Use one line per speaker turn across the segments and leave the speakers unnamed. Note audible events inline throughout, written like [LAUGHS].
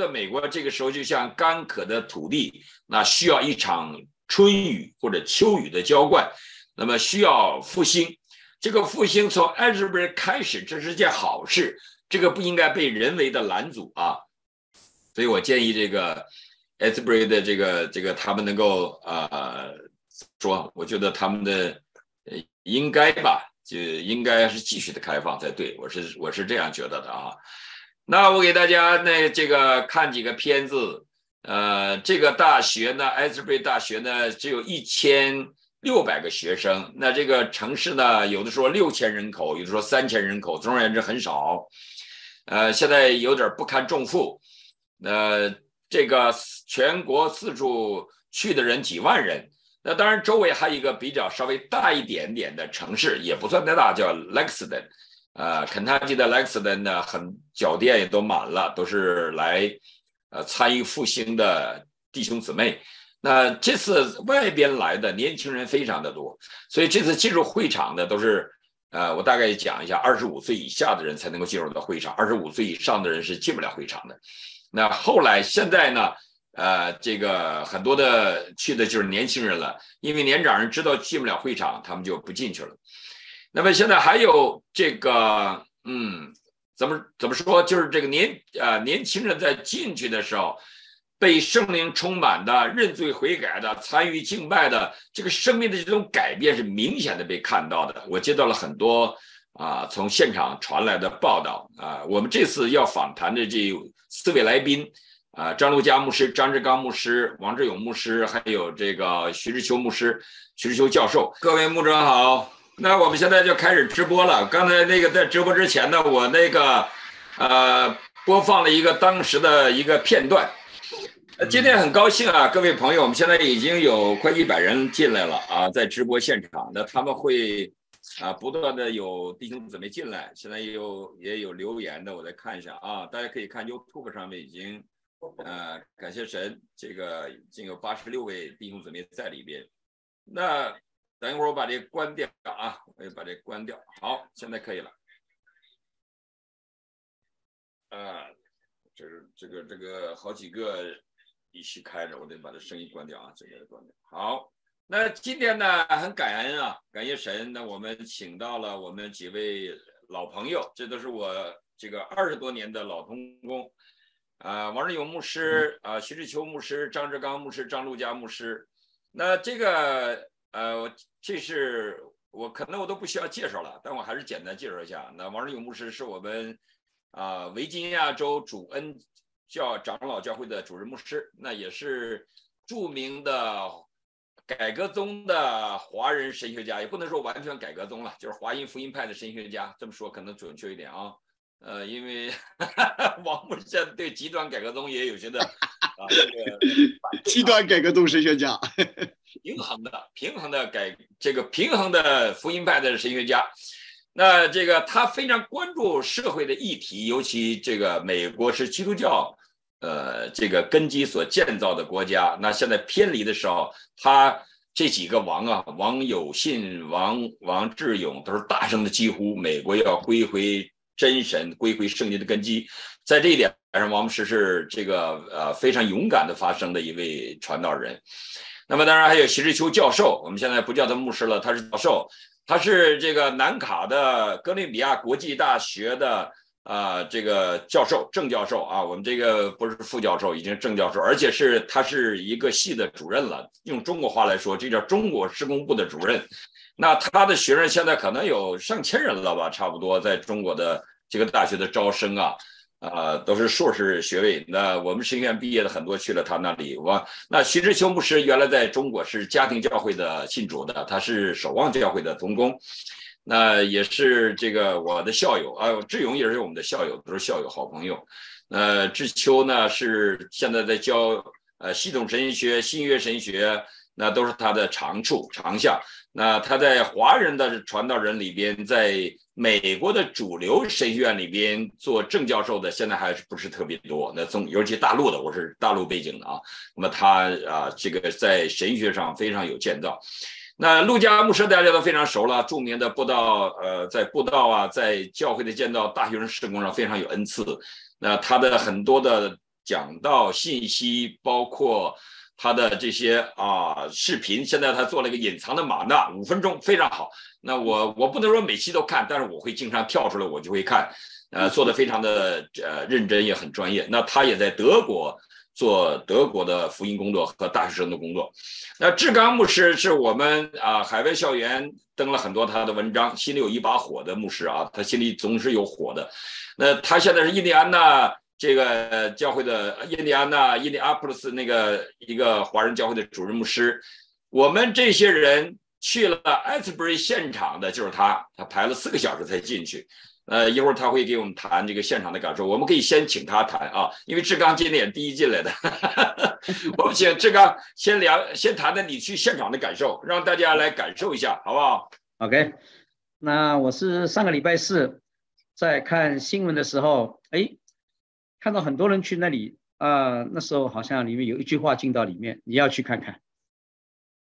得美国这个时候就像干渴的土地，那需要一场春雨或者秋雨的浇灌，那么需要复兴。这个复兴从艾斯伯开始，这是件好事，这个不应该被人为的拦阻啊。所以我建议这个艾斯伯的这个这个他们能够呃说，我觉得他们的应该吧，就应该是继续的开放才对，我是我是这样觉得的啊。那我给大家那这个看几个片子，呃，这个大学呢，艾斯伯大学呢，只有一千。六百个学生，那这个城市呢，有的说六千人口，有的说三千人口，总而言之很少。呃，现在有点不堪重负。呃，这个全国四处去的人几万人。那当然，周围还有一个比较稍微大一点点的城市，也不算太大，叫 Lexington。呃，肯塔基的 Lexington 呢，很酒店也都满了，都是来呃参与复兴的弟兄姊妹。那这次外边来的年轻人非常的多，所以这次进入会场的都是，呃，我大概讲一下，二十五岁以下的人才能够进入到会场，二十五岁以上的人是进不了会场的。那后来现在呢，呃，这个很多的去的就是年轻人了，因为年长人知道进不了会场，他们就不进去了。那么现在还有这个，嗯，怎么怎么说，就是这个年呃年轻人在进去的时候。被圣灵充满的、认罪悔改的、参与敬拜的，这个生命的这种改变是明显的被看到的。我接到了很多啊，从现场传来的报道啊。我们这次要访谈的这四位来宾啊，张路佳牧师、张志刚牧师、王志勇牧师，还有这个徐志秋牧师、徐志秋教授，各位牧者好。那我们现在就开始直播了。刚才那个在直播之前呢，我那个呃播放了一个当时的一个片段。今天很高兴啊，各位朋友，我们现在已经有快一百人进来了啊，在直播现场，那他们会啊不断的有弟兄姊妹进来，现在也有也有留言的，我再看一下啊，大家可以看 YouTube 上面已经呃感谢神，这个已经有八十六位弟兄姊妹在里边。那等一会儿我把这个关掉啊，我把这关掉，好，现在可以了。啊，这这个这个好几个。一起开着，我得把这声音关掉啊，这个关掉。好，那今天呢，很感恩啊，感谢神。那我们请到了我们几位老朋友，这都是我这个二十多年的老同工啊，王志勇牧师啊，徐志秋牧师，张志刚牧师，张路佳牧师。那这个呃，这是我可能我都不需要介绍了，但我还是简单介绍一下。那王志勇牧师是我们啊维吉尼亚州主恩。教长老教会的主任牧师，那也是著名的改革宗的华人神学家，也不能说完全改革宗了，就是华音福音派的神学家，这么说可能准确一点啊。呃，因为 [LAUGHS] 王牧师对极端改革宗也有些的 [LAUGHS] 啊，这个
极端改革宗神学家，
平衡的平衡的改这个平衡的福音派的神学家。那这个他非常关注社会的议题，尤其这个美国是基督教，呃，这个根基所建造的国家。那现在偏离的时候，他这几个王啊，王有信、王王志勇都是大声的疾呼，美国要归回真神，归回圣经的根基。在这一点上，王牧师是这个呃非常勇敢的发声的一位传道人。那么当然还有徐志秋教授，我们现在不叫他牧师了，他是教授。他是这个南卡的哥伦比亚国际大学的啊，这个教授正教授啊，我们这个不是副教授，已经正教授，而且是他是一个系的主任了。用中国话来说，这叫中国施工部的主任。那他的学生现在可能有上千人了吧，差不多在中国的这个大学的招生啊。啊，都是硕士学位。那我们神学院毕业的很多去了他那里。我那徐志秋牧师原来在中国是家庭教会的信主的，他是守望教会的同工，那也是这个我的校友啊。志勇也是我们的校友，都是校友好朋友。呃，志秋呢是现在在教呃系统神学、新约神学，那都是他的长处长项。那他在华人的传道人里边，在美国的主流神学院里边做正教授的，现在还是不是特别多。那从尤其大陆的，我是大陆背景的啊。那么他啊，这个在神学上非常有建造。那陆家牧师大家都非常熟了，著名的布道，呃，在布道啊，在教会的建造、大学生施工上非常有恩赐。那他的很多的讲道信息，包括他的这些啊视频。现在他做了一个隐藏的马纳，五分钟非常好。那我我不能说每期都看，但是我会经常跳出来，我就会看。呃，做的非常的呃认真，也很专业。那他也在德国做德国的福音工作和大学生的工作。那志刚牧师是我们啊海外校园登了很多他的文章，心里有一把火的牧师啊，他心里总是有火的。那他现在是印第安纳这个教会的印第安纳印第安普斯那个一个华人教会的主任牧师。我们这些人去了艾斯伯瑞现场的就是他，他排了四个小时才进去。呃，一会儿他会给我们谈这个现场的感受。我们可以先请他谈啊，因为志刚今天也第一进来的，[LAUGHS] 我们请志刚先聊，先谈谈你去现场的感受，让大家来感受一下，好不好
？OK，那我是上个礼拜四在看新闻的时候，哎，看到很多人去那里啊，那时候好像里面有一句话进到里面，你要去看看，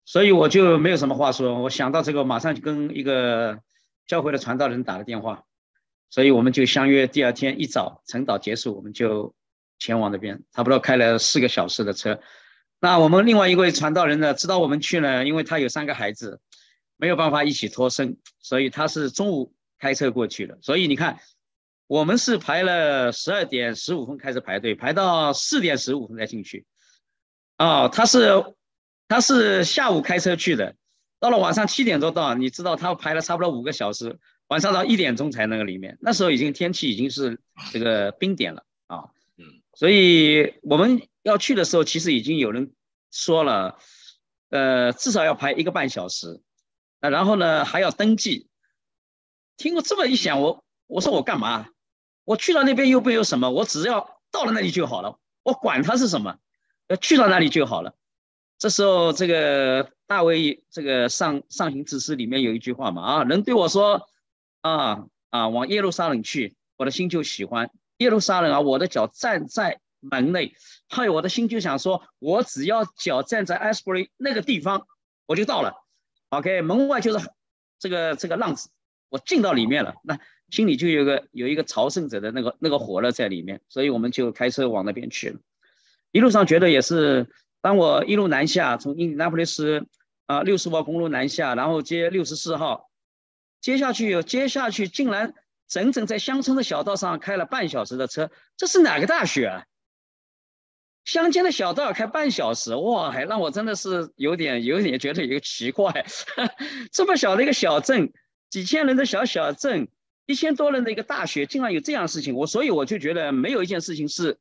所以我就没有什么话说，我想到这个，马上就跟一个教会的传道人打了电话。所以我们就相约第二天一早晨祷结束，我们就前往那边，差不多开了四个小时的车。那我们另外一位传道人呢，知道我们去呢，因为他有三个孩子，没有办法一起脱身，所以他是中午开车过去的。所以你看，我们是排了十二点十五分开始排队，排到四点十五分才进去。哦，他是他是下午开车去的，到了晚上七点多到，你知道他排了差不多五个小时。晚上到一点钟才那个里面，那时候已经天气已经是这个冰点了啊，嗯，所以我们要去的时候，其实已经有人说了，呃，至少要排一个半小时，那然后呢还要登记。听我这么一想，我我说我干嘛？我去到那边又没有什么，我只要到了那里就好了，我管它是什么，要去到那里就好了。这时候这个大卫这个上上行之诗里面有一句话嘛啊，人对我说。啊啊！往耶路撒冷去，我的心就喜欢耶路撒冷啊！我的脚站在门内，还有，我的心就想说，我只要脚站在 Asbury 那个地方，我就到了。OK，门外就是这个这个浪子，我进到里面了，那心里就有个有一个朝圣者的那个那个火热在里面，所以我们就开车往那边去了。一路上觉得也是，当我一路南下，从印第安普利斯啊六十号公路南下，然后接六十四号。接下去，接下去竟然整整在乡村的小道上开了半小时的车，这是哪个大学啊？乡间的小道开半小时，哇，还让我真的是有点有点觉得有点奇怪。[LAUGHS] 这么小的一个小镇，几千人的小小镇，一千多人的一个大学，竟然有这样的事情，我所以我就觉得没有一件事情是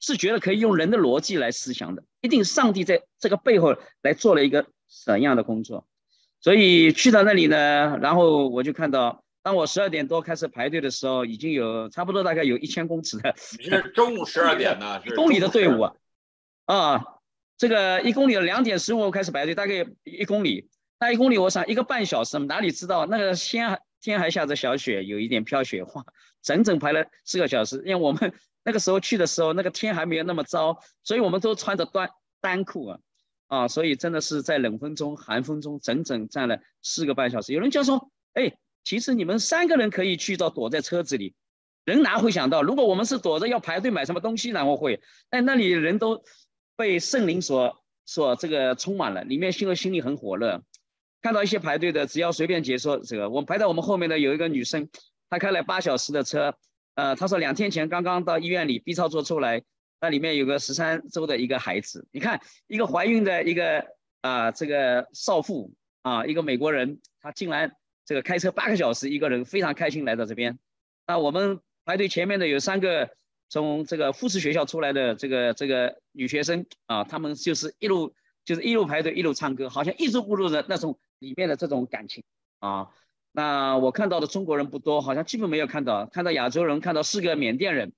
是觉得可以用人的逻辑来思想的，一定上帝在这个背后来做了一个怎样的工作。所以去到那里呢，然后我就看到，当我十二点多开始排队的时候，已经有差不多大概有一千公尺的，
是中午十二点呢，
一公里的队伍啊，啊，这个一公里两点十五开始排队，大概一公里，那一公里我想一个半小时，哪里知道那个天天还下着小雪，有一点飘雪花，[LAUGHS] 整整排了四个小时，因为我们 [LAUGHS] 那个时候去的时候，那个天还没有那么糟，所以我们都穿着单单裤啊。啊，所以真的是在冷风中、寒风中，整整站了四个半小时。有人就说：“哎，其实你们三个人可以去到躲在车子里，人哪会想到，如果我们是躲着要排队买什么东西，然后会？但那里人都被圣灵所所这个充满了，里面心里心里很火热。看到一些排队的，只要随便解说这个，我排在我们后面的有一个女生，她开了八小时的车，呃，她说两天前刚刚到医院里 B 超做出来。”那里面有个十三周的一个孩子，你看一个怀孕的一个啊，这个少妇啊，一个美国人，她竟然这个开车八个小时，一个人非常开心来到这边。那我们排队前面的有三个从这个护士学校出来的这个这个女学生啊，她们就是一路就是一路排队一路唱歌，好像一直不入的那种里面的这种感情啊。那我看到的中国人不多，好像基本没有看到，看到亚洲人，看到四个缅甸人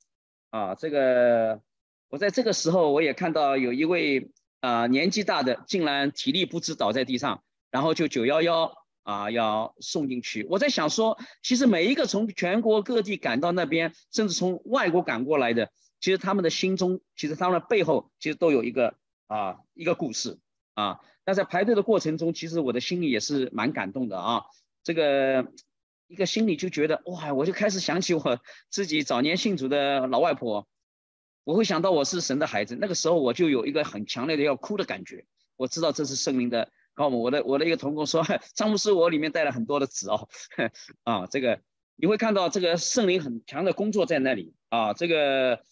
啊，这个。我在这个时候，我也看到有一位啊年纪大的，竟然体力不支倒在地上，然后就九幺幺啊要送进去。我在想说，其实每一个从全国各地赶到那边，甚至从外国赶过来的，其实他们的心中，其实他们的背后，其实都有一个啊一个故事啊。那在排队的过程中，其实我的心里也是蛮感动的啊。这个一个心里就觉得哇，我就开始想起我自己早年信主的老外婆。我会想到我是神的孩子。那个时候我就有一个很强烈的要哭的感觉。我知道这是圣灵的告诉我。我的我的一个同工说，张牧师，我里面带了很多的纸哦，[LAUGHS] 啊，这个你会看到这个圣灵很强的工作在那里啊。这个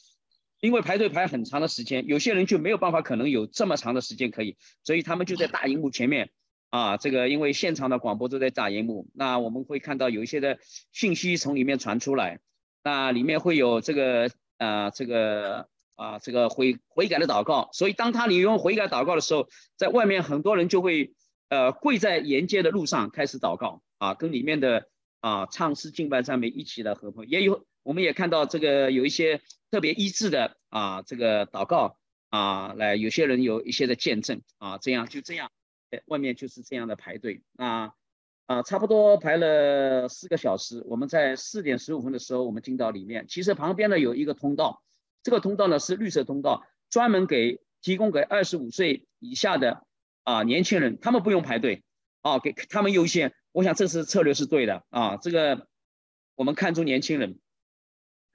因为排队排很长的时间，有些人就没有办法，可能有这么长的时间可以，所以他们就在大荧幕前面。啊，这个因为现场的广播都在大荧幕，那我们会看到有一些的信息从里面传出来，那里面会有这个啊，这个啊，这个悔悔改的祷告。所以当他你用悔改祷告的时候，在外面很多人就会呃跪在沿街的路上开始祷告啊，跟里面的啊唱诗敬拜赞美一起的合朋。也有我们也看到这个有一些特别医治的啊这个祷告啊，来有些人有一些的见证啊，这样就这样。外面就是这样的排队，啊啊，差不多排了四个小时。我们在四点十五分的时候，我们进到里面。其实旁边呢有一个通道，这个通道呢是绿色通道，专门给提供给二十五岁以下的啊年轻人，他们不用排队啊，给他们优先。我想这是策略是对的啊。这个我们看中年轻人，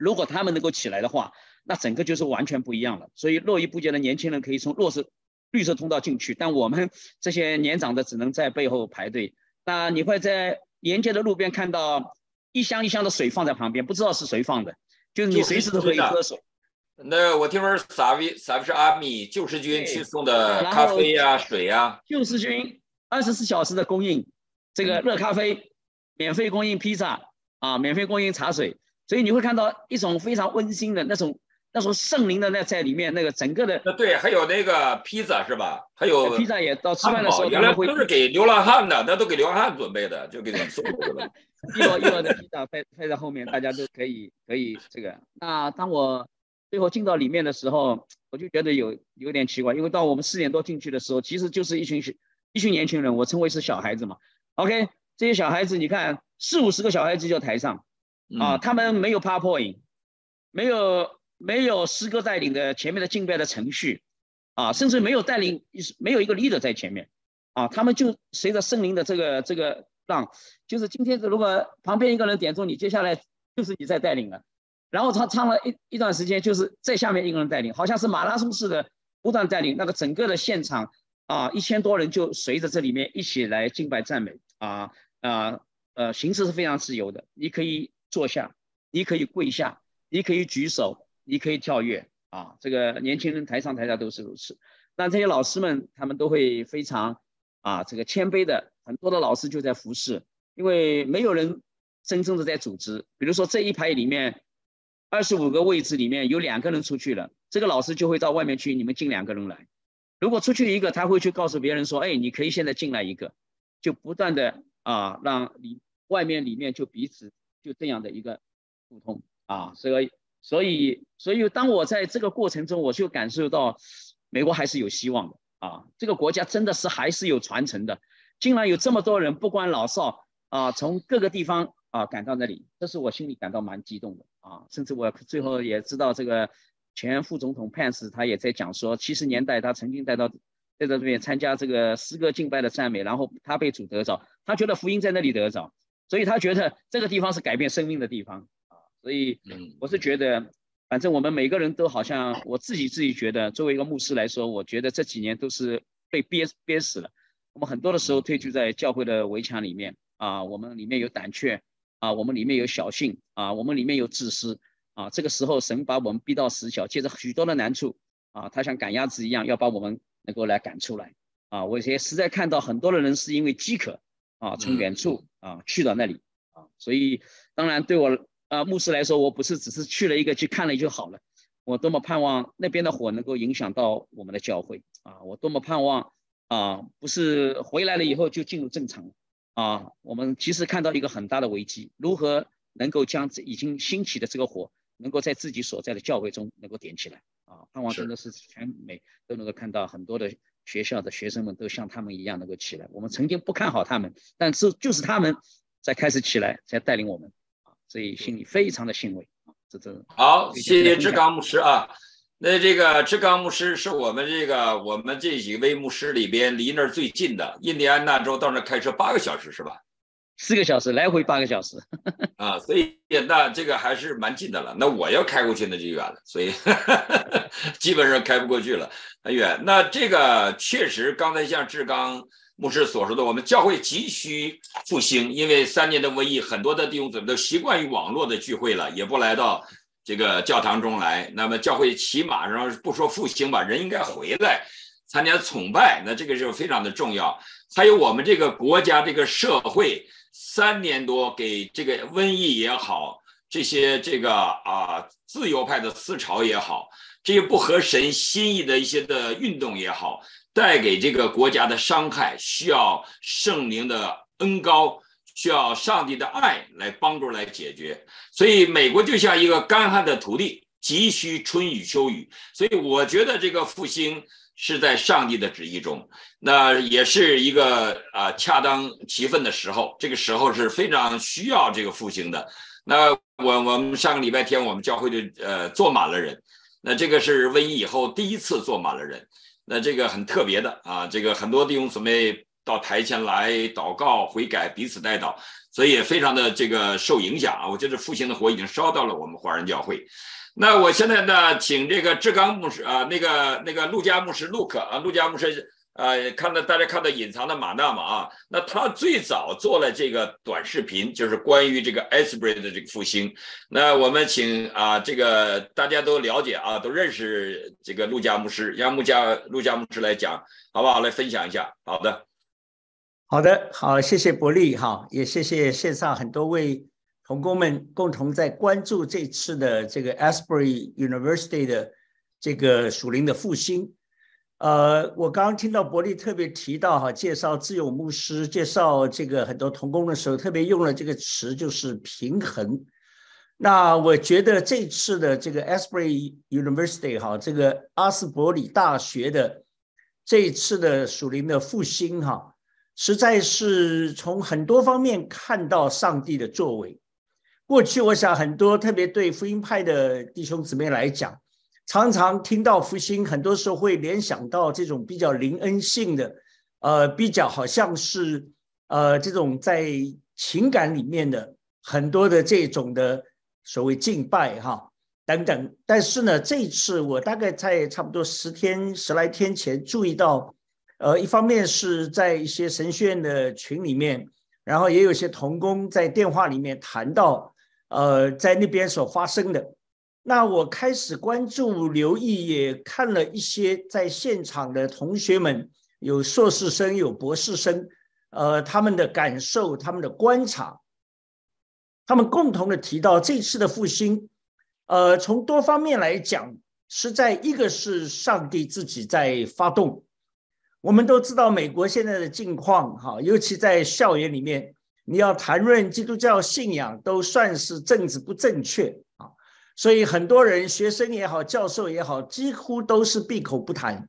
如果他们能够起来的话，那整个就是完全不一样了。所以络绎不绝的年轻人可以从弱势。绿色通道进去，但我们这些年长的只能在背后排队。那你会在沿街的路边看到一箱一箱的水放在旁边，不知道是谁放的，就是你随时都可以喝水。
那我听说萨维萨维是阿米救世军去送的咖啡呀、水呀。
救世军二十四小时的供应，这个热咖啡，免费供应披萨啊，免费供应茶水，所以你会看到一种非常温馨的那种。那种圣灵的那在里面，那个整个的，
那对，还有那个披萨是吧？还有
披萨也到吃饭的时候，
原来都是给流浪汉的，那都给流浪汉准备的，就给他们送过来。[LAUGHS]
一摞一摞的披萨配配在后面，大家都可以可以这个。那当我最后进到里面的时候，我就觉得有有点奇怪，因为到我们四点多进去的时候，其实就是一群一群年轻人，我称为是小孩子嘛。OK，这些小孩子，你看四五十个小孩子就台上啊，他们没有 PowerPoint，没有。没有诗歌带领的前面的敬拜的程序，啊，甚至没有带领，没有一个 leader 在前面，啊，他们就随着圣灵的这个这个让，就是今天如果旁边一个人点中你，接下来就是你在带领了，然后他唱了一一段时间，就是在下面一个人带领，好像是马拉松式的不断带领，那个整个的现场啊，一千多人就随着这里面一起来敬拜赞美，啊啊呃，形式是非常自由的，你可以坐下，你可以跪下，你可以举手。你可以跳跃啊！这个年轻人台上台下都是如此。那这些老师们，他们都会非常啊，这个谦卑的。很多的老师就在服侍，因为没有人真正的在组织。比如说这一排里面，二十五个位置里面有两个人出去了，这个老师就会到外面去，你们进两个人来。如果出去一个，他会去告诉别人说：“哎，你可以现在进来一个。”就不断的啊，让里外面里面就彼此就这样的一个互通啊，所以。所以，所以当我在这个过程中，我就感受到美国还是有希望的啊！这个国家真的是还是有传承的。竟然有这么多人，不管老少啊，从各个地方啊赶到那里，这是我心里感到蛮激动的啊！甚至我最后也知道，这个前副总统 Pence 他也在讲说，七十年代他曾经带到在这边参加这个诗歌敬拜的赞美，然后他被主得着，他觉得福音在那里得着，所以他觉得这个地方是改变生命的地方啊。所以，我是觉得，反正我们每个人都好像我自己自己觉得，作为一个牧师来说，我觉得这几年都是被憋憋死了。我们很多的时候退居在教会的围墙里面啊，我们里面有胆怯啊，我们里面有小性啊，我们里面有自私啊。这个时候，神把我们逼到死角，借着许多的难处啊，他像赶鸭子一样要把我们能够来赶出来啊。我也实在看到很多的人是因为饥渴啊，从远处啊去到那里啊，所以当然对我。啊，牧师来说，我不是只是去了一个去看了就好了。我多么盼望那边的火能够影响到我们的教会啊！我多么盼望啊，不是回来了以后就进入正常啊！我们其实看到一个很大的危机，如何能够将这已经兴起的这个火，能够在自己所在的教会中能够点起来啊！盼望真的是全美都能够看到很多的学校的学生们都像他们一样能够起来。我们曾经不看好他们，但是就是他们在开始起来，在带领我们。所以心里非常的欣慰啊！这这
好，谢谢志刚牧师啊。那这个志刚牧师是我们这个我们这几位牧师里边离那儿最近的，印第安纳州到那儿开车八个小时是吧？
四个小时来回八个小时 [LAUGHS]
啊，所以那这个还是蛮近的了。那我要开过去那就远了，所以 [LAUGHS] 基本上开不过去了，很远。那这个确实，刚才像志刚牧师所说的，我们教会急需复兴，因为三年的瘟疫，很多的弟兄姊妹都习惯于网络的聚会了，也不来到这个教堂中来。那么教会起码上不说复兴吧，人应该回来参加崇拜，那这个就非常的重要。还有我们这个国家这个社会。三年多，给这个瘟疫也好，这些这个啊自由派的思潮也好，这些不合神心意的一些的运动也好，带给这个国家的伤害，需要圣灵的恩高，需要上帝的爱来帮助来解决。所以美国就像一个干旱的土地，急需春雨秋雨。所以我觉得这个复兴。是在上帝的旨意中，那也是一个啊恰当其分的时候。这个时候是非常需要这个复兴的。那我我们上个礼拜天我们教会就呃坐满了人，那这个是瘟疫以后第一次坐满了人，那这个很特别的啊。这个很多弟兄姊妹到台前来祷告悔改，彼此带祷，所以也非常的这个受影响啊。我觉得复兴的火已经烧到了我们华人教会。那我现在呢，请这个志刚牧师啊，那个那个陆家牧师陆克啊，陆家牧师呃，看到大家看到隐藏的马纳嘛啊，那他最早做了这个短视频，就是关于这个 Asbury 的这个复兴。那我们请啊，这个大家都了解啊，都认识这个陆家牧师，让陆家陆家牧师来讲，好不好？来分享一下。好的，
好的，好，谢谢伯利哈，也谢谢线上很多位。同工们共同在关注这次的这个 Asbury University 的这个属灵的复兴。呃，我刚刚听到伯利特别提到哈，介绍自由牧师，介绍这个很多同工的时候，特别用了这个词，就是平衡。那我觉得这次的这个 Asbury University 哈，这个阿斯伯里大学的这一次的属灵的复兴哈，实在是从很多方面看到上帝的作为。过去，我想很多特别对福音派的弟兄姊妹来讲，常常听到复兴，很多时候会联想到这种比较灵恩性的，呃，比较好像是呃这种在情感里面的很多的这种的所谓敬拜哈等等。但是呢，这一次我大概在差不多十天十来天前注意到，呃，一方面是在一些神学院的群里面，然后也有些同工在电话里面谈到。呃，在那边所发生的，那我开始关注、留意，也看了一些在现场的同学们，有硕士生，有博士生，呃，他们的感受、他们的观察，他们共同的提到这次的复兴，呃，从多方面来讲，实在一个是上帝自己在发动。我们都知道美国现在的境况，哈，尤其在校园里面。你要谈论基督教信仰，都算是政治不正确啊，所以很多人，学生也好，教授也好，几乎都是闭口不谈。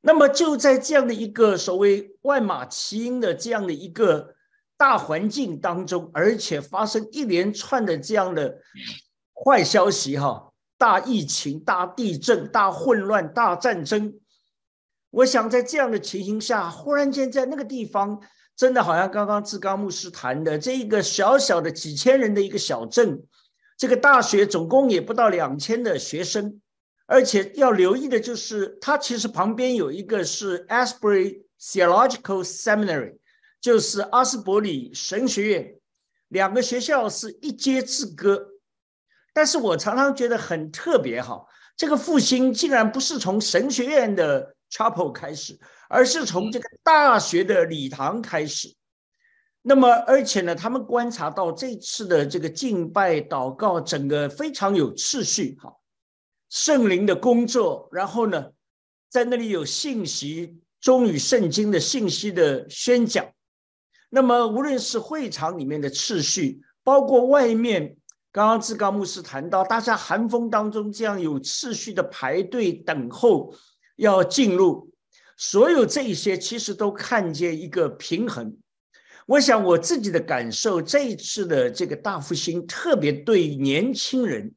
那么就在这样的一个所谓万马齐喑的这样的一个大环境当中，而且发生一连串的这样的坏消息，哈，大疫情、大地震、大混乱、大战争，我想在这样的情形下，忽然间在那个地方。真的好像刚刚志刚牧师谈的这一个小小的几千人的一个小镇，这个大学总共也不到两千的学生，而且要留意的就是，它其实旁边有一个是 Asbury Theological Seminary，就是阿斯伯里神学院，两个学校是一街之隔。但是我常常觉得很特别哈，这个复兴竟然不是从神学院的 chapel 开始。而是从这个大学的礼堂开始，那么而且呢，他们观察到这次的这个敬拜祷告，整个非常有秩序，哈，圣灵的工作，然后呢，在那里有信息，忠于圣经的信息的宣讲。那么无论是会场里面的秩序，包括外面，刚刚志刚牧师谈到，大家寒风当中这样有秩序的排队等候要进入。所有这些其实都看见一个平衡。我想我自己的感受，这一次的这个大复兴，特别对年轻人、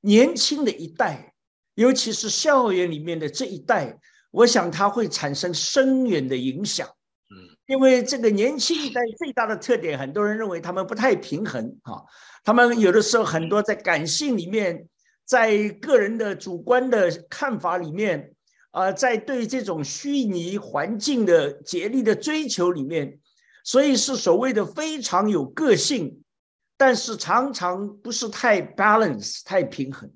年轻的一代，尤其是校园里面的这一代，我想它会产生深远的影响。嗯，因为这个年轻一代最大的特点，很多人认为他们不太平衡啊，他们有的时候很多在感性里面，在个人的主观的看法里面，啊，在对这种虚拟环境的竭力的追求里面，所以是所谓的非常有个性，但是常常不是太 balance 太平衡。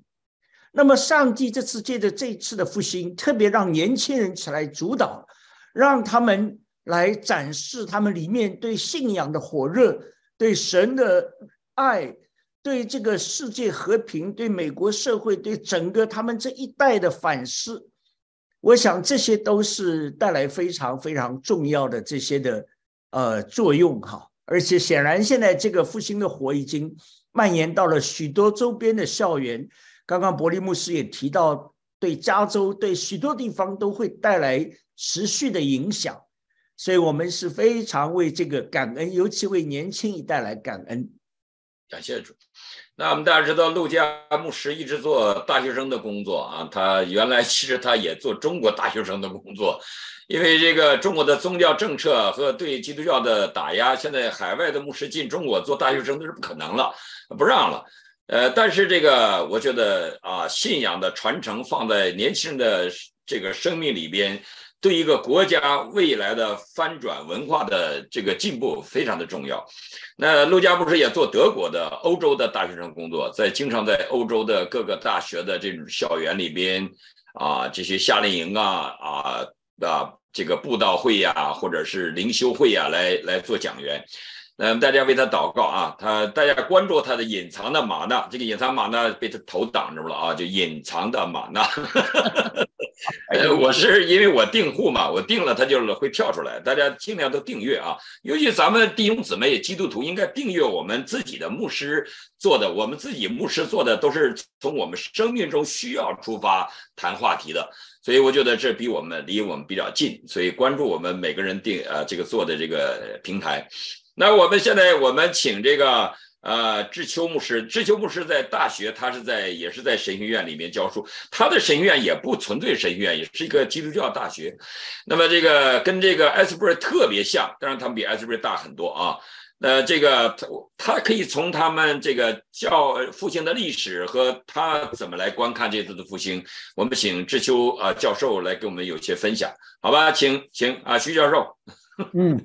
那么上帝这次借着这次的复兴，特别让年轻人起来主导，让他们。来展示他们里面对信仰的火热，对神的爱，对这个世界和平，对美国社会，对整个他们这一代的反思。我想这些都是带来非常非常重要的这些的呃作用哈。而且显然现在这个复兴的火已经蔓延到了许多周边的校园。刚刚伯利牧师也提到，对加州，对许多地方都会带来持续的影响。所以我们是非常为这个感恩，尤其为年轻一代来感恩。
感谢主。那我们大家知道，陆家牧师一直做大学生的工作啊。他原来其实他也做中国大学生的工作，[LAUGHS] 因为这个中国的宗教政策和对基督教的打压，现在海外的牧师进中国做大学生都是不可能了，不让了。呃，但是这个我觉得啊，信仰的传承放在年轻人的这个生命里边。对一个国家未来的翻转、文化的这个进步非常的重要。那陆家不是也做德国的、欧洲的大学生工作，在经常在欧洲的各个大学的这种校园里边啊，这些夏令营啊啊啊，这个布道会呀，或者是灵修会呀，来来做讲员。嗯，大家为他祷告啊！他大家关注他的隐藏的玛纳，这个隐藏玛纳被他头挡住了啊！就隐藏的玛纳，[LAUGHS] [LAUGHS] 呃，我是因为我订户嘛，我订了他就会跳出来。大家尽量都订阅啊！尤其咱们弟兄姊妹基督徒应该订阅我们自己的牧师做的，我们自己牧师做的都是从我们生命中需要出发谈话题的，所以我觉得这比我们离我们比较近，所以关注我们每个人订呃这个做的这个平台。那我们现在我们请这个呃志秋牧师，志秋牧师在大学，他是在也是在神学院里面教书，他的神学院也不纯粹神学院，也是一个基督教大学。那么这个跟这个 Asbury 特别像，当然他们比艾斯伯特大很多啊。那这个他他可以从他们这个教复兴的历史和他怎么来观看这次的复兴，我们请志秋啊教授来给我们有些分享，好吧？请请啊徐教授，
嗯。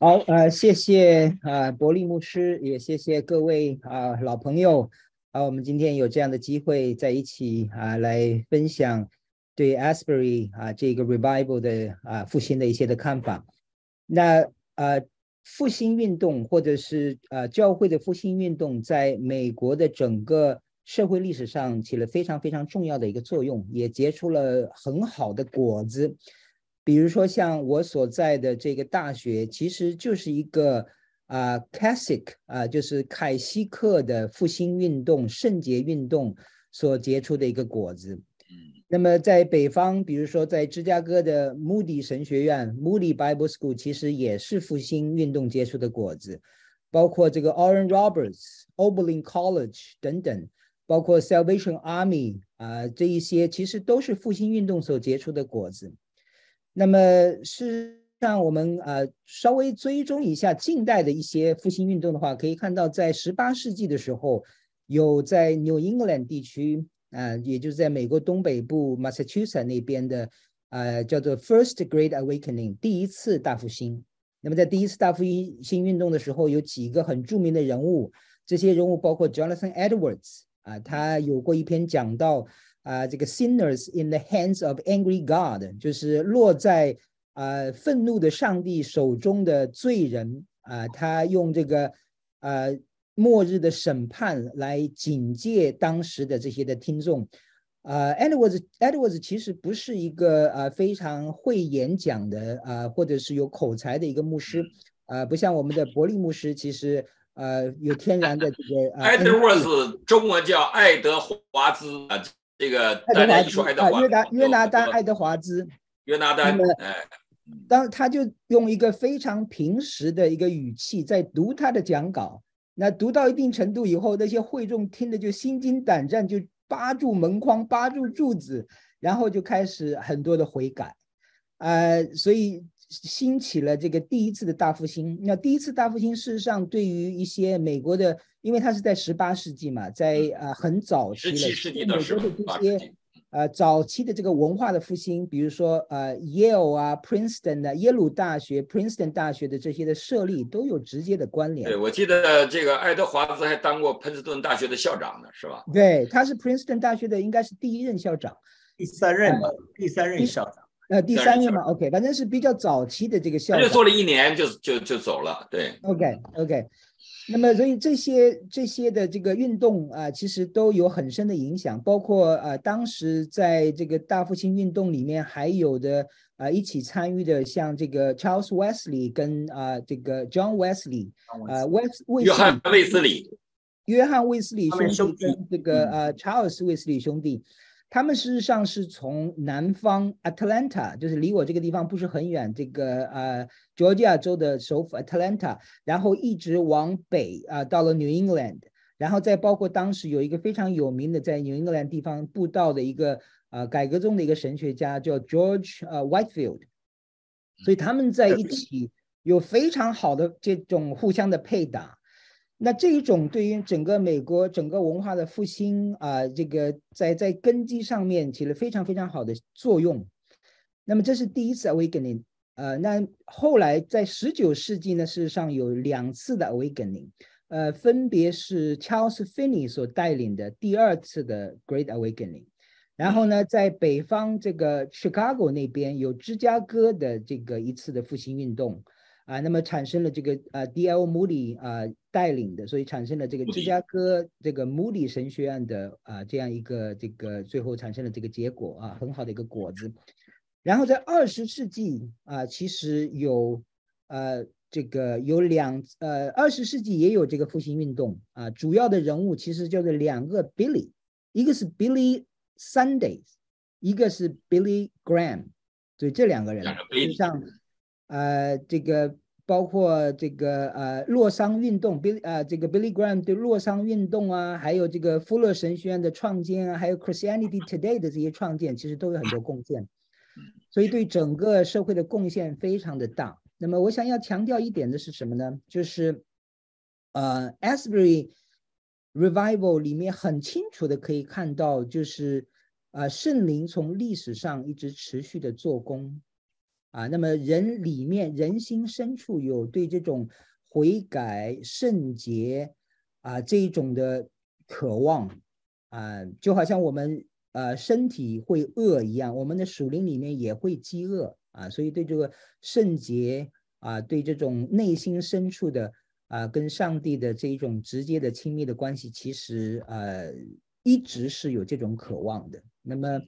好，呃，谢谢啊，伯利牧师，也谢谢各位啊老朋友啊，我们今天有这样的机会在一起啊，来分享对 Asbury 啊这个 Revival 的啊复兴的一些的看法。那呃，复兴运动或者是呃教会的复兴运动，在美国的整个社会历史上起了非常非常重要的一个作用，也结出了很好的果子。比如说，像我所在的这个大学，其实就是一个啊 c a s i c 啊，就是凯西克的复兴运动、圣洁运动所结出的一个果子。那么在北方，比如说在芝加哥的 Moody 神学院 （Moody Bible School），其实也是复兴运动结出的果子。包括这个 Oren Roberts、Oberlin College 等等，包括 Salvation Army 啊，这一些其实都是复兴运动所结出的果子。那么是让我们呃稍微追踪一下近代的一些复兴运动的话，可以看到在十八世纪的时候，有在 New England 地区啊，也就是在美国东北部 Massachusetts 那边的呃叫做 First Great Awakening 第一次大复兴。那么在第一次大复兴运动的时候，有几个很著名的人物，这些人物包括 Jonathan Edwards 啊，他有过一篇讲到。啊，这个 sinners in the hands of angry God，就是落在啊愤怒的上帝手中的罪人啊，他用这个啊末日的审判来警戒当时的这些的听众。啊，Edwards Edwards 其实不是一个啊非常会演讲的啊，或者是有口才的一个牧师啊，不像我们的伯利牧师，其实呃有天然的这个。[LAUGHS]
Edwards [LAUGHS] 中文叫爱德华兹啊。这个爱德华，约
拿约拿丹爱德华兹，
约拿丹，哎，
当他就用一个非常平实的一个语气在读他的讲稿，那读到一定程度以后，那些会众听的就心惊胆战，就扒住门框，扒住柱子，然后就开始很多的悔改，呃，所以兴起了这个第一次的大复兴。那第一次大复兴事实上对于一些美国的，因为它是在十八世纪嘛，在呃很早期了，
十七世纪的
美国的这些呃早期的这个文化的复兴，比如说呃 Yale 啊、Princeton 啊、耶鲁大学、Princeton 大学的这些的设立都有直接的关联
对，。我记得这个爱德华兹还当过喷斯顿大学的校长呢，是吧？
对，他是 Princeton 大学的，应该是第一任校长。
第三任吧，第三任校长。
呃，第三个嘛，OK，反正是比较早期的这个校长。
他就做了一年就就就走了，对。
OK OK，那么所以这些这些的这个运动啊、其实都有很深的影响，包括呃当时在这个大复兴运动里面还有的啊、一起参与的，像这个 Charles Wesley 跟啊、这个 John Wesley 啊、Wes 卫斯
约翰
理
卫斯理，
约翰卫斯理兄弟这个
嗯
呃查尔斯卫斯理兄弟，他们事实上是从南方 Atlanta，就是离我这个地方不是很远，这个呃 Georgia 州的首府 Atlanta，然后一直往北啊、到了 New England，然后再包括当时有一个非常有名的在 New England 地方布道的一个呃改革中的一个神学家叫 George 呃 Whitefield，所以他们在一起有非常好的这种互相的配搭。那这一种对于整个美国整个文化的复兴啊、这个在在根基上面起了非常非常好的作用。那么这是第一次 awakening，呃，那后来在十九世纪呢，事实上有两次的 awakening，呃，分别是 Charles Finney 所带领的第二次的 Great Awakening。然后呢，在北方这个 Chicago 那边有芝加哥的这个一次的复兴运动，啊，那么产生了这个呃 D.L. Moody 啊带领的，所以产生了这个芝加哥这个 Moody 神学院的啊这样一个这个最后产生了这个结果啊很好的一个果子。然后在二十世纪啊，其实有呃这个有两呃二十世纪也有这个复兴运动啊，主要的人物其实就是两个 Billy，一个是 Billy Sundays，一个是 Billy Graham，所以这两个人实上呃这个包括这个呃洛桑运动，Bill 呃这个 Billy Graham 对洛桑运动啊，还有这个富勒神学院的创建啊，还有 Christianity Today 的这些创建，其实都有很多贡献。所以对整个社会的贡献非常的大。那么我想要强调一点的是什么呢？就是呃 Asbury Revival 里面很清楚的可以看到，就是呃圣灵从历史上一直持续的做工啊。那么人里面人心深处有对这种悔改、圣洁啊这一种的渴望啊，就好像我们呃身体会饿一样，我们的属灵里面也会饥饿啊，所以对这个圣洁啊，对这种内心深处的啊跟上帝的这一种直接的亲密的关系，其实呃一直是有这种渴望的。那么，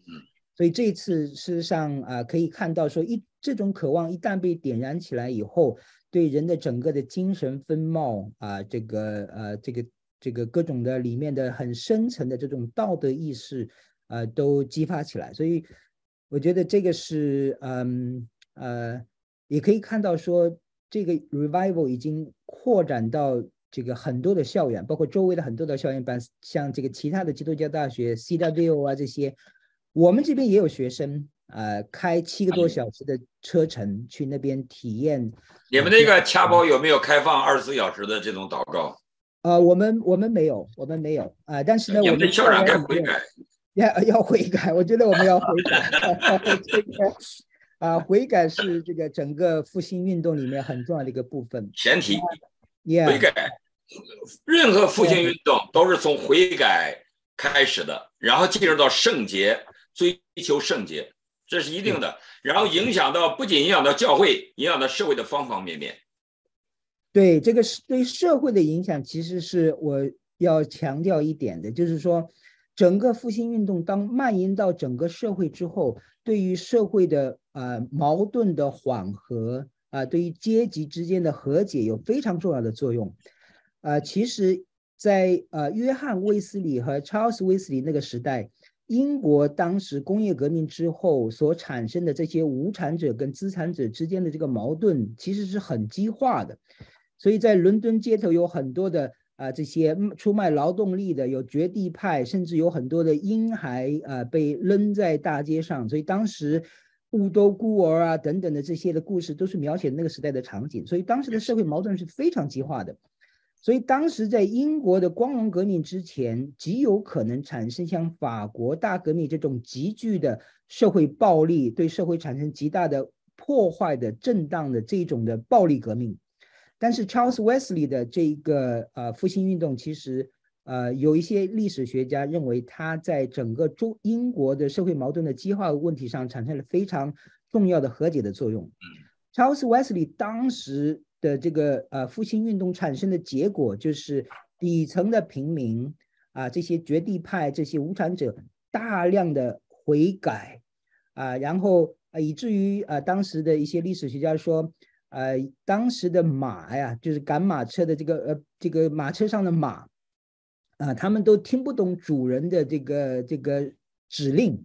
所以这一次事实上啊可以看到说一这种渴望一旦被点燃起来以后，对人的整个的精神风貌啊，这个呃这个这个各种的里面的很深层的这种道德意识。呃，都激发起来，所以我觉得这个是，嗯，呃，也可以看到说，这个 revival 已经扩展到这个很多的校园，包括周围的很多的校园班，像这个其他的基督教大学 CW 啊这些，我们这边也有学生，呃，开七个多小时的车程去那边体验。
你们那个掐包有没有开放二十四小时的这种祷告？
呃，我们我们没有，我们没有啊、但是呢，我们
你们的校长该悔改。[LAUGHS]
要要悔改，我觉得我们要悔改。[LAUGHS] 这个啊，悔改是这个整个复兴运动里面很重要的一个部分。
前提悔改，任何复兴运动都是从悔改开始的，然后进入到圣洁，追求圣洁，这是一定的。然后影响到不仅影响到教会，影响到社会的方方面面。
对这个是对社会的影响，其实是我要强调一点的，就是说，整个复兴运动当蔓延到整个社会之后，对于社会的呃矛盾的缓和啊、对于阶级之间的和解有非常重要的作用。呃，其实在，呃约翰卫斯理和 Charles 卫斯理那个时代，英国当时工业革命之后所产生的这些无产者跟资产者之间的这个矛盾，其实是很激化的。所以在伦敦街头有很多的啊、这些嗯出卖劳动力的，有绝地派，甚至有很多的婴孩啊、被扔在大街上。所以当时雾都孤儿啊等等的这些的故事，都是描写那个时代的场景，所以当时的社会矛盾是非常激化的。所以当时在英国的光荣革命之前，极有可能产生像法国大革命这种急剧的社会暴力，对社会产生极大的破坏的震荡的这种的暴力革命。但是 Charles Wesley 的这个呃复兴运动，其实呃有一些历史学家认为，他在整个中英国的社会矛盾的激化问题上产生了非常重要的和解的作用。Charles Wesley 当时。的这个呃复兴运动产生的结果，就是底层的平民啊，这些绝地派、这些无产者大量的悔改啊，然后啊，以至于啊，当时的一些历史学家说，呃，当时的马呀，就是赶马车的这个呃这个马车上的马啊，他们都听不懂主人的这个这个指令。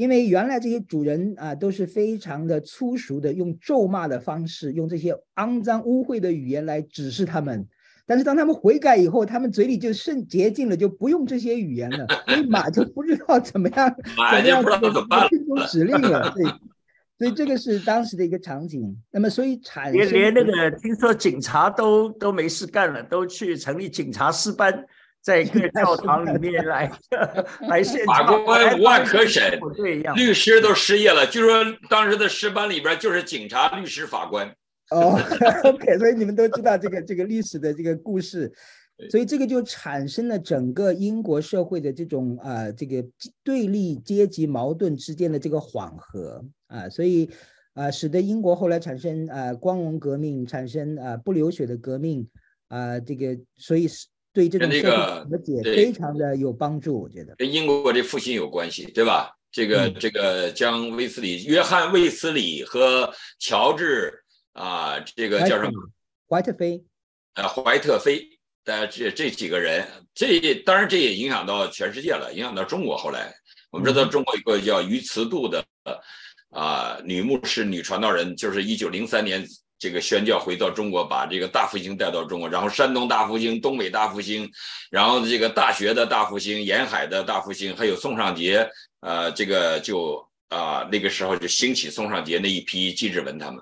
因为原来这些主人啊都是非常的粗俗的，用咒骂的方式，用这些肮脏污秽的语言来指示他们。但是当他们悔改以后，他们嘴里就圣洁净了，就不用这些语言了，所以马就不知道怎么样，怎么样听从指令了。对，所以这个是当时的一个场景。那么，所以产
连连那个听说警察都都没事干了，都去成立警察师班。在一个教堂里面来 [LAUGHS] 来现
法官无案可审，律师都失业了。据说当时的师班里边就是警察、律师、法官。
哦，[LAUGHS] OK，所以你们都知道这个这个历史的这个故事，所以这个就产生了整个英国社会的这种呃这个对立阶级矛盾之间的这个缓和啊，所以啊使得英国后来产生啊光荣革命，产生啊不流血的革命啊这个所以是。对这种和解非常的有帮助，我觉得
跟英国这复兴有关系，对吧？这个这个将卫斯理、约翰卫斯理和乔治啊，这个叫什么？
怀特菲，
呃，怀特菲的这这几个人，这当然这也影响到全世界了，影响到中国。后来我们知道中国一个叫于慈度的啊女牧师、女传道人，就是一九零三年。这个宣教回到中国，把这个大复兴带到中国，然后山东大复兴、东北大复兴，然后这个大学的大复兴、沿海的大复兴，还有宋尚杰，呃，这个就啊那个时候就兴起宋尚杰那一批纪志文他们。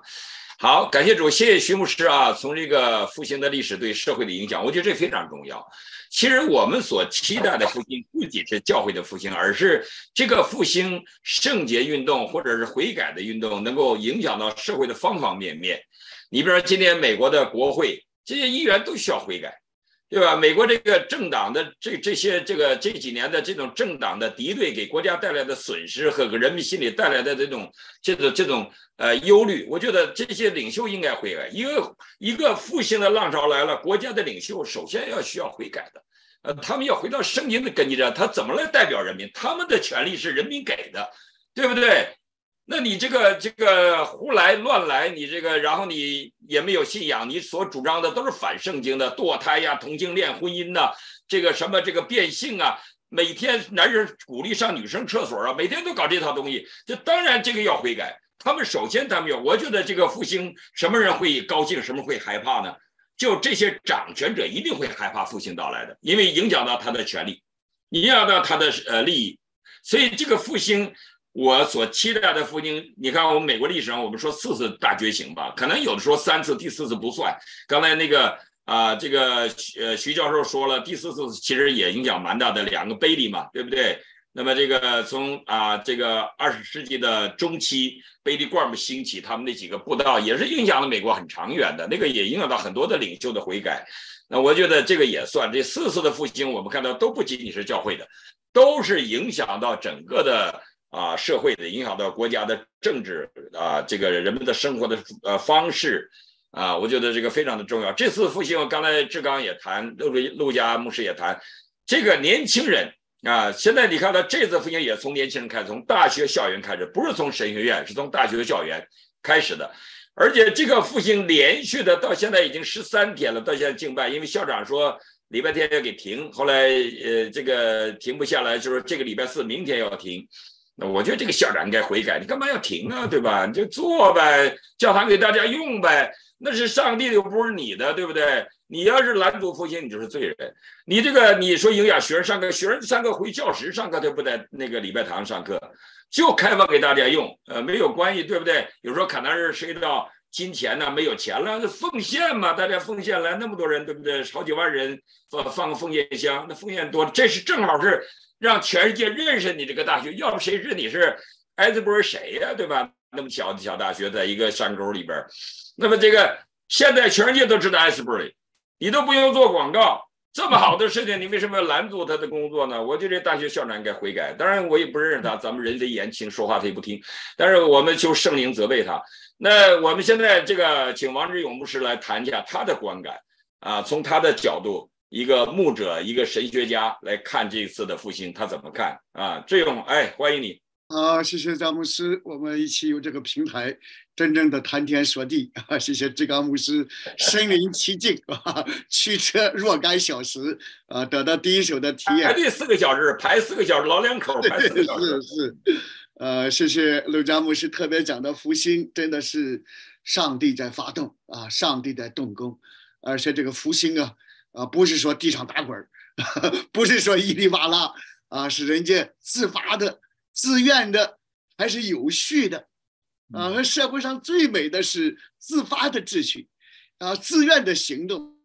好，感谢主，谢谢徐牧师啊，从这个复兴的历史对社会的影响，我觉得这非常重要。其实我们所期待的复兴不仅是教会的复兴，而是这个复兴圣洁运动或者是悔改的运动能够影响到社会的方方面面。你比如说，今天美国的国会这些议员都需要悔改，对吧？美国这个政党的这这些这个这几年的这种政党的敌对，给国家带来的损失和人民心里带来的这种这种这种呃忧虑，我觉得这些领袖应该悔改。一个一个复兴的浪潮来了，国家的领袖首先要需要悔改的，呃，他们要回到圣经的根基上，他怎么来代表人民？他们的权利是人民给的，对不对？那你这个这个胡来乱来，你这个然后你也没有信仰，你所主张的都是反圣经的堕胎呀、同性恋婚姻呐，这个什么这个变性啊，每天男人鼓励上女生厕所啊，每天都搞这套东西，这当然这个要悔改。他们首先他们要，我觉得这个复兴什么人会高兴，什么会害怕呢？就这些掌权者一定会害怕复兴到来的，因为影响到他的权利，影响到他的呃利益，所以这个复兴。我所期待的复兴，你看，我们美国历史上，我们说四次大觉醒吧，可能有的说三次，第四次不算。刚才那个啊，这个呃徐教授说了，第四次其实也影响蛮大的，两个贝利嘛，对不对？那么这个从啊这个二十世纪的中期，贝利罐姆兴起，他们那几个布道也是影响了美国很长远的，那个也影响到很多的领袖的悔改。那我觉得这个也算，这四次的复兴，我们看到都不仅仅是教会的，都是影响到整个的。啊，社会的影响到国家的政治啊，这个人们的生活的呃方式啊，我觉得这个非常的重要。这次复兴，刚才志刚也谈，陆陆家牧师也谈，这个年轻人啊，现在你看到这次复兴也从年轻人开始，从大学校园开始，不是从神学院，是从大学校园开始的。而且这个复兴连续的到现在已经十三天了，到现在敬拜，因为校长说礼拜天要给停，后来呃这个停不下来，就是这个礼拜四明天要停。那我觉得这个校长应该悔改，你干嘛要停啊？对吧？你就做呗，教堂给大家用呗。那是上帝的，又不是你的，对不对？你要是拦阻复兴，你就是罪人。你这个，你说影响学生上课，学生上课回教室上课，对不在那个礼拜堂上课，就开放给大家用，呃，没有关系，对不对？有时候可能是涉及到金钱呢，没有钱了，奉献嘛，大家奉献来那么多人，对不对？好几万人放放个奉献箱，那奉献多，这是正好是让全世界认识你这个大学，要不谁知你是艾滋波谁呀，对吧？那么小的小大学，在一个山沟里边，那么这个现在全世界都知道 Asbury，你都不用做广告，这么好的事情，你为什么要拦阻他的工作呢？我觉得这大学校长应该悔改。当然，我也不认识他，咱们人非言轻，说话他也不听。但是我们就圣灵责备他。那我们现在这个请王志勇牧师来谈一下他的观感啊，从他的角度，一个牧者，一个神学家来看这一次的复兴，他怎么看啊？志勇，哎，欢迎你。
啊，谢谢张牧师，我们一起有这个平台，真正的谈天说地啊！谢谢志刚牧师，身临其境啊，驱车若干小时啊，得到第一手的体验。
排队四个小时，排四个小时，老两口排四个小时。
是是，呃，谢谢陆佳牧师特别讲的福星，真的是上帝在发动啊，上帝在动工，而且这个福星啊啊，不是说地上打滚儿，[LAUGHS] 不是说伊里哇啦啊，是人家自发的。自愿的还是有序的，啊，和社会上最美的是自发的秩序，啊，自愿的行动，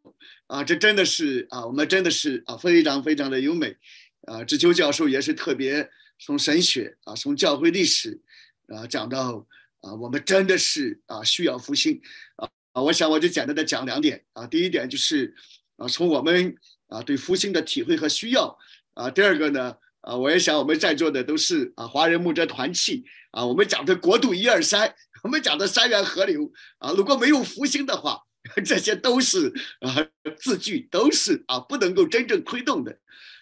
啊，这真的是啊，我们真的是啊，非常非常的优美，啊，志秋教授也是特别从神学啊，从教会历史啊讲到啊，我们真的是啊需要复兴，啊啊，我想我就简单的讲两点啊，第一点就是啊，从我们啊对复兴的体会和需要，啊，第二个呢。啊，我也想我们在座的都是啊，华人牧者团契啊，我们讲的国度一二三，我们讲的三源河流啊，如果没有复兴的话，[LAUGHS] 这些都是啊字句，都是啊不能够真正推动的。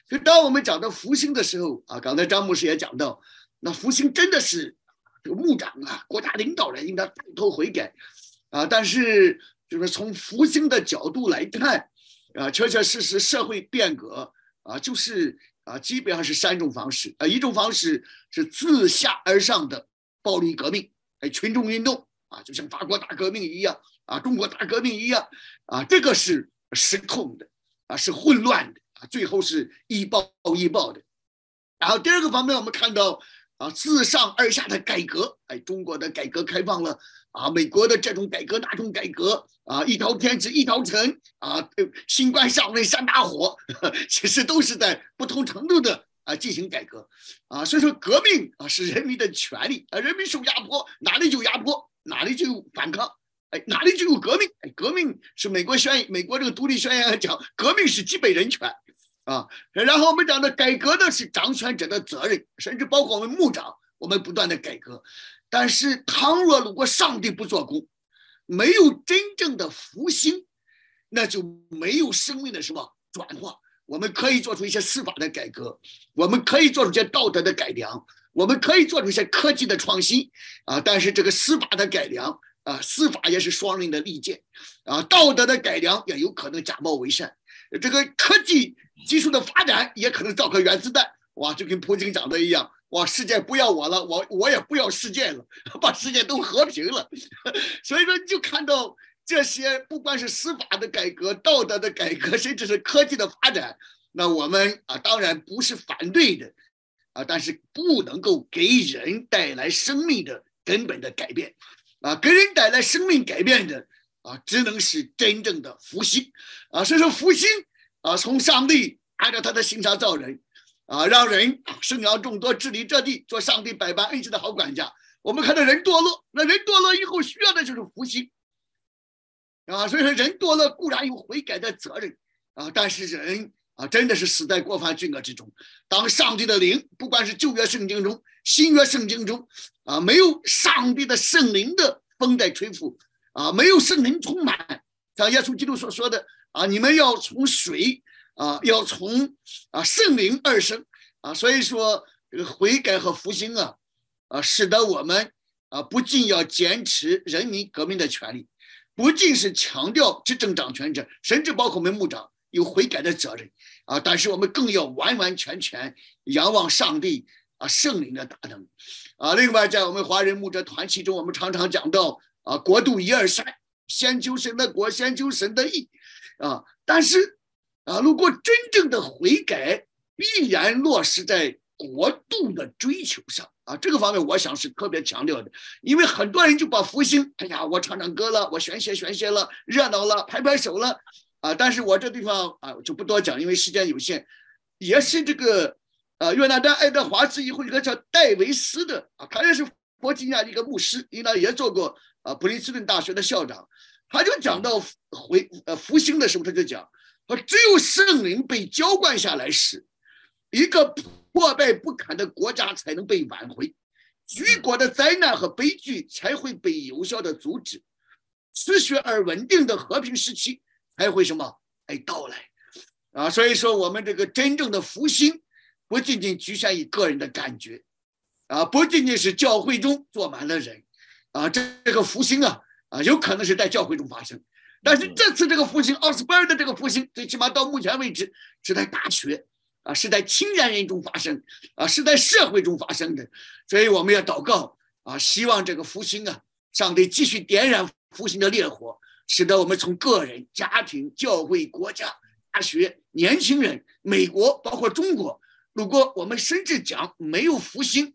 所以当我们讲到复兴的时候啊，刚才张牧师也讲到，那复兴真的是这个牧长啊，国家领导人应该带头悔改啊，但是就是从复兴的角度来看啊，确确实实社会变革啊，就是。啊，基本上是三种方式。啊，一种方式是自下而上的暴力革命，哎，群众运动啊，就像法国大革命一样，啊，中国大革命一样，啊，这个是失控的，啊，是混乱的，啊，最后是一暴一暴的。然后第二个方面，我们看到啊，自上而下的改革，哎，中国的改革开放了。啊，美国的这种改革，那种改革啊，一朝天子一朝臣啊，新官上任三大火，[LAUGHS] 其实都是在不同程度的啊进行改革啊。所以说，革命啊是人民的权利啊，人民受压迫，哪里就压迫，哪里就有反抗，哎，哪里就有革命，哎，革命是美国宣美国这个独立宣言讲，革命是基本人权啊。然后我们讲的改革呢是掌权者的责任，甚至包括我们牧长，我们不断的改革。但是，倘若如果上帝不做工，没有真正的复兴，那就没有生命的什么转化。我们可以做出一些司法的改革，我们可以做出一些道德的改良，我们可以做出一些科技的创新啊。但是这个司法的改良啊，司法也是双刃的利剑啊。道德的改良也有可能假冒伪善，这个科技技术的发展也可能造颗原子弹，哇，就跟普京讲的一样。哇！世界不要我了，我我也不要世界了，[LAUGHS] 把世界都和平了。[LAUGHS] 所以说，就看到这些，不管是司法的改革、道德的改革，[LAUGHS] 甚至是科技的发展，那我们啊，当然不是反对的，啊，但是不能够给人带来生命的根本的改变，啊，给人带来生命改变的啊，只能是真正的福星，啊，所以说福星啊，从上帝按照他的形象造人。啊，让人生养众多，治理这地，做上帝百般恩赐的好管家。我们看到人堕落，那人堕落以后需要的就是福星啊。所以说，人堕落固然有悔改的责任啊，但是人啊，真的是死在过犯罪恶之中。当上帝的灵，不管是旧约圣经中、新约圣经中啊，没有上帝的圣灵的风在吹拂啊，没有圣灵充满，像耶稣基督所说的啊，你们要从水。啊，要从啊圣灵而生啊，所以说这个悔改和复兴啊，啊，使得我们啊不仅要坚持人民革命的权利，不仅是强调执政掌权者，甚至包括我们牧长有悔改的责任啊，但是我们更要完完全全仰望上帝啊圣灵的大能啊。另外，在我们华人牧者团体中，我们常常讲到啊国度一二三，先求神的国，先求神的义，啊，但是啊，如果真正的悔改，必然落实在国度的追求上啊，这个方面我想是特别强调的，因为很多人就把福星，哎呀，我唱唱歌了，我宣泄宣泄了，热闹了，拍拍手了，啊，但是我这地方啊就不多讲，因为时间有限，也是这个。啊，约拿丹爱德华兹以后一个叫戴维斯的啊，他也是佛吉尼亚的一个牧师，应当也做过啊普林斯顿大学的校长。他就讲到回呃复兴的时候，他就讲说，只有圣灵被浇灌下来时，一个破败不堪的国家才能被挽回，举国的灾难和悲剧才会被有效的阻止，持续而稳定的和平时期才会什么哎到来啊。所以说，我们这个真正的复兴。不仅仅局限于个人的感觉，啊，不仅仅是教会中坐满了人，啊，这这个复兴啊，啊，有可能是在教会中发生，但是这次这个复兴，奥斯贝尔的这个复兴，最起码到目前为止是在大学，啊，是在青年人中发生，啊，是在社会中发生的，所以我们要祷告，啊，希望这个复兴啊，上帝继续点燃复兴的烈火，使得我们从个人、家庭、教会、国家、大学、年轻人、美国，包括中国。如果我们甚至讲没有复兴，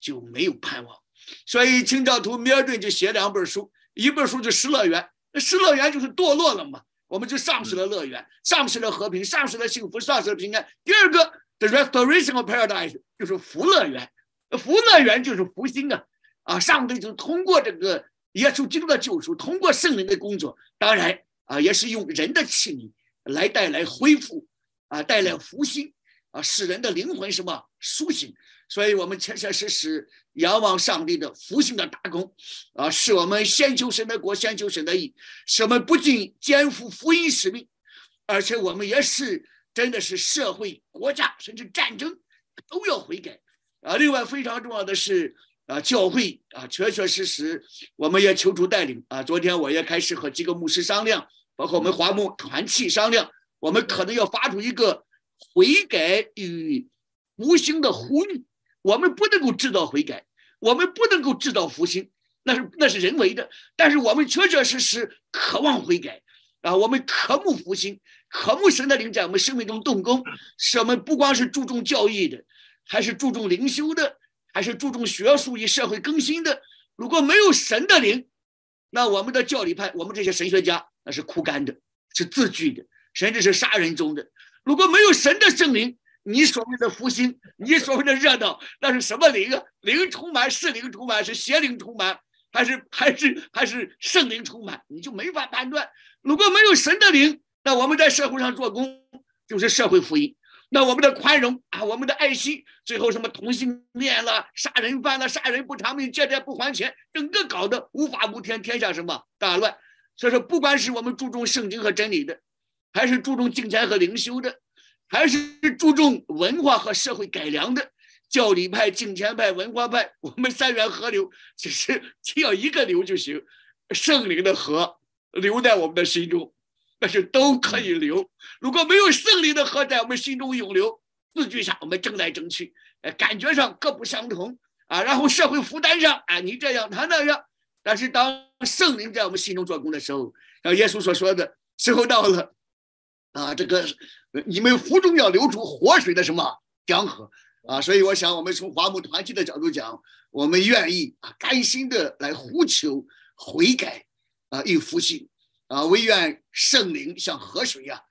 就没有盼望。所以清教徒米尔顿就写两本书，一本书就《失乐园》，失乐园就是堕落了嘛，我们就丧失了乐园，丧失了和平，丧失了幸福，丧失了平安。第二个《The Restoration of Paradise》就是福乐园，福乐园就是福星啊！啊，上帝就通过这个耶稣基督的救赎，通过圣灵的工作，当然啊，也是用人的器皿来带来恢复啊，带来福星。啊，使人的灵魂什么苏醒，所以我们切切实实仰望上帝的复兴的大功，啊，使我们先求神的国，先求神的义，使我们不仅肩负福音使命，而且我们也是真的是社会、国家甚至战争都要悔改，啊，另外非常重要的是啊，教会啊，确确实实我们也求助带领啊，昨天我也开始和几个牧师商量，包括我们华牧团契商量，我们可能要发出一个。悔改与无形的呼吁，我们不能够制造悔改，我们不能够制造复兴，那是那是人为的。但是我们确确实实渴望悔改啊，我们渴慕复兴，渴慕神的灵在我们生命中动工。是我们不光是注重教义的，还是注重灵修的，还是注重学术与社会更新的。如果没有神的灵，那我们的教理派，我们这些神学家，那是枯干的，是自居的，甚至是杀人中的。如果没有神的圣灵，你所谓的福星，你所谓的热闹，那是什么灵啊？灵充满是灵充满，是邪灵充满，还是还是还是圣灵充满？你就没法判断。如果没有神的灵，那我们在社会上做工就是社会福音。那我们的宽容啊，我们的爱心，最后什么同性恋了、杀人犯了、杀人不偿命、借债不还钱，整个搞得无法无天，天下什么大乱。所以说，不管是我们注重圣经和真理的。还是注重金钱和灵修的，还是注重文化和社会改良的教理派、金钱派、文化派，我们三源河流其实只要一个流就行，圣灵的河流在我们的心中，那是都可以流。如果没有圣灵的河在我们心中涌流，字句上我们争来争去，呃，感觉上各不相同啊。然后社会负担上，啊，你这样他那样。但是当圣灵在我们心中做工的时候，像耶稣所说的时候到了。啊，这个你们腹中要流出活水的什么江河啊？所以我想，我们从华牧团体的角度讲，我们愿意啊，甘心的来呼求悔改啊，与复兴啊，唯愿圣灵像河水呀，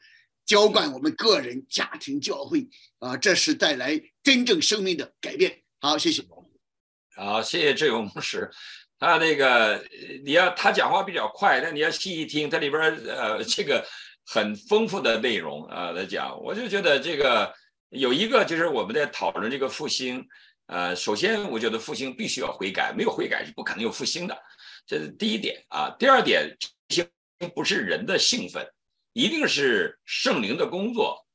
浇灌我们个人、家庭、教会啊，这是带来真正生命的改变。好，谢谢。
好，谢谢志勇牧师。他那个你要他讲话比较快，但你要细细听，他里边呃这个。很丰富的内容啊，来讲，我就觉得这个有一个就是我们在讨论这个复兴，呃，首先我觉得复兴必须要悔改，没有悔改是不可能有复兴的，这是第一点啊。第二点，复兴不是人的兴奋，一定是圣灵的工作，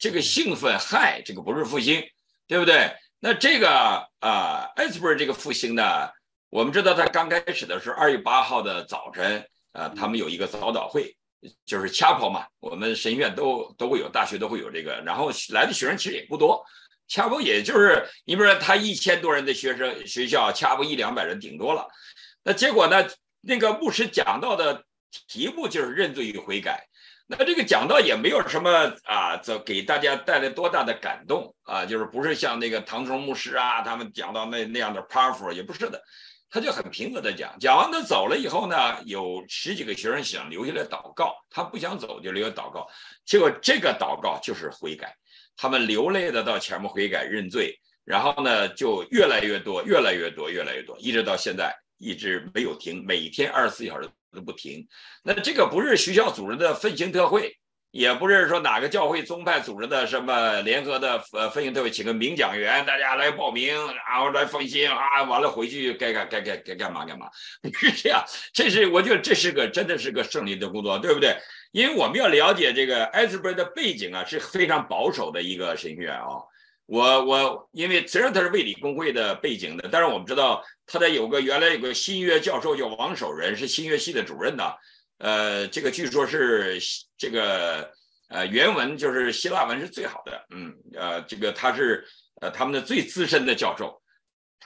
这个兴奋害这个不是复兴，对不对？那这个啊，艾斯伯这个复兴呢，我们知道他刚开始的是二月八号的早晨，啊，他们有一个早祷会。就是 chapel 嘛，我们神学院都都会有，大学都会有这个，然后来的学生其实也不多，chapel 也就是你比如说他一千多人的学生学校，chapel 一两百人顶多了，那结果呢，那个牧师讲到的题目就是认罪与悔改。那这个讲到也没有什么啊，这给大家带来多大的感动啊，就是不是像那个唐崇牧师啊，他们讲到那那样的 powerful，也不是的，他就很平和的讲。讲完他走了以后呢，有十几个学生想留下来祷告，他不想走就留下祷告，结果这个祷告就是悔改，他们流泪的到前面悔改认罪，然后呢就越来越多，越来越多，越来越多，一直到现在一直没有停，每天二十四小时。都不停，那这个不是学校组织的奋兴特会，也不是说哪个教会宗派组织的什么联合的呃分行特会，请个名讲员，大家来报名，然后来分析啊，完了回去该干该该该干嘛干嘛，[LAUGHS] 不是这样，这是我觉得这是个真的是个胜利的工作，对不对？因为我们要了解这个艾斯伯的背景啊，是非常保守的一个神学院啊。我我因为虽然他是卫理公会的背景的，但是我们知道他的有个原来有个新约教授叫王守仁，是新约系的主任的。呃，这个据说是这个呃原文就是希腊文是最好的，嗯呃这个他是呃他们的最资深的教授，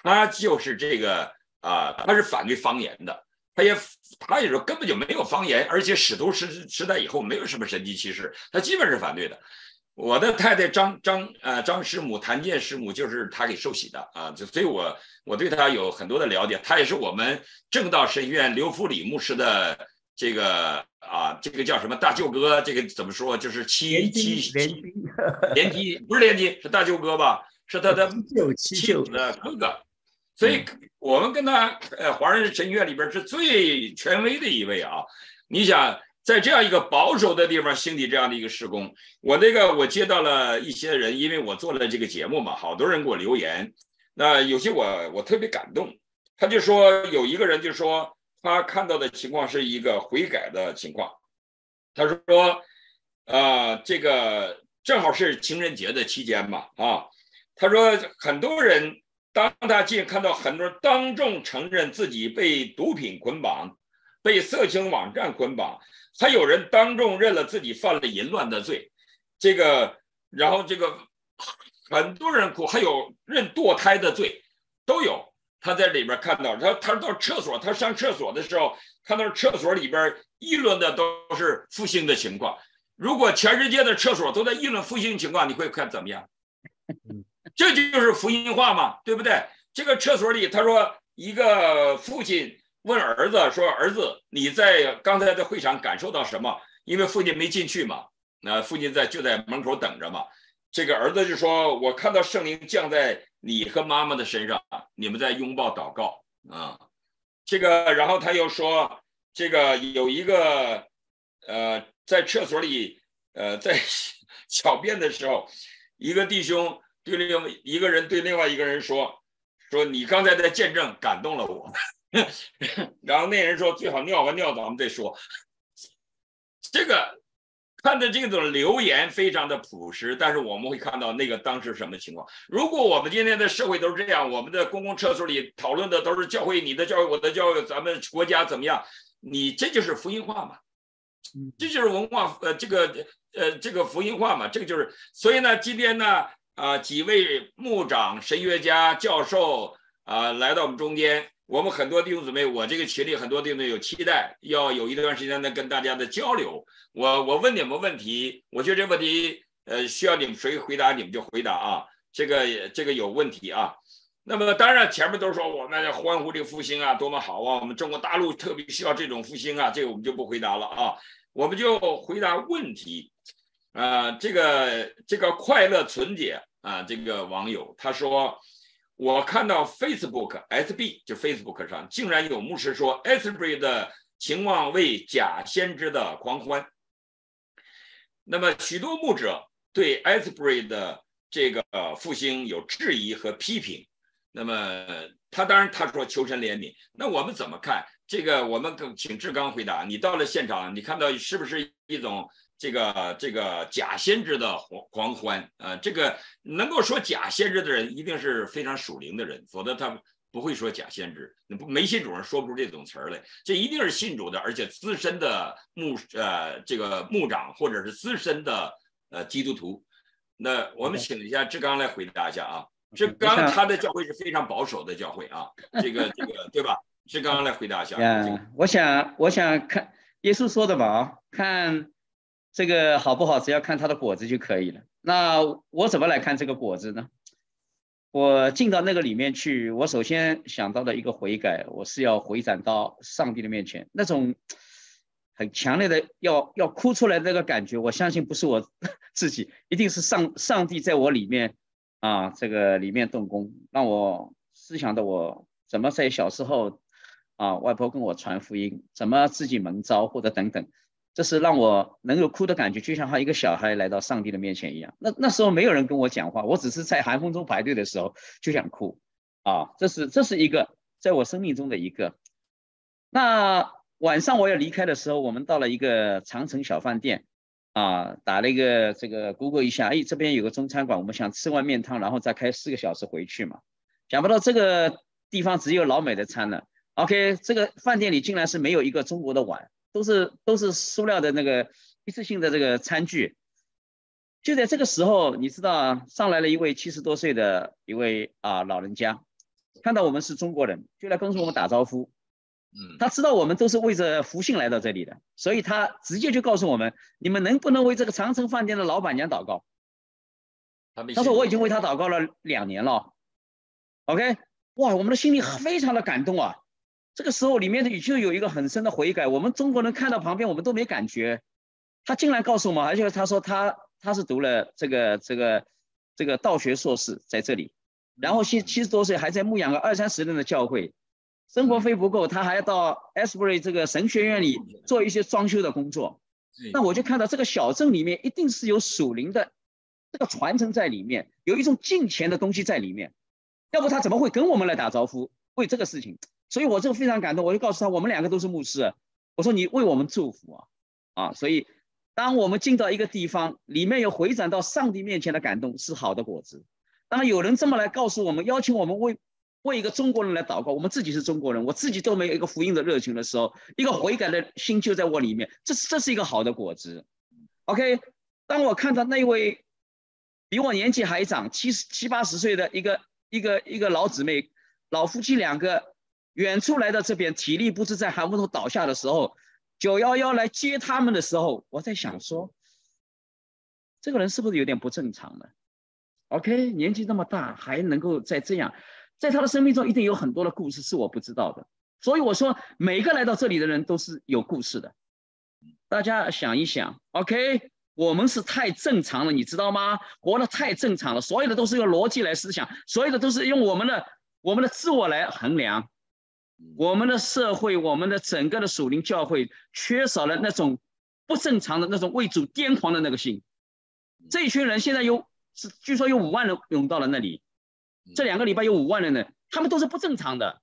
他就是这个啊他是反对方言的，他也他也说根本就没有方言，而且使徒时时代以后没有什么神迹奇事，他基本是反对的。我的太太张张呃张师母谭健师母就是他给受洗的啊，就所以我我对他有很多的了解，他也是我们正道神学院刘福礼牧师的这个啊这个叫什么？大舅哥，这个怎么说？就是七七
连
连基不是连基是大舅哥吧，是他的
七
舅的哥哥，所以我们跟他呃华人神学院里边是最权威的一位啊，你想。在这样一个保守的地方兴起这样的一个施工，我那个我接到了一些人，因为我做了这个节目嘛，好多人给我留言，那有些我我特别感动，他就说有一个人就说他看到的情况是一个悔改的情况，他说，呃，这个正好是情人节的期间嘛，啊，他说很多人当他见看到很多人当众承认自己被毒品捆绑，被色情网站捆绑。还有人当众认了自己犯了淫乱的罪，这个，然后这个很多人哭，还有认堕胎的罪都有。他在里边看到，他他到厕所，他上厕所的时候，看到厕所里边议论的都是复兴的情况。如果全世界的厕所都在议论复兴情况，你会看怎么样？这就是福音化嘛，对不对？这个厕所里，他说一个父亲。问儿子说：“儿子，你在刚才的会场感受到什么？因为父亲没进去嘛，那父亲在就在门口等着嘛。这个儿子就说：我看到圣灵降在你和妈妈的身上，你们在拥抱祷告啊。这个，然后他又说：这个有一个呃，在厕所里呃，在 [LAUGHS] 小便的时候，一个弟兄对另一个人对另外一个人说：说你刚才的见证感动了我。[LAUGHS] ”然后那人说：“最好尿完尿，咱们再说。[LAUGHS] ”这个看的这种留言非常的朴实，但是我们会看到那个当时什么情况。如果我们今天的社会都是这样，我们的公共厕所里讨论的都是教会，你的教育，我的教育，咱们国家怎么样？你这就是福音化嘛？这就是文化呃，这个呃，这个福音化嘛？这个就是。所以呢，今天呢，啊，几位牧长、神学家、教授啊，来到我们中间。我们很多弟兄姊妹，我这个群里很多弟兄有期待，要有一段时间呢跟大家的交流。我我问你们问题，我觉得这问题呃需要你们谁回答你们就回答啊。这个这个有问题啊。那么当然前面都说我们欢呼这个复兴啊多么好啊，我们中国大陆特别需要这种复兴啊，这个我们就不回答了啊。我们就回答问题啊。这个这个快乐纯洁啊，这个网友他说。我看到 Facebook SB 就 Facebook 上竟然有牧师说 Asbury 的情况为假先知的狂欢。那么许多牧者对 Asbury 的这个复兴有质疑和批评。那么他当然他说求神怜悯。那我们怎么看这个？我们请志刚回答。你到了现场，你看到是不是一种？这个这个假先知的狂狂欢啊，这个能够说假先知的人，一定是非常属灵的人，否则他不会说假先知。那不没信主人说不出这种词儿来，这一定是信主的，而且资深的牧呃这个牧长或者是资深的呃基督徒。那我们请一下志刚来回答一下啊，志刚他的教会是非常保守的教会啊，这个这个对吧？志刚来回答一下。
嗯，我想我想看。耶稣说的吧啊，看这个好不好，只要看它的果子就可以了。那我怎么来看这个果子呢？我进到那个里面去，我首先想到的一个悔改，我是要回转到上帝的面前，那种很强烈的要要哭出来那个感觉，我相信不是我 [LAUGHS] 自己，一定是上上帝在我里面啊，这个里面动工，让我思想的我怎么在小时候啊，外婆跟我传福音，怎么自己蒙召或者等等。这是让我能够哭的感觉，就像他一个小孩来到上帝的面前一样。那那时候没有人跟我讲话，我只是在寒风中排队的时候就想哭啊。这是这是一个在我生命中的一个。那晚上我要离开的时候，我们到了一个长城小饭店啊，打了一个这个 Google 一下，哎，这边有个中餐馆，我们想吃碗面汤，然后再开四个小时回去嘛。想不到这个地方只有老美的餐了。OK，这个饭店里竟然是没有一个中国的碗。都是都是塑料的那个一次性的这个餐具，就在这个时候，你知道上来了一位七十多岁的一位啊老人家，看到我们是中国人，就来跟我们打招呼。
嗯，
他知道我们都是为着福信来到这里的，所以他直接就告诉我们：你们能不能为这个长城饭店的老板娘祷告？他说我已经为他祷告了两年了。OK，哇，我们的心里非常的感动啊。这个时候里面的就有一个很深的悔改，我们中国人看到旁边我们都没感觉，他竟然告诉我们，而且他说他他是读了这个这个这个道学硕士在这里，然后七七十多岁还在牧养个二三十人的教会，生活费不够，他还要到 Asbury 这个神学院里做一些装修的工作。那我就看到这个小镇里面一定是有属灵的这个传承在里面，有一种敬虔的东西在里面，要不他怎么会跟我们来打招呼为这个事情？所以，我这个非常感动，我就告诉他，我们两个都是牧师，我说你为我们祝福啊，啊，所以，当我们进到一个地方，里面有回转到上帝面前的感动，是好的果子。当有人这么来告诉我们，邀请我们为为一个中国人来祷告，我们自己是中国人，我自己都没有一个福音的热情的时候，一个悔改的心就在我里面，这是这是一个好的果子。OK，当我看到那位比我年纪还长，七十七八十岁的一个一个一个老姊妹，老夫妻两个。远处来到这边，体力不支，在寒风中倒下的时候，九幺幺来接他们的时候，我在想说，这个人是不是有点不正常呢？OK，年纪这么大还能够在这样，在他的生命中一定有很多的故事是我不知道的。所以我说，每个来到这里的人都是有故事的。大家想一想，OK，我们是太正常了，你知道吗？活得太正常了，所有的都是用逻辑来思想，所有的都是用我们的我们的自我来衡量。我们的社会，我们的整个的属灵教会，缺少了那种不正常的那种为主癫狂的那个心。这一群人现在有是，据说有五万人涌到了那里。这两个礼拜有五万人呢，他们都是不正常的。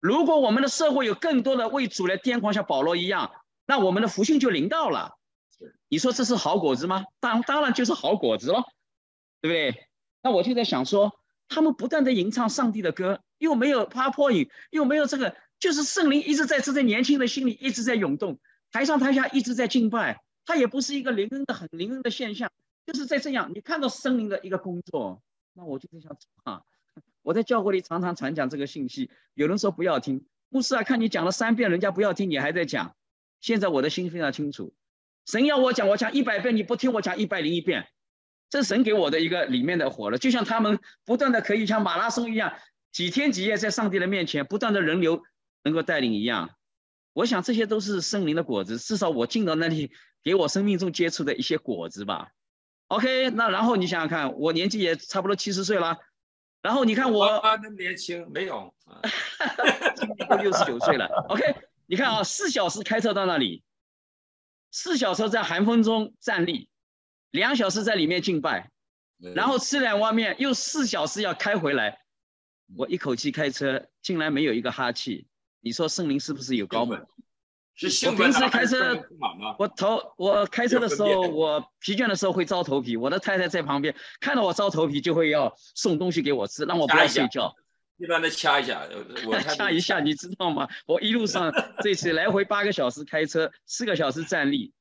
如果我们的社会有更多的为主来癫狂，像保罗一样，那我们的福星就临到了。你说这是好果子吗？当当然就是好果子了，对不对？那我就在想说。他们不断的吟唱上帝的歌，又没有拍破影又没有这个，就是圣灵一直在这些年轻的心里一直在涌动，台上台下一直在敬拜，他也不是一个灵恩的很灵恩的现象，就是在这样，你看到圣灵的一个工作，那我就在想啊，我在教会里常常传讲这个信息，有人说不要听，牧师啊，看你讲了三遍，人家不要听，你还在讲，现在我的心非常清楚，神要我讲，我讲一百遍，你不听我讲一百零一遍。这神给我的一个里面的火了，就像他们不断的可以像马拉松一样，几天几夜在上帝的面前不断的人流能够带领一样。我想这些都是圣灵的果子，至少我进到那里给我生命中接触的一些果子吧。OK，那然后你想想看，我年纪也差不多七十岁了，然后你看我
那么年轻没有，
今年 [LAUGHS] 都六十九岁了。OK，你看啊，四小时开车到那里，四小时在寒风中站立。两小时在里面敬拜，然后吃两碗面，又四小时要开回来。我一口气开车，竟然没有一个哈气。你说圣灵是不是有高门？
是
我平时开车，我头我开车的时候，我疲倦的时候会招头皮。我的太太在旁边看到我招头皮，就会要送东西给我吃，让我不要睡觉。
一般的掐一下，我 [LAUGHS]
掐一下，你知道吗？我一路上 [LAUGHS] 这次来回八个小时开车，四个小时站立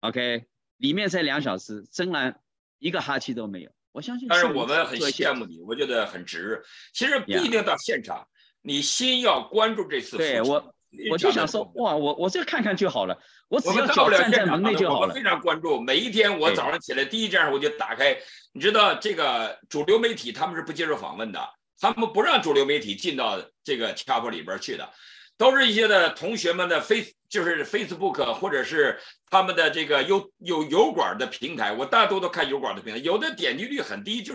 ，OK。里面才两小时，真然一个哈气都没有。我相信。
但是我们很羡慕你，我觉得很值。其实不一定到现场，你心要关注这次。
对我，我就想说，哇，我我这看看就好了，
我
只要脚站在门内就好
了。我非常关注，每一天我早上起来第一件事我就打开，你知道这个主流媒体他们是不接受访问的，他们不让主流媒体进到这个 chapel 里边去的，都是一些的同学们的 face 就是 Facebook 或者是他们的这个有有油管的平台，我大多都看油管的平台，有的点击率很低，就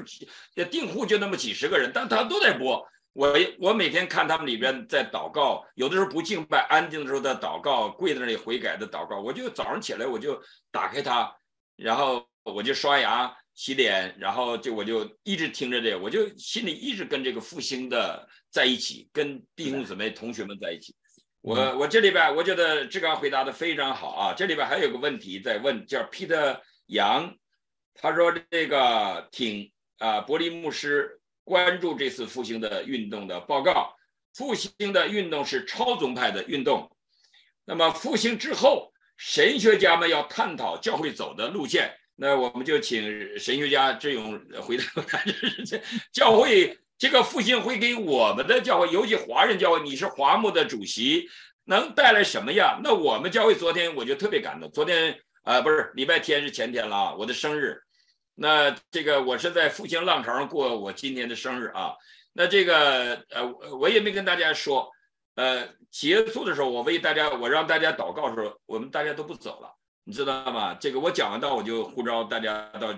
订户就那么几十个人，但他都在播。我我每天看他们里边在祷告，有的时候不敬拜，安静的时候在祷告，跪在那里悔改的祷告。我就早上起来我就打开它，然后我就刷牙洗脸，然后就我就一直听着这个，我就心里一直跟这个复兴的在一起，跟弟兄姊妹同学们在一起。我我这里边我觉得志刚回答的非常好啊。这里边还有个问题在问，叫 Peter 杨，他说这个挺啊伯利牧师。关注这次复兴的运动的报告。复兴的运动是超宗派的运动。那么复兴之后，神学家们要探讨教会走的路线。那我们就请神学家志勇回答 [LAUGHS] 教会这个复兴会给我们的教会，尤其华人教会，你是华牧的主席，能带来什么呀？那我们教会昨天我就特别感动。昨天啊，不是礼拜天是前天了啊，我的生日。那这个我是在复兴浪潮上过我今天的生日啊。那这个呃，我也没跟大家说，呃，结束的时候我为大家，我让大家祷告的时候，我们大家都不走了，你知道吗？这个我讲完道我就呼召大家到呃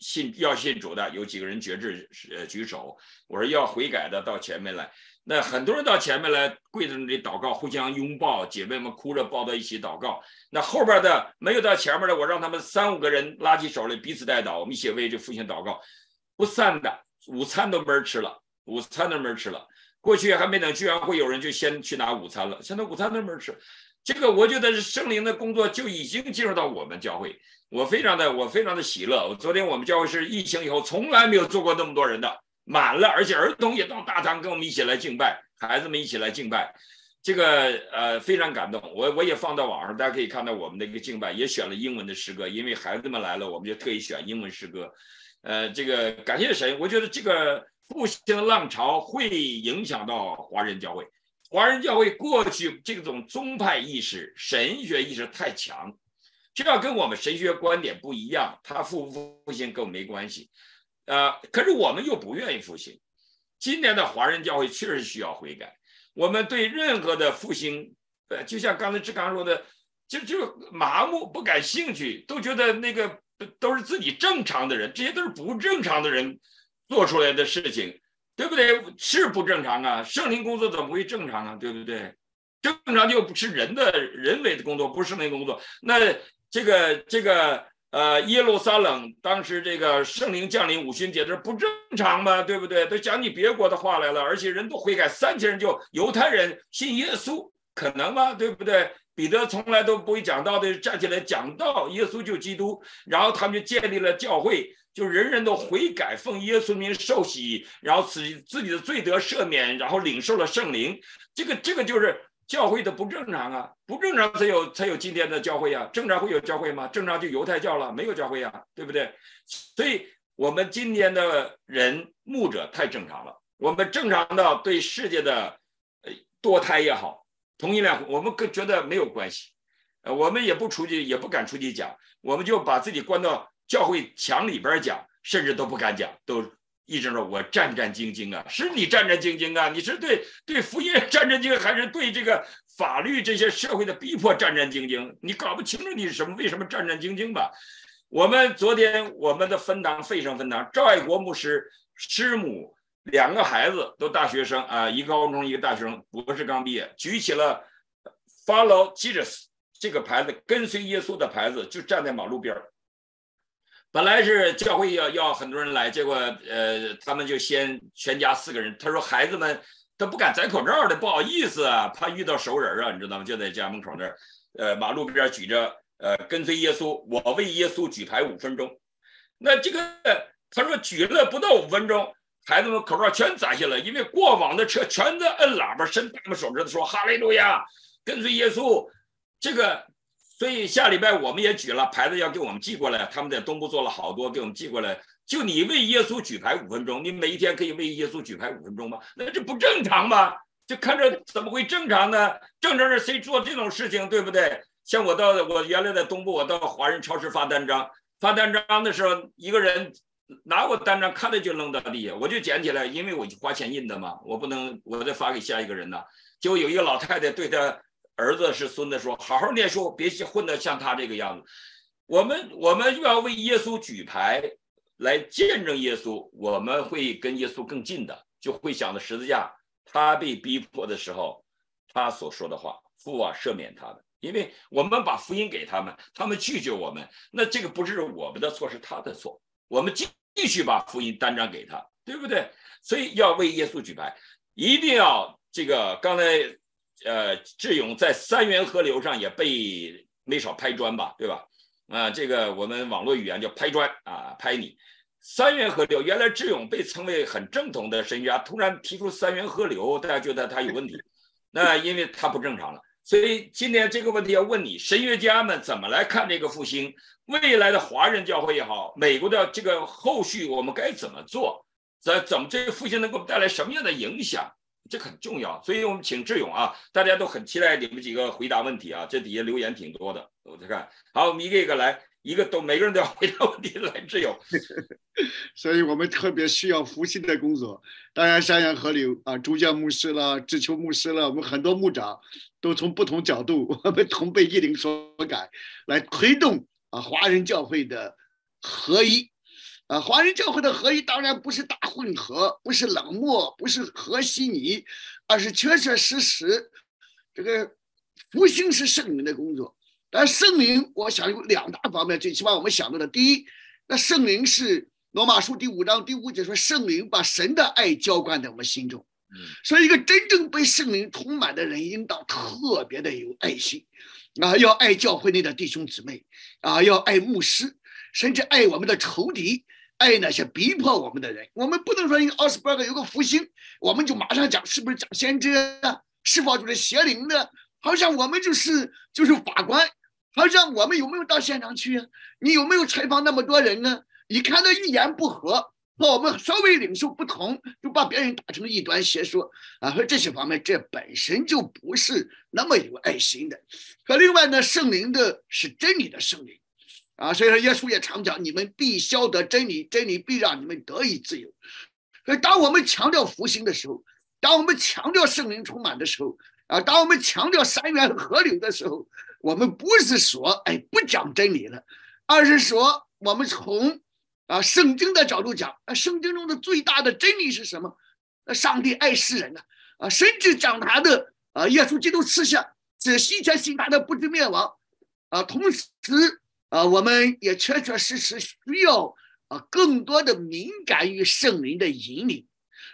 信要信主的有几个人决志呃举手，我说要悔改的到前面来。那很多人到前面来跪在那里祷告，互相拥抱，姐妹们哭着抱到一起祷告。那后边的没有到前面的，我让他们三五个人拉起手来彼此带祷，我们一起为这父亲祷告，不散的。午餐都没人吃了，午餐都没人吃了。过去还没等聚完会，有人就先去拿午餐了，现在午餐都没人吃。这个我觉得是圣灵的工作就已经进入到我们教会，我非常的我非常的喜乐。昨天我们教会是疫情以后从来没有做过那么多人的。满了，而且儿童也到大堂跟我们一起来敬拜，孩子们一起来敬拜，这个呃非常感动。我我也放到网上，大家可以看到我们的一个敬拜，也选了英文的诗歌，因为孩子们来了，我们就特意选英文诗歌。呃，这个感谢神，我觉得这个复兴浪潮会影响到华人教会。华人教会过去这种宗派意识、神学意识太强，这要跟我们神学观点不一样，他复不复兴跟我没关系。呃，可是我们又不愿意复兴。今年的华人教会确实需要悔改。我们对任何的复兴，呃，就像刚才志刚说的，就就麻木、不感兴趣，都觉得那个都是自己正常的人，这些都是不正常的人做出来的事情，对不对？是不正常啊！圣灵工作怎么会正常啊？对不对？正常就不是人的人为的工作，不是圣灵工作。那这个这个。呃，耶路撒冷当时这个圣灵降临五旬节，这不正常吗？对不对？都讲起别国的话来了，而且人都悔改，三千人就犹太人信耶稣，可能吗？对不对？彼得从来都不会讲道的，站起来讲道，耶稣就基督，然后他们就建立了教会，就人人都悔改，奉耶稣名受洗，然后自自己的罪得赦免，然后领受了圣灵，这个这个就是。教会的不正常啊，不正常才有才有今天的教会呀。正常会有教会吗？正常就犹太教了，没有教会呀，对不对？所以，我们今天的人牧者太正常了。我们正常的对世界的，呃，堕胎也好，同性恋，我们更觉得没有关系。呃，我们也不出去，也不敢出去讲，我们就把自己关到教会墙里边讲，甚至都不敢讲，都。一直说：“我战战兢兢啊，是你战战兢兢啊，你是对对福音战战兢兢，还是对这个法律这些社会的逼迫战战兢兢？你搞不清楚你是什么，为什么战战兢兢吧？”我们昨天我们的分堂费城分堂，赵爱国牧师师母两个孩子都大学生啊，一个高中一个大学生，博士刚毕业，举起了 “Follow Jesus” 这个牌子，跟随耶稣的牌子，就站在马路边。本来是教会要要很多人来，结果呃，他们就先全家四个人。他说孩子们都不敢摘口罩的，不好意思啊，怕遇到熟人啊，你知道吗？就在家门口那儿，呃，马路边举着呃，跟随耶稣，我为耶稣举牌五分钟。那这个他说举了不到五分钟，孩子们口罩全摘下来，因为过往的车全在摁喇叭，伸大拇手指头说哈利路亚，跟随耶稣，这个。所以下礼拜我们也举了牌子要给我们寄过来，他们在东部做了好多给我们寄过来。就你为耶稣举牌五分钟，你每一天可以为耶稣举牌五分钟吗？那这不正常吗？就看着怎么会正常呢？正常人谁做这种事情，对不对？像我到我原来在东部，我到华人超市发单张，发单张的时候，一个人拿我单张，看着就扔到地下，我就捡起来，因为我花钱印的嘛，我不能我再发给下一个人呢。就有一个老太太对她儿子是孙子说：“好好念书，别混得像他这个样子。”我们我们又要为耶稣举牌来见证耶稣，我们会跟耶稣更近的，就会想到十字架，他被逼迫的时候，他所说的话，父啊赦免他的。因为我们把福音给他们，他们拒绝我们，那这个不是我们的错，是他的错。我们继继续把福音单张给他，对不对？所以要为耶稣举牌，一定要这个。刚才呃，志勇在三元河流上也被没少拍砖吧，对吧？啊，这个我们网络语言叫拍砖啊，拍你。三元河流原来志勇被称为很正统的神学家，突然提出三元河流，大家觉得他有问题，那因为他不正常了。所以今天这个问题要问你，神学家们怎么来看这个复兴？未来的华人教会也好，美国的这个后续我们该怎么做？怎怎么这个复兴能给我们带来什么样的影响？这很重要。所以我们请志勇啊，大家都很期待你们几个回答问题啊。这底下留言挺多的，我再看。好，我们一个一个来，一个都每个人都要回答问题来。志勇，[LAUGHS]
所以我们特别需要复兴的工作。当然，山羊河流啊，主教牧师了，志秋牧师了，我们很多牧长。都从不同角度，我们同被一灵所感，来推动啊华人教会的合一，啊华人教会的合一当然不是大混合，不是冷漠，不是和稀泥，而是确确实实这个复兴是圣灵的工作。但圣灵，我想有两大方面，最起码我们想到的，第一，那圣灵是罗马书第五章第五节说，圣灵把神的爱浇灌在我们心中。所以，一个真正被圣灵充满的人，应当特别的有爱心，啊，要爱教会内的弟兄姊妹，啊，要爱牧师，甚至爱我们的仇敌，爱那些逼迫我们的人。我们不能说因为奥斯伯格有个福星，我们就马上讲是不是讲先知啊，是否就是邪灵的？好像我们就是就是法官，好像我们有没有到现场去啊？你有没有采访那么多人呢？你看到一言不合。和我们稍微领袖不同，就把别人打成异端邪说啊！和这些方面，这本身就不是那么有爱心的。可另外呢，圣灵的是真理的圣灵啊，所以说耶稣也常讲：你们必晓得真理，真理必让你们得以自由。所以当我们强调复兴的时候，当我们强调圣灵充满的时候啊，当我们强调三元合流的时候，我们不是说哎不讲真理了，而是说我们从。啊，圣经的角度讲，啊，圣经中的最大的真理是什么？啊，上帝爱世人呐，啊，甚至讲他的啊，耶稣基督赐下，只希全信他的不至灭亡，啊，同时啊，我们也确确实实需要啊，更多的敏感于圣灵的引领，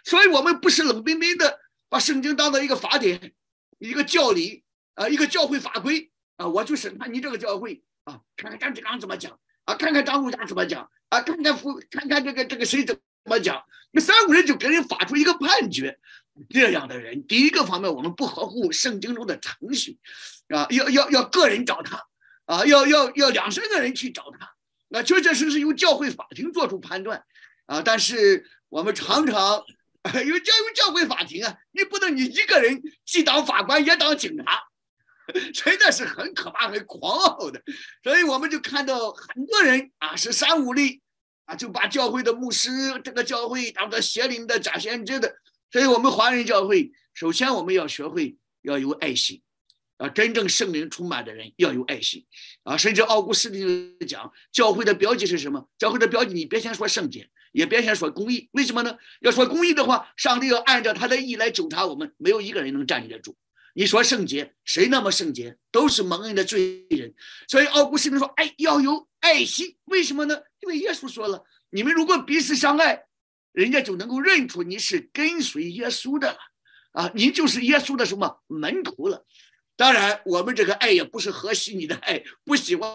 所以我们不是冷冰冰的把圣经当做一个法典、一个教理啊、一个教会法规啊，我去审判你这个教会啊，看看张志刚怎么讲啊，看看张路家怎么讲。啊，看看夫，看看这个这个谁怎么讲？那三五人就给人发出一个判决，这样的人，第一个方面我们不合乎圣经中的程序，啊，要要要个人找他，啊，要要要两三个人去找他，那确确实实由教会法庭做出判断，啊，但是我们常常 [LAUGHS] 有教有教会法庭啊，你不能你一个人既当法官也当警察。[LAUGHS] 真的是很可怕、很狂傲的，所以我们就看到很多人啊是三五力啊，就把教会的牧师、这个教会当做邪灵的、假先知的。所以，我们华人教会首先我们要学会要有爱心啊，真正圣灵充满的人要有爱心啊。甚至奥古斯丁讲，教会的标记是什么？教会的标记，你别先说圣洁，也别先说公义，为什么呢？要说公义的话，上帝要按照他的意来纠察我们，没有一个人能站立得住。你说圣洁，谁那么圣洁？都是蒙恩的罪人。所以奥古斯丁说：“哎，要有爱心。为什么呢？因为耶稣说了，你们如果彼此相爱，人家就能够认出你是跟随耶稣的了。啊，你就是耶稣的什么门徒了？当然，我们这个爱也不是和稀泥的爱，不喜欢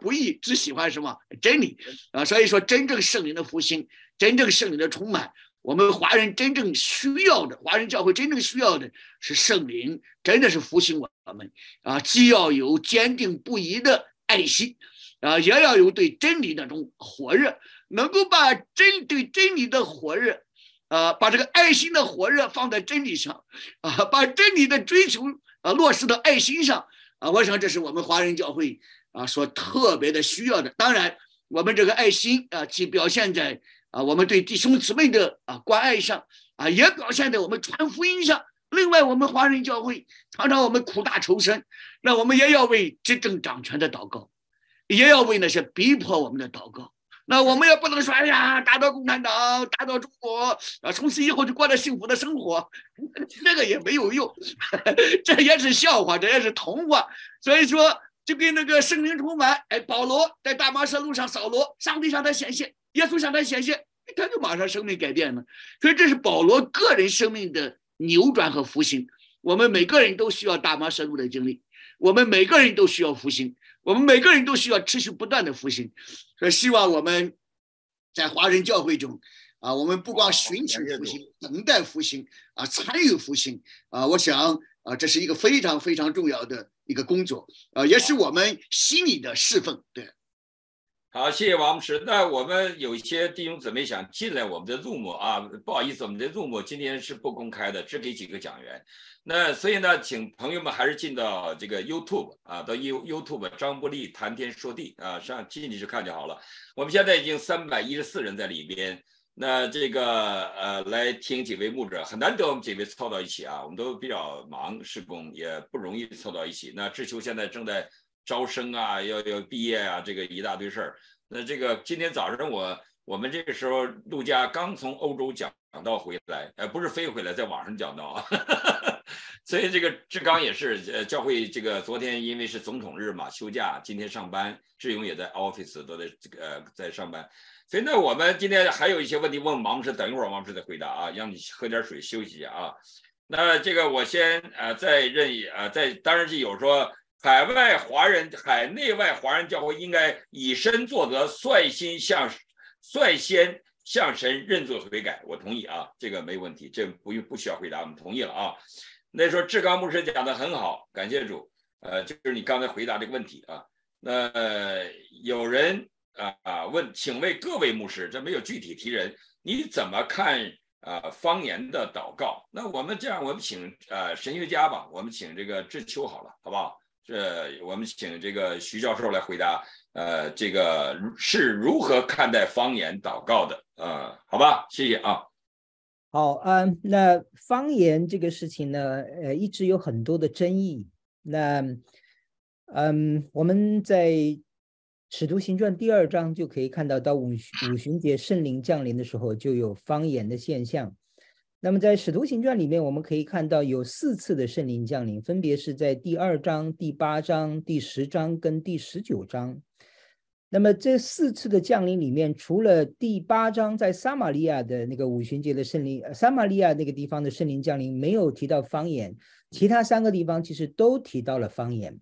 不义，只喜欢什么真理啊。所以说，真正圣灵的复兴，真正圣灵的充满。”我们华人真正需要的，华人教会真正需要的是圣灵，真的是复兴我们啊！既要有坚定不移的爱心啊，也要有对真理那种火热，能够把真对真理的火热啊，把这个爱心的火热放在真理上，啊，把真理的追求啊落实到爱心上，啊，我想这是我们华人教会啊所特别的需要的。当然，我们这个爱心啊，既表现在啊我们对弟兄姊妹的啊关爱上，啊，也表现在我们传福音上。另外，我们华人教会常常我们苦大仇深，那我们也要为执政掌权的祷告，也要为那些逼迫我们的祷告。那我们也不能说，哎呀，打倒共产党，打倒中国，啊，从此以后就过着幸福的生活，[LAUGHS] 这个也没有用，[LAUGHS] 这也是笑话，这也是童话。所以说，就跟那个圣灵充满，哎，保罗在大马士路上扫罗，上帝向他显现，耶稣向他显现，他就马上生命改变了。所以这是保罗个人生命的。扭转和复兴，我们每个人都需要大马士路的经历，我们每个人都需要复兴，我们每个人都需要持续不断的复兴。所以，希望我们在华人教会中，啊，我们不光寻求复兴，等待复兴，啊，参与复兴，啊，我想，啊，这是一个非常非常重要的一个工作，啊，也是我们心里的侍奉，对。
好，谢谢王牧师。那我们有一些弟兄姊妹想进来我们的 Zoom 啊，不好意思，我们的 Zoom 今天是不公开的，只给几个讲员。那所以呢，请朋友们还是进到这个 YouTube 啊，到 You YouTube 张伯利谈天说地啊，上进去去看就好了。我们现在已经三百一十四人在里边，那这个呃来听几位牧者，很难得我们几位凑到一起啊，我们都比较忙，施工也不容易凑到一起。那志秋现在正在。招生啊，要要毕业啊，这个一大堆事儿。那这个今天早上我我们这个时候陆家刚从欧洲讲到回来，呃，不是飞回来，在网上讲到啊。[LAUGHS] 所以这个志刚也是，呃，教会这个昨天因为是总统日嘛，休假，今天上班。志勇也在 office 都在这个呃在上班。所以那我们今天还有一些问题问王牧师，等一会儿王牧师再回答啊，让你喝点水休息一下啊。那这个我先呃再任意啊，再当然是有说。海外华人、海内外华人教会应该以身作则，率先向率先向神认罪悔改。我同意啊，这个没问题，这不用不需要回答，我们同意了啊。那时候志刚牧师讲的很好，感谢主。呃，就是你刚才回答这个问题啊。那有人啊啊问，请问各位牧师，这没有具体提人，你怎么看啊方言的祷告？那我们这样，我们请呃神学家吧，我们请这个志秋好了，好不好？这我们请这个徐教授来回答，呃，这个是如何看待方言祷告的？呃，好吧，谢谢啊。
好，嗯，那方言这个事情呢，呃，一直有很多的争议。那，嗯，我们在《使徒行传》第二章就可以看到，到五五旬节圣灵降临的时候，就有方言的现象。那么在《使徒行传》里面，我们可以看到有四次的圣灵降临，分别是在第二章、第八章、第十章跟第十九章。那么这四次的降临里面，除了第八章在撒玛利亚的那个五旬节的圣灵，撒玛利亚那个地方的圣灵降临没有提到方言，其他三个地方其实都提到了方言。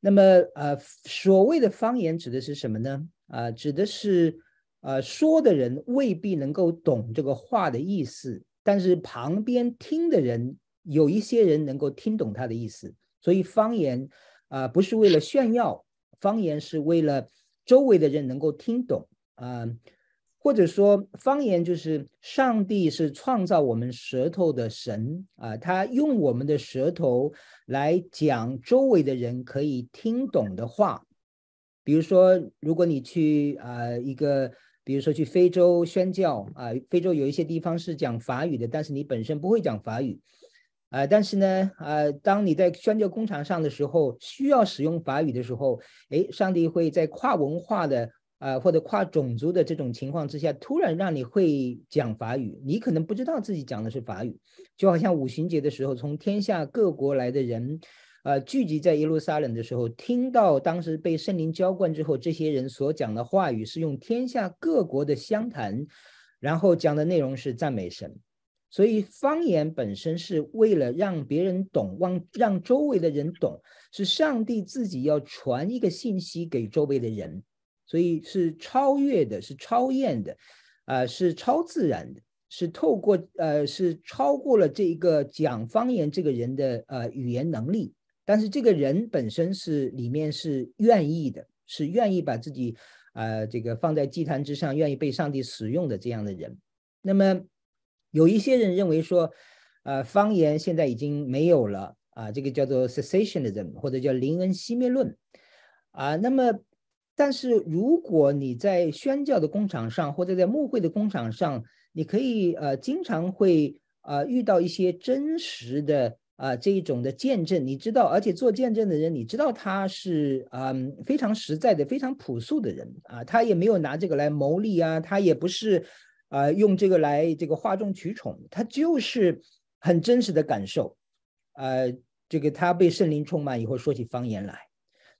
那么呃，所谓的方言指的是什么呢？啊，指的是呃说的人未必能够懂这个话的意思。但是旁边听的人有一些人能够听懂他的意思，所以方言啊不是为了炫耀，方言是为了周围的人能够听懂啊，或者说方言就是上帝是创造我们舌头的神啊，他用我们的舌头来讲周围的人可以听懂的话，比如说如果你去啊一个。比如说去非洲宣教啊，非洲有一些地方是讲法语的，但是你本身不会讲法语，啊，但是呢，啊，当你在宣教工厂上的时候，需要使用法语的时候，哎，上帝会在跨文化的啊或者跨种族的这种情况之下，突然让你会讲法语，你可能不知道自己讲的是法语，就好像五旬节的时候，从天下各国来的人。呃，聚集在耶路撒冷的时候，听到当时被圣灵浇灌之后，这些人所讲的话语是用天下各国的相谈，然后讲的内容是赞美神。所以方言本身是为了让别人懂，让让周围的人懂，是上帝自己要传一个信息给周围的人，所以是超越的，是超验的，啊，是超自然的，是透过呃，是超过了这一个讲方言这个人的呃语言能力。但是这个人本身是里面是愿意的，是愿意把自己，呃，这个放在祭坛之上，愿意被上帝使用的这样的人。那么，有一些人认为说，呃，方言现在已经没有了啊，这个叫做 cessationism 或者叫林恩熄灭论啊。那么，但是如果你在宣教的工厂上或者在牧会的工厂上，你可以呃经常会呃遇到一些真实的。啊，这一种的见证，你知道，而且做见证的人，你知道他是嗯非常实在的、非常朴素的人啊，他也没有拿这个来牟利啊，他也不是啊用这个来这个哗众取宠，他就是很真实的感受，呃，这个他被圣灵充满以后说起方言来，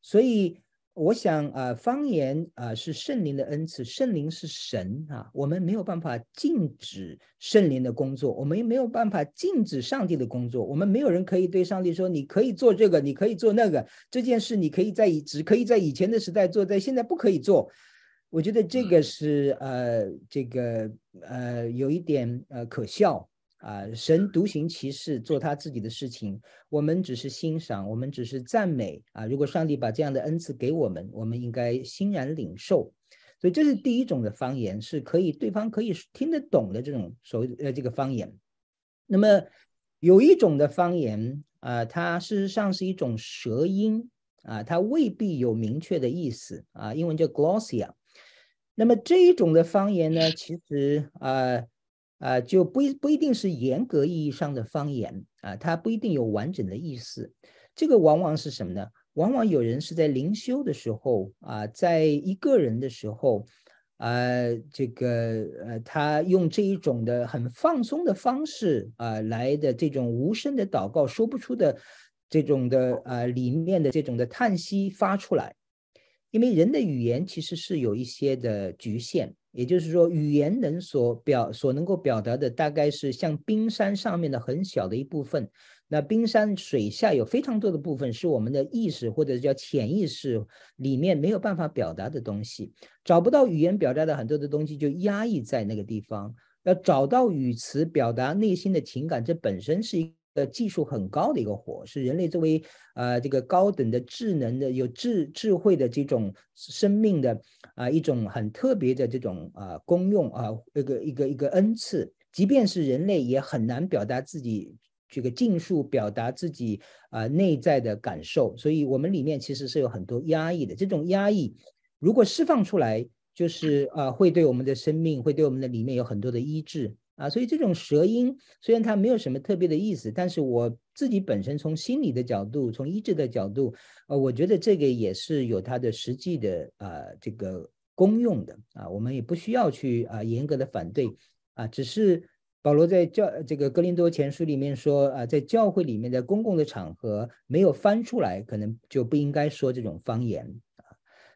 所以。我想啊，方言啊是圣灵的恩赐，圣灵是神啊，我们没有办法禁止圣灵的工作，我们也没有办法禁止上帝的工作，我们没有人可以对上帝说，你可以做这个，你可以做那个，这件事你可以在以只可以在以前的时代做，在现在不可以做。我觉得这个是呃，这个呃，有一点呃可笑。啊，神独行其事，做他自己的事情，我们只是欣赏，我们只是赞美啊。如果上帝把这样的恩赐给我们，我们应该欣然领受。所以这是第一种的方言，是可以对方可以听得懂的这种所谓呃这个方言。那么有一种的方言啊，它事实上是一种舌音啊，它未必有明确的意思啊，英文叫 glossia。那么这一种的方言呢，其实啊。啊，就不一不一定是严格意义上的方言啊，它不一定有完整的意思。这个往往是什么呢？往往有人是在灵修的时候啊，在一个人的时候，啊，这个呃，他用这一种的很放松的方式啊来的这种无声的祷告，说不出的这种的啊里面的这种的叹息发出来，因为人的语言其实是有一些的局限。也就是说，语言能所表所能够表达的，大概是像冰山上面的很小的一部分。那冰山水下有非常多的部分，是我们的意识或者叫潜意识里面没有办法表达的东西。找不到语言表达的很多的东西，就压抑在那个地方。要找到语词表达内心的情感，这本身是一。技术很高的一个活，是人类作为呃这个高等的智能的、有智智慧的这种生命的啊一种很特别的这种啊功用啊一个一个一个恩赐。即便是人类也很难表达自己这个尽数表达自己啊内在的感受，所以我们里面其实是有很多压抑的。这种压抑如果释放出来，就是啊会对我们的生命，会对我们的里面有很多的医治。啊，所以这种舌音虽然它没有什么特别的意思，但是我自己本身从心理的角度，从医治的角度，呃，我觉得这个也是有它的实际的啊这个功用的啊，我们也不需要去啊严格的反对啊，只是保罗在教这个格林多前书里面说啊，在教会里面的公共的场合没有翻出来，可能就不应该说这种方言啊，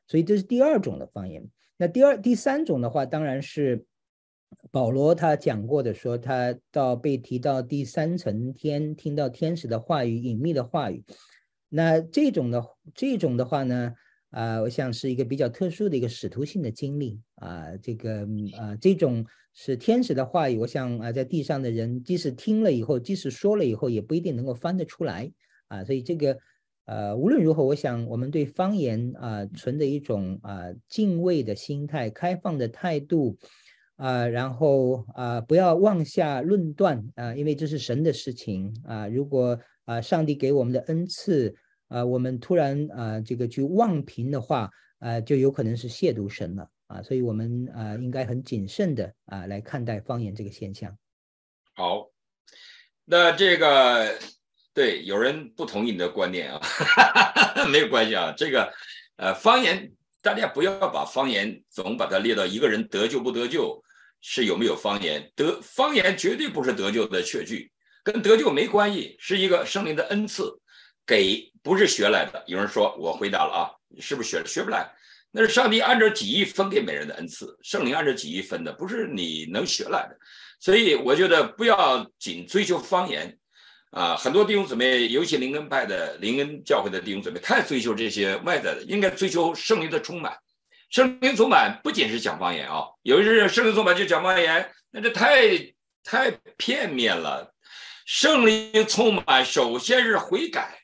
所以这是第二种的方言。那第二、第三种的话，当然是。保罗他讲过的，说他到被提到第三层天，听到天使的话语、隐秘的话语。那这种的这种的话呢，啊，我想是一个比较特殊的一个使徒性的经历啊。这个啊，这种是天使的话语，我想啊，在地上的人即使听了以后，即使说了以后，也不一定能够翻得出来啊。所以这个呃，无论如何，我想我们对方言啊，存着一种啊敬畏的心态、开放的态度。啊，然后啊，不要妄下论断啊，因为这是神的事情啊。如果啊，上帝给我们的恩赐啊，我们突然啊，这个去妄评的话啊，就有可能是亵渎神了啊。所以，我们啊，应该很谨慎的啊，来看待方言这个现象。
好，那这个对有人不同意你的观点啊，[LAUGHS] 没有关系啊。这个呃，方言大家不要把方言总把它列到一个人得救不得救。是有没有方言？得方言绝对不是得救的确据，跟得救没关系，是一个圣灵的恩赐，给不是学来的。有人说，我回答了啊，是不是学学不来？那是上帝按照己意分给每人的恩赐，圣灵按照己意分的，不是你能学来的。所以我觉得不要仅追求方言啊，很多弟兄姊妹，尤其灵恩派的灵恩教会的弟兄姊妹，太追求这些外在的，应该追求圣灵的充满。圣灵充满不仅是讲方言啊，有些人圣灵充满就讲方言，那这太太片面了。圣灵充满首先是悔改，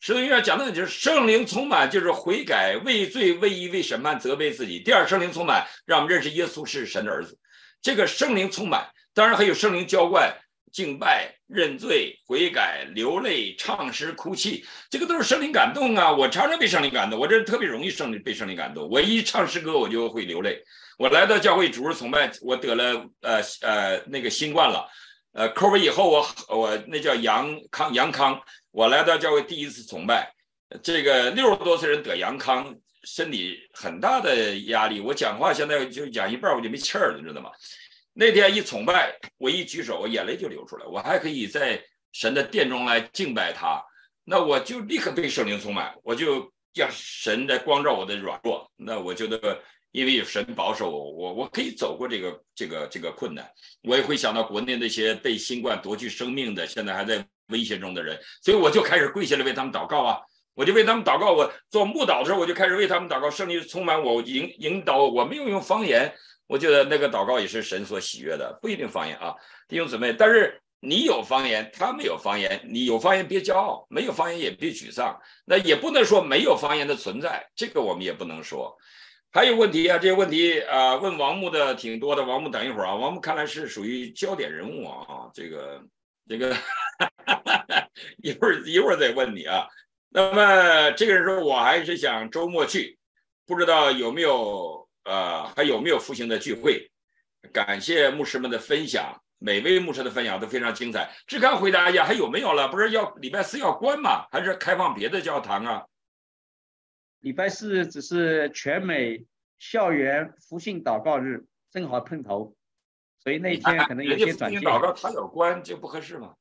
圣经上讲的就是圣灵充满就是悔改、畏罪、畏义、畏审判、责备自己。第二，圣灵充满让我们认识耶稣是神的儿子。这个圣灵充满当然还有圣灵浇灌、敬拜、认罪、悔改、流泪、唱诗、哭泣，这个都是圣灵感动啊！我常常被圣灵感动，我这特别容易圣被圣灵感动。我一唱诗歌，我就会流泪。我来到教会主日崇拜，我得了呃呃那个新冠了，呃，COVID 以后我我那叫阳康阳康。我来到教会第一次崇拜，这个六十多岁人得阳康，身体很大的压力。我讲话现在就讲一半我就没气儿了，你知道吗？那天一崇拜，我一举手，我眼泪就流出来。我还可以在神的殿中来敬拜他，那我就立刻被圣灵充满，我就让神在光照我的软弱。那我觉得。因为有神保守我，我我可以走过这个这个这个困难。我也会想到国内那些被新冠夺去生命的，现在还在威胁中的人，所以我就开始跪下来为他们祷告啊！我就为他们祷告。我做牧导的时候，我就开始为他们祷告，圣灵充满我，引引导我。我没有用方言，我觉得那个祷告也是神所喜悦的，不一定方言啊，弟兄姊妹。但是你有方言，他没有方言，你有方言别骄傲，没有方言也别沮丧。那也不能说没有方言的存在，这个我们也不能说。还有问题啊？这些问题啊，问王木的挺多的。王木，等一会儿啊，王木看来是属于焦点人物啊。这个，这个，一会儿一会儿再问你啊。那么这个人说，我还是想周末去，不知道有没有呃，还有没有复兴的聚会？感谢牧师们的分享，每位牧师的分享都非常精彩。志刚回答一下，还有没有了？不是要礼拜四要关吗？还是开放别的教堂啊？
礼拜四只是全美校园复兴祷告日，正好碰头，所以那一天可能有些转变。
祷告他有关就不合适吗？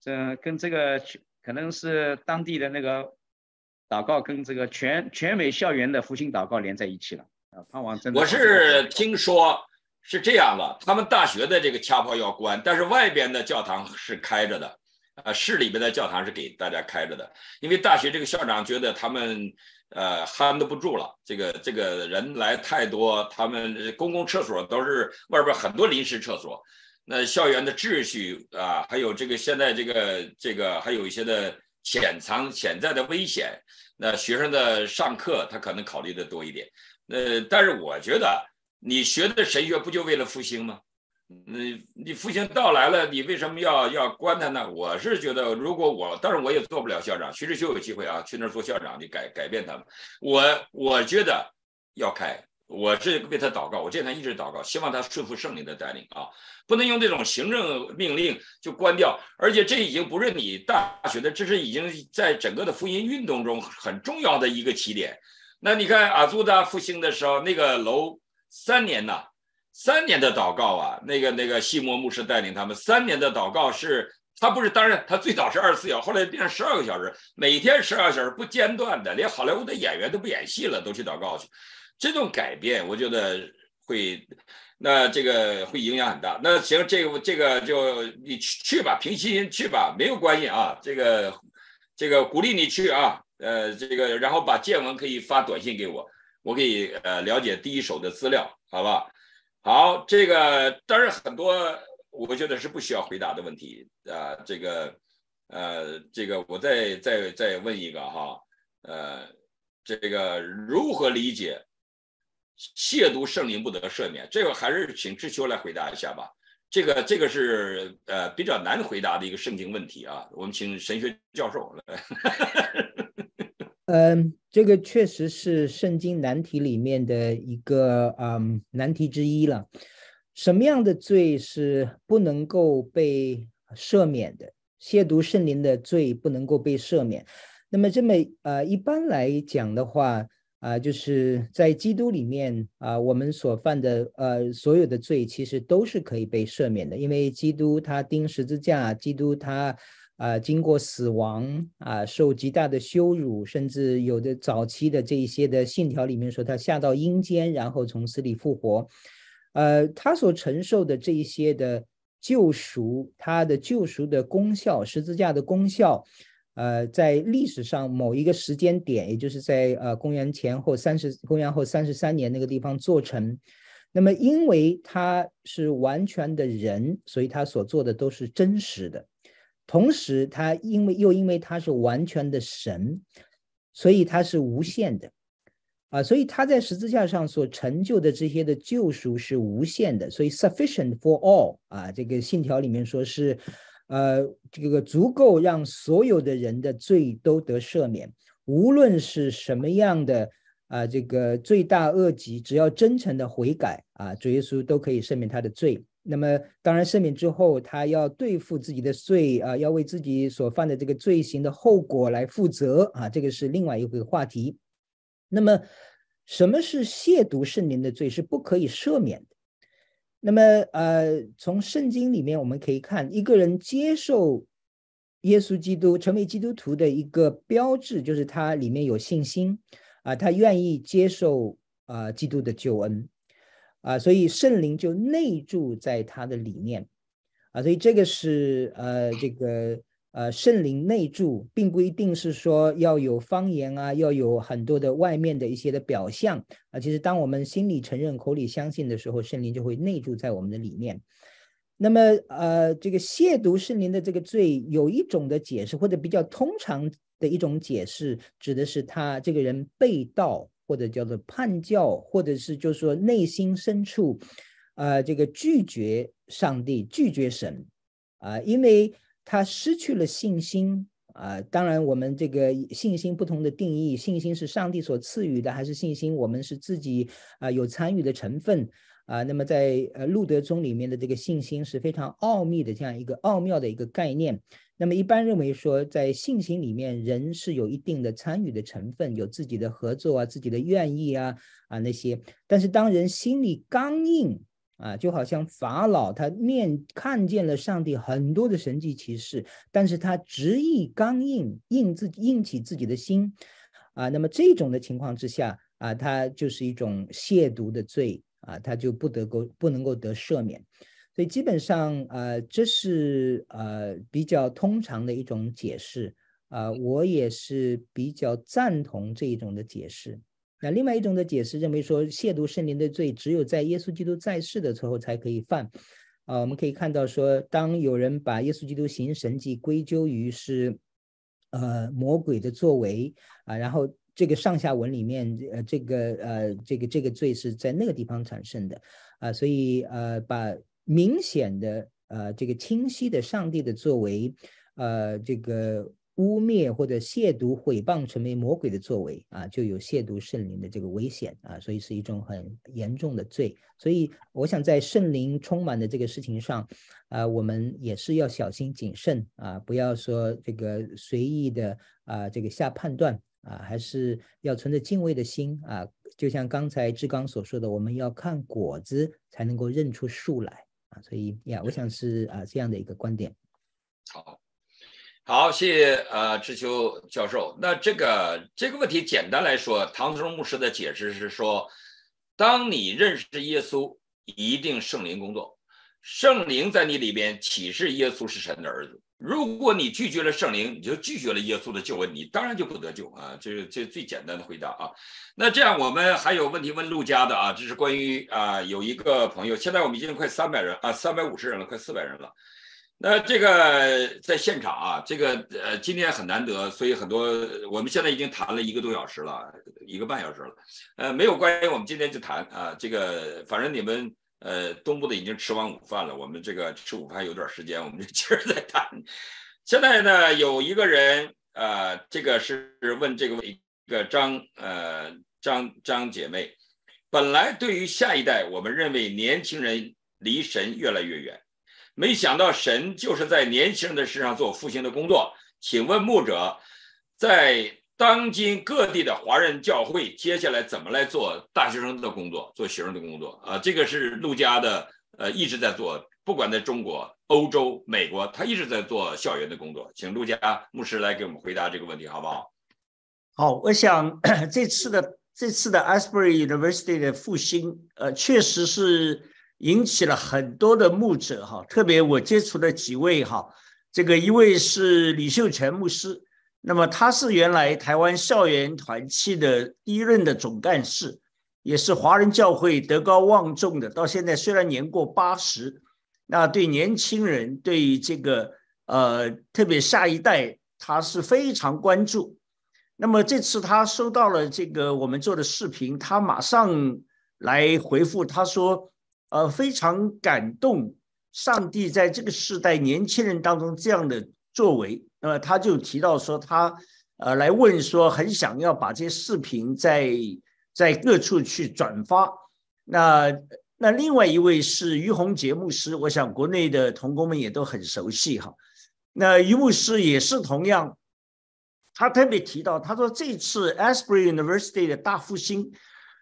这跟这个可能是当地的那个祷告跟这个全全美校园的复兴祷告连在一起了啊！盼望真的。
我是听说是这样的，他们大学的这个掐炮要关，但是外边的教堂是开着的，呃，市里边的教堂是给大家开着的，因为大学这个校长觉得他们。呃，hold 不住了，这个这个人来太多，他们公共厕所都是外边很多临时厕所，那校园的秩序啊，还有这个现在这个这个还有一些的潜藏潜在的危险，那学生的上课他可能考虑的多一点，呃，但是我觉得你学的神学不就为了复兴吗？你你复兴到来了，你为什么要要关他呢？我是觉得，如果我，当然我也做不了校长。徐志修有机会啊，去那儿做校长，你改改变他们。我我觉得要开，我是为他祷告，我这两天一直祷告，希望他顺服圣灵的带领啊，不能用这种行政命令就关掉。而且这已经不是你大学的，这是已经在整个的福音运动中很重要的一个起点。那你看阿祖达复兴的时候，那个楼三年呐。三年的祷告啊，那个那个西摩牧师带领他们三年的祷告是，他不是当然他最早是二十四小时，后来变成十二个小时，每天十二小时不间断的，连好莱坞的演员都不演戏了，都去祷告去。这种改变，我觉得会，那这个会影响很大。那行，这个这个就你去去吧，平心去吧，没有关系啊。这个这个鼓励你去啊，呃，这个然后把见闻可以发短信给我，我可以呃了解第一手的资料，好吧？好，这个当然很多，我觉得是不需要回答的问题啊。这个，呃，这个我再再再问一个哈，呃，这个如何理解亵渎圣灵不得赦免？这个还是请志秋来回答一下吧。这个这个是呃比较难回答的一个圣经问题啊。我们请神学教授来。[LAUGHS]
嗯，这个确实是圣经难题里面的一个嗯难题之一了。什么样的罪是不能够被赦免的？亵渎圣灵的罪不能够被赦免。那么这么呃一般来讲的话啊，就是在基督里面啊，我们所犯的呃所有的罪其实都是可以被赦免的，因为基督他钉十字架，基督他。啊，经过死亡啊，受极大的羞辱，甚至有的早期的这一些的信条里面说他下到阴间，然后从死里复活。呃，他所承受的这一些的救赎，他的救赎的功效，十字架的功效，呃，在历史上某一个时间点，也就是在呃公元前后三十，公元后三十三年那个地方做成。那么，因为他是完全的人，所以他所做的都是真实的。同时，他因为又因为他是完全的神，所以他是无限的。啊，所以他在十字架上所成就的这些的救赎是无限的，所以 sufficient for all 啊，这个信条里面说是，呃，这个足够让所有的人的罪都得赦免，无论是什么样的啊，这个罪大恶极，只要真诚的悔改啊，主耶稣都可以赦免他的罪。那么当然赦免之后，他要对付自己的罪啊，要为自己所犯的这个罪行的后果来负责啊，这个是另外一个话题。那么，什么是亵渎圣灵的罪是不可以赦免的？那么，呃，从圣经里面我们可以看，一个人接受耶稣基督成为基督徒的一个标志，就是他里面有信心啊，他愿意接受啊基督的救恩啊，所以圣灵就内住在他的里面啊，所以这个是呃这个。呃，圣灵内住，并不一定是说要有方言啊，要有很多的外面的一些的表象啊。其实，当我们心里承认、口里相信的时候，圣灵就会内住在我们的里面。那么，呃，这个亵渎圣灵的这个罪，有一种的解释，或者比较通常的一种解释，指的是他这个人被盗，或者叫做叛教，或者是就是说内心深处，呃，这个拒绝上帝、拒绝神啊，因为。他失去了信心啊！当然，我们这个信心不同的定义，信心是上帝所赐予的，还是信心我们是自己啊有参与的成分啊？那么在呃路德宗里面的这个信心是非常奥秘的这样一个奥妙的一个概念。那么一般认为说，在信心里面，人是有一定的参与的成分，有自己的合作啊，自己的愿意啊啊那些。但是当人心里刚硬。啊，就好像法老，他面看见了上帝很多的神迹奇事，但是他执意刚硬，硬自硬起自己的心，啊，那么这种的情况之下，啊，他就是一种亵渎的罪，啊，他就不得够不能够得赦免，所以基本上，呃，这是呃比较通常的一种解释，啊，我也是比较赞同这一种的解释。那另外一种的解释认为说，亵渎圣灵的罪只有在耶稣基督在世的时候才可以犯。啊，我们可以看到说，当有人把耶稣基督行神迹归咎于是，呃，魔鬼的作为啊，然后这个上下文里面，呃，这个呃，这个这个罪是在那个地方产生的啊，所以呃，把明显的呃这个清晰的上帝的作为，呃，这个。污蔑或者亵渎、毁谤成为魔鬼的作为啊，就有亵渎圣灵的这个危险啊，所以是一种很严重的罪。所以我想在圣灵充满的这个事情上，啊，我们也是要小心谨慎啊，不要说这个随意的啊这个下判断啊，还是要存着敬畏的心啊。就像刚才志刚所说的，我们要看果子才能够认出树来啊。所以呀，我想是啊这样的一个观点。
好。好，谢谢啊知秋教授。那这个这个问题简单来说，唐德牧师的解释是说，当你认识耶稣，一定圣灵工作，圣灵在你里边启示耶稣是神的儿子。如果你拒绝了圣灵，你就拒绝了耶稣的救恩，你当然就不得救啊！这是这最简单的回答啊。那这样我们还有问题问陆家的啊，这是关于啊有一个朋友，现在我们已经快三百人啊，三百五十人了，快四百人了。那这个在现场啊，这个呃今天很难得，所以很多我们现在已经谈了一个多小时了，一个半小时了，呃没有关系，我们今天就谈啊，这个反正你们呃东部的已经吃完午饭了，我们这个吃午饭有段时间，我们就接着再谈。现在呢有一个人呃，这个是问这个一个张呃张张姐妹，本来对于下一代，我们认为年轻人离神越来越远。没想到神就是在年轻人的身上做复兴的工作。请问牧者，在当今各地的华人教会，接下来怎么来做大学生的工作，做学生的工作啊？这个是陆家的，呃，一直在做，不管在中国、欧洲、美国，他一直在做校园的工作。请陆家牧师来给我们回答这个问题，好不好？
好，我想 [COUGHS] 这次的这次的 Asbury University 的复兴，呃，确实是。引起了很多的牧者哈，特别我接触的几位哈，这个一位是李秀全牧师，那么他是原来台湾校园团契的第一任的总干事，也是华人教会德高望重的，到现在虽然年过八十，那对年轻人对这个呃特别下一代他是非常关注，那么这次他收到了这个我们做的视频，他马上来回复，他说：“呃，非常感动，上帝在这个时代年轻人当中这样的作为。”那么他就提到说，他呃来问说，很想要把这些视频在在各处去转发。那那另外一位是于洪杰牧师，我想国内的同工们也都很熟悉哈。那于牧师也是同样。他特别提到，他说这次 Asbury University 的大复兴，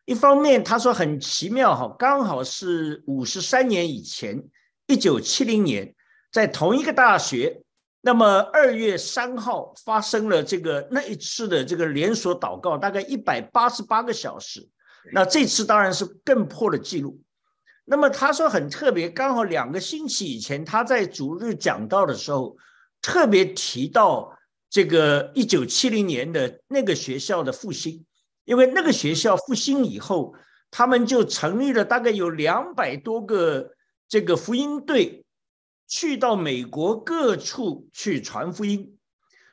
一方面他说很奇妙哈，刚好是五十三年以前，一九七零年，在同一个大学，那么二月三号发生了这个那一次的这个连锁祷告，大概一百八十八个小时，那这次当然是更破了记录。那么他说很特别，刚好两个星期以前他在主日讲道的时候，特别提到。这个一九七零年的那个学校的复兴，因为那个学校复兴以后，他们就成立了大概有两百多个这个福音队，去到美国各处去传福音。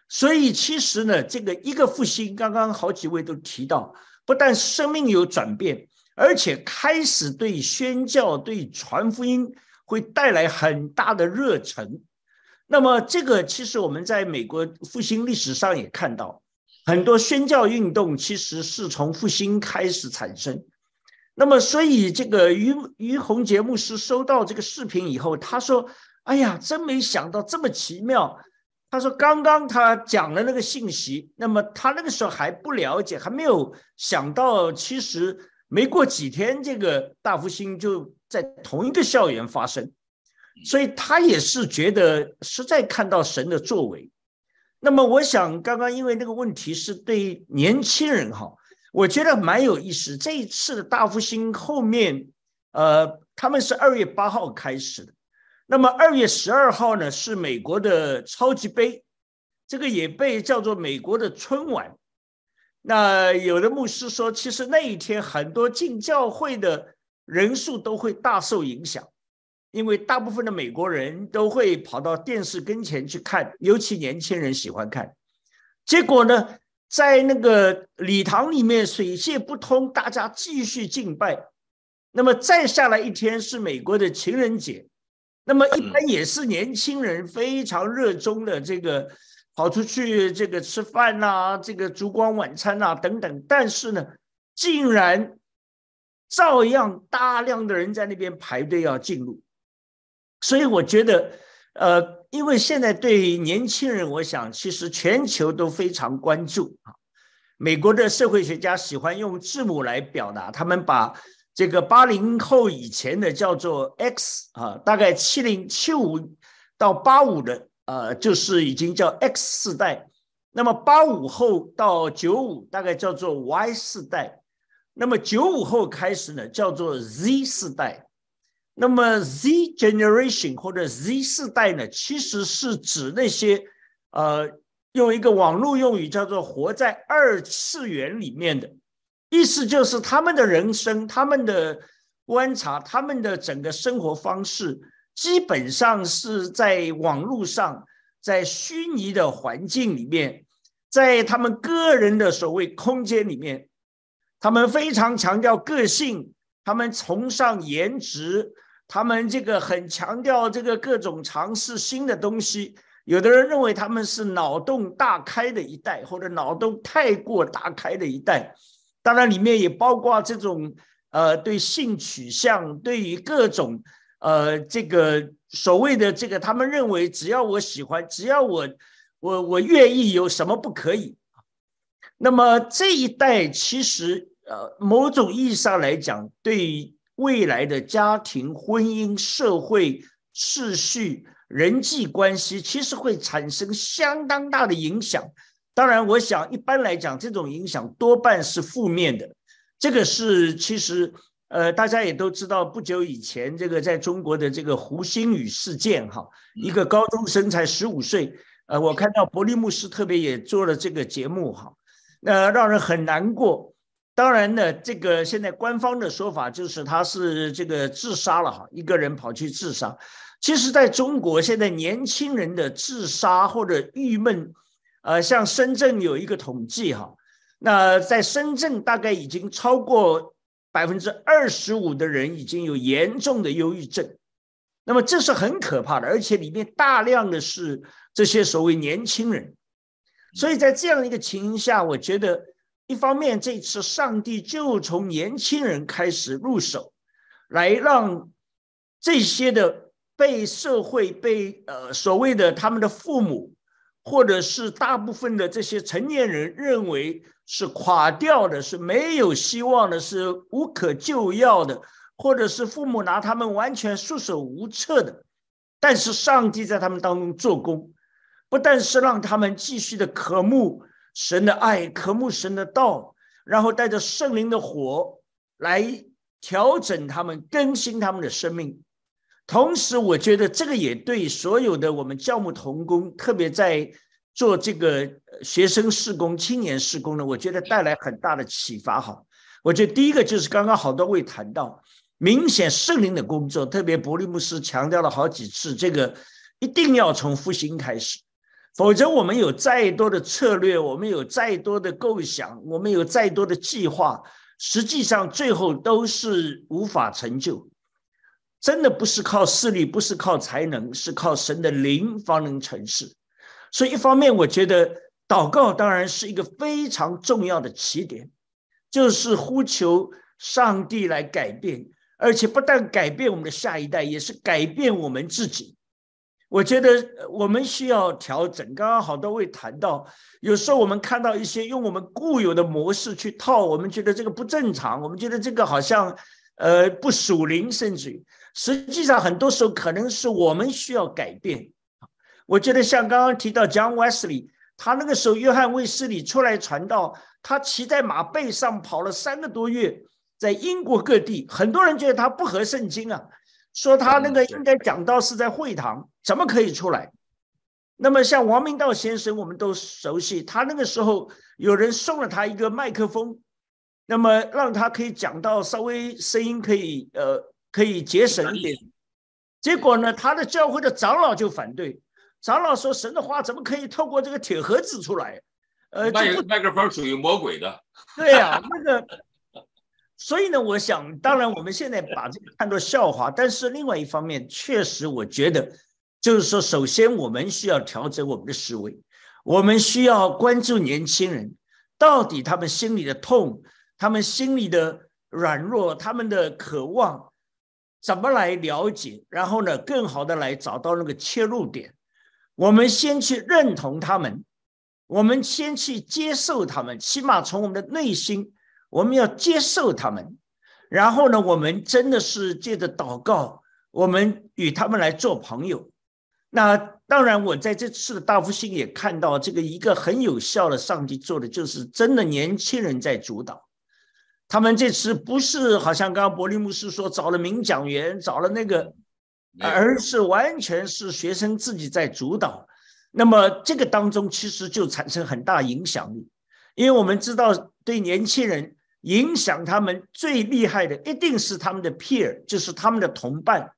所以其实呢，这个一个复兴，刚刚好几位都提到，不但生命有转变，而且开始对宣教、对传福音会带来很大的热忱。那么，这个其实我们在美国复兴历史上也看到，很多宣教运动其实是从复兴开始产生。那么，所以这个于于洪杰牧师收到这个视频以后，他说：“哎呀，真没想到这么奇妙。”他说：“刚刚他讲了那个信息，那么他那个时候还不了解，还没有想到，其实没过几天，这个大复兴就在同一个校园发生。”所以他也是觉得实在看到神的作为。那么我想，刚刚因为那个问题是对年轻人哈，我觉得蛮有意思。这一次的大复兴后面，呃，他们是二月八号开始的，那么二月十二号呢是美国的超级杯，这个也被叫做美国的春晚。那有的牧师说，其实那一天很多进教会的人数都会大受影响。因为大部分的美国人都会跑到电视跟前去看，尤其年轻人喜欢看。结果呢，在那个礼堂里面水泄不通，大家继续敬拜。那么再下来一天是美国的情人节，那么一般也是年轻人非常热衷的这个跑出去这个吃饭呐，这个烛光晚餐呐等等。但是呢，竟然照样大量的人在那边排队要进入。所以我觉得，呃，因为现在对年轻人，我想其实全球都非常关注啊。美国的社会学家喜欢用字母来表达，他们把这个八零后以前的叫做 X 啊，大概七零七五到八五的，呃，就是已经叫 X 世代。那么八五后到九五大概叫做 Y 世代，那么九五后开始呢叫做 Z 世代。那么 Z generation 或者 Z 世代呢，其实是指那些，呃，用一个网络用语叫做活在二次元里面的，意思就是他们的人生、他们的观察、他们的整个生活方式，基本上是在网络上，在虚拟的环境里面，在他们个人的所谓空间里面，他们非常强调个性。他们崇尚颜值，他们这个很强调这个各种尝试新的东西。有的人认为他们是脑洞大开的一代，或者脑洞太过大开的一代。当然，里面也包括这种呃对性取向，对于各种呃这个所谓的这个，他们认为只要我喜欢，只要我我我愿意，有什么不可以？那么这一代其实。呃，某种意义上来讲，对未来的家庭、婚姻、社会秩序、人际关系，其实会产生相当大的影响。当然，我想一般来讲，这种影响多半是负面的。这个是其实，呃，大家也都知道，不久以前这个在中国的这个胡鑫宇事件，哈，一个高中生才十五岁，呃，我看到伯利牧师特别也做了这个节目，哈，那让人很难过。当然呢，这个现在官方的说法就是他是这个自杀了哈，一个人跑去自杀。其实，在中国现在年轻人的自杀或者郁闷，呃，像深圳有一个统计哈，那在深圳大概已经超过百分之二十五的人已经有严重的忧郁症，那么这是很可怕的，而且里面大量的是这些所谓年轻人，所以在这样一个情形下，我觉得一方面这次上帝就从年轻人开始入手，来让这些的被社会被呃所谓的他们的父母。或者是大部分的这些成年人认为是垮掉的，是没有希望的，是无可救药的，或者是父母拿他们完全束手无策的。但是上帝在他们当中做工，不但是让他们继续的渴慕神的爱，渴慕神的道，然后带着圣灵的火来调整他们，更新他们的生命。同时，我觉得这个也对所有的我们教牧同工，特别在做这个学生施工、青年施工呢，我觉得带来很大的启发。哈，我觉得第一个就是刚刚好多位谈到，明显圣灵的工作，特别伯利牧师强调了好几次，这个一定要从复兴开始，否则我们有再多的策略，我们有再多的构想，我们有再多的计划，实际上最后都是无法成就。真的不是靠势力，不是靠才能，是靠神的灵方能成事。所以，一方面，我觉得祷告当然是一个非常重要的起点，就是呼求上帝来改变，而且不但改变我们的下一代，也是改变我们自己。我觉得我们需要调整。刚刚好多位谈到，有时候我们看到一些用我们固有的模式去套，我们觉得这个不正常，我们觉得这个好像呃不属灵，甚至于。实际上，很多时候可能是我们需要改变。我觉得像刚刚提到 John Wesley，他那个时候约翰卫斯理出来传道，他骑在马背上跑了三个多月，在英国各地，很多人觉得他不合圣经啊，说他那个应该讲道是在会堂，怎么可以出来？那么像王明道先生，我们都熟悉，他那个时候有人送了他一个麦克风，那么让他可以讲到稍微声音可以呃。可以节省一点，结果呢，他的教会的长老就反对，长老说神的话怎么可以透过这个铁盒子出来？
呃，麦麦克风属于魔鬼的。
对呀，[LAUGHS] 那个，所以呢，我想，当然我们现在把这个看作笑话，但是另外一方面，确实我觉得，就是说，首先我们需要调整我们的思维，我们需要关注年轻人到底他们心里的痛，他们心里的软弱，他们的渴望。怎么来了解？然后呢，更好的来找到那个切入点。我们先去认同他们，我们先去接受他们，起码从我们的内心，我们要接受他们。然后呢，我们真的是借着祷告，我们与他们来做朋友。那当然，我在这次的大复兴也看到这个一个很有效的上帝做的，就是真的年轻人在主导。他们这次不是好像刚刚伯利牧师说找了名讲员，找了那个，而是完全是学生自己在主导。那么这个当中其实就产生很大影响力，因为我们知道对年轻人影响他们最厉害的一定是他们的 peer，就是他们的同伴，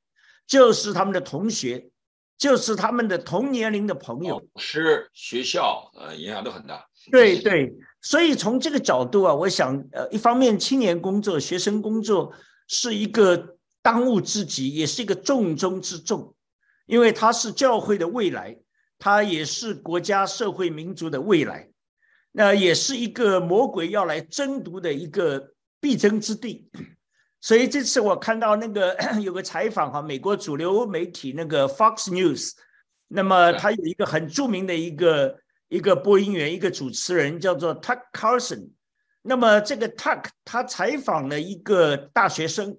就是他们的同学，就是他们的同年龄的朋友。
师、学校，呃，影响都很大。
对对。所以从这个角度啊，我想，呃，一方面青年工作、学生工作是一个当务之急，也是一个重中之重，因为它是教会的未来，它也是国家、社会、民族的未来，那也是一个魔鬼要来争夺的一个必争之地。所以这次我看到那个 [COUGHS] 有个采访哈，美国主流媒体那个 Fox News，那么它有一个很著名的一个。一个播音员，一个主持人叫做 Tuck Carlson。那么这个 Tuck 他采访了一个大学生，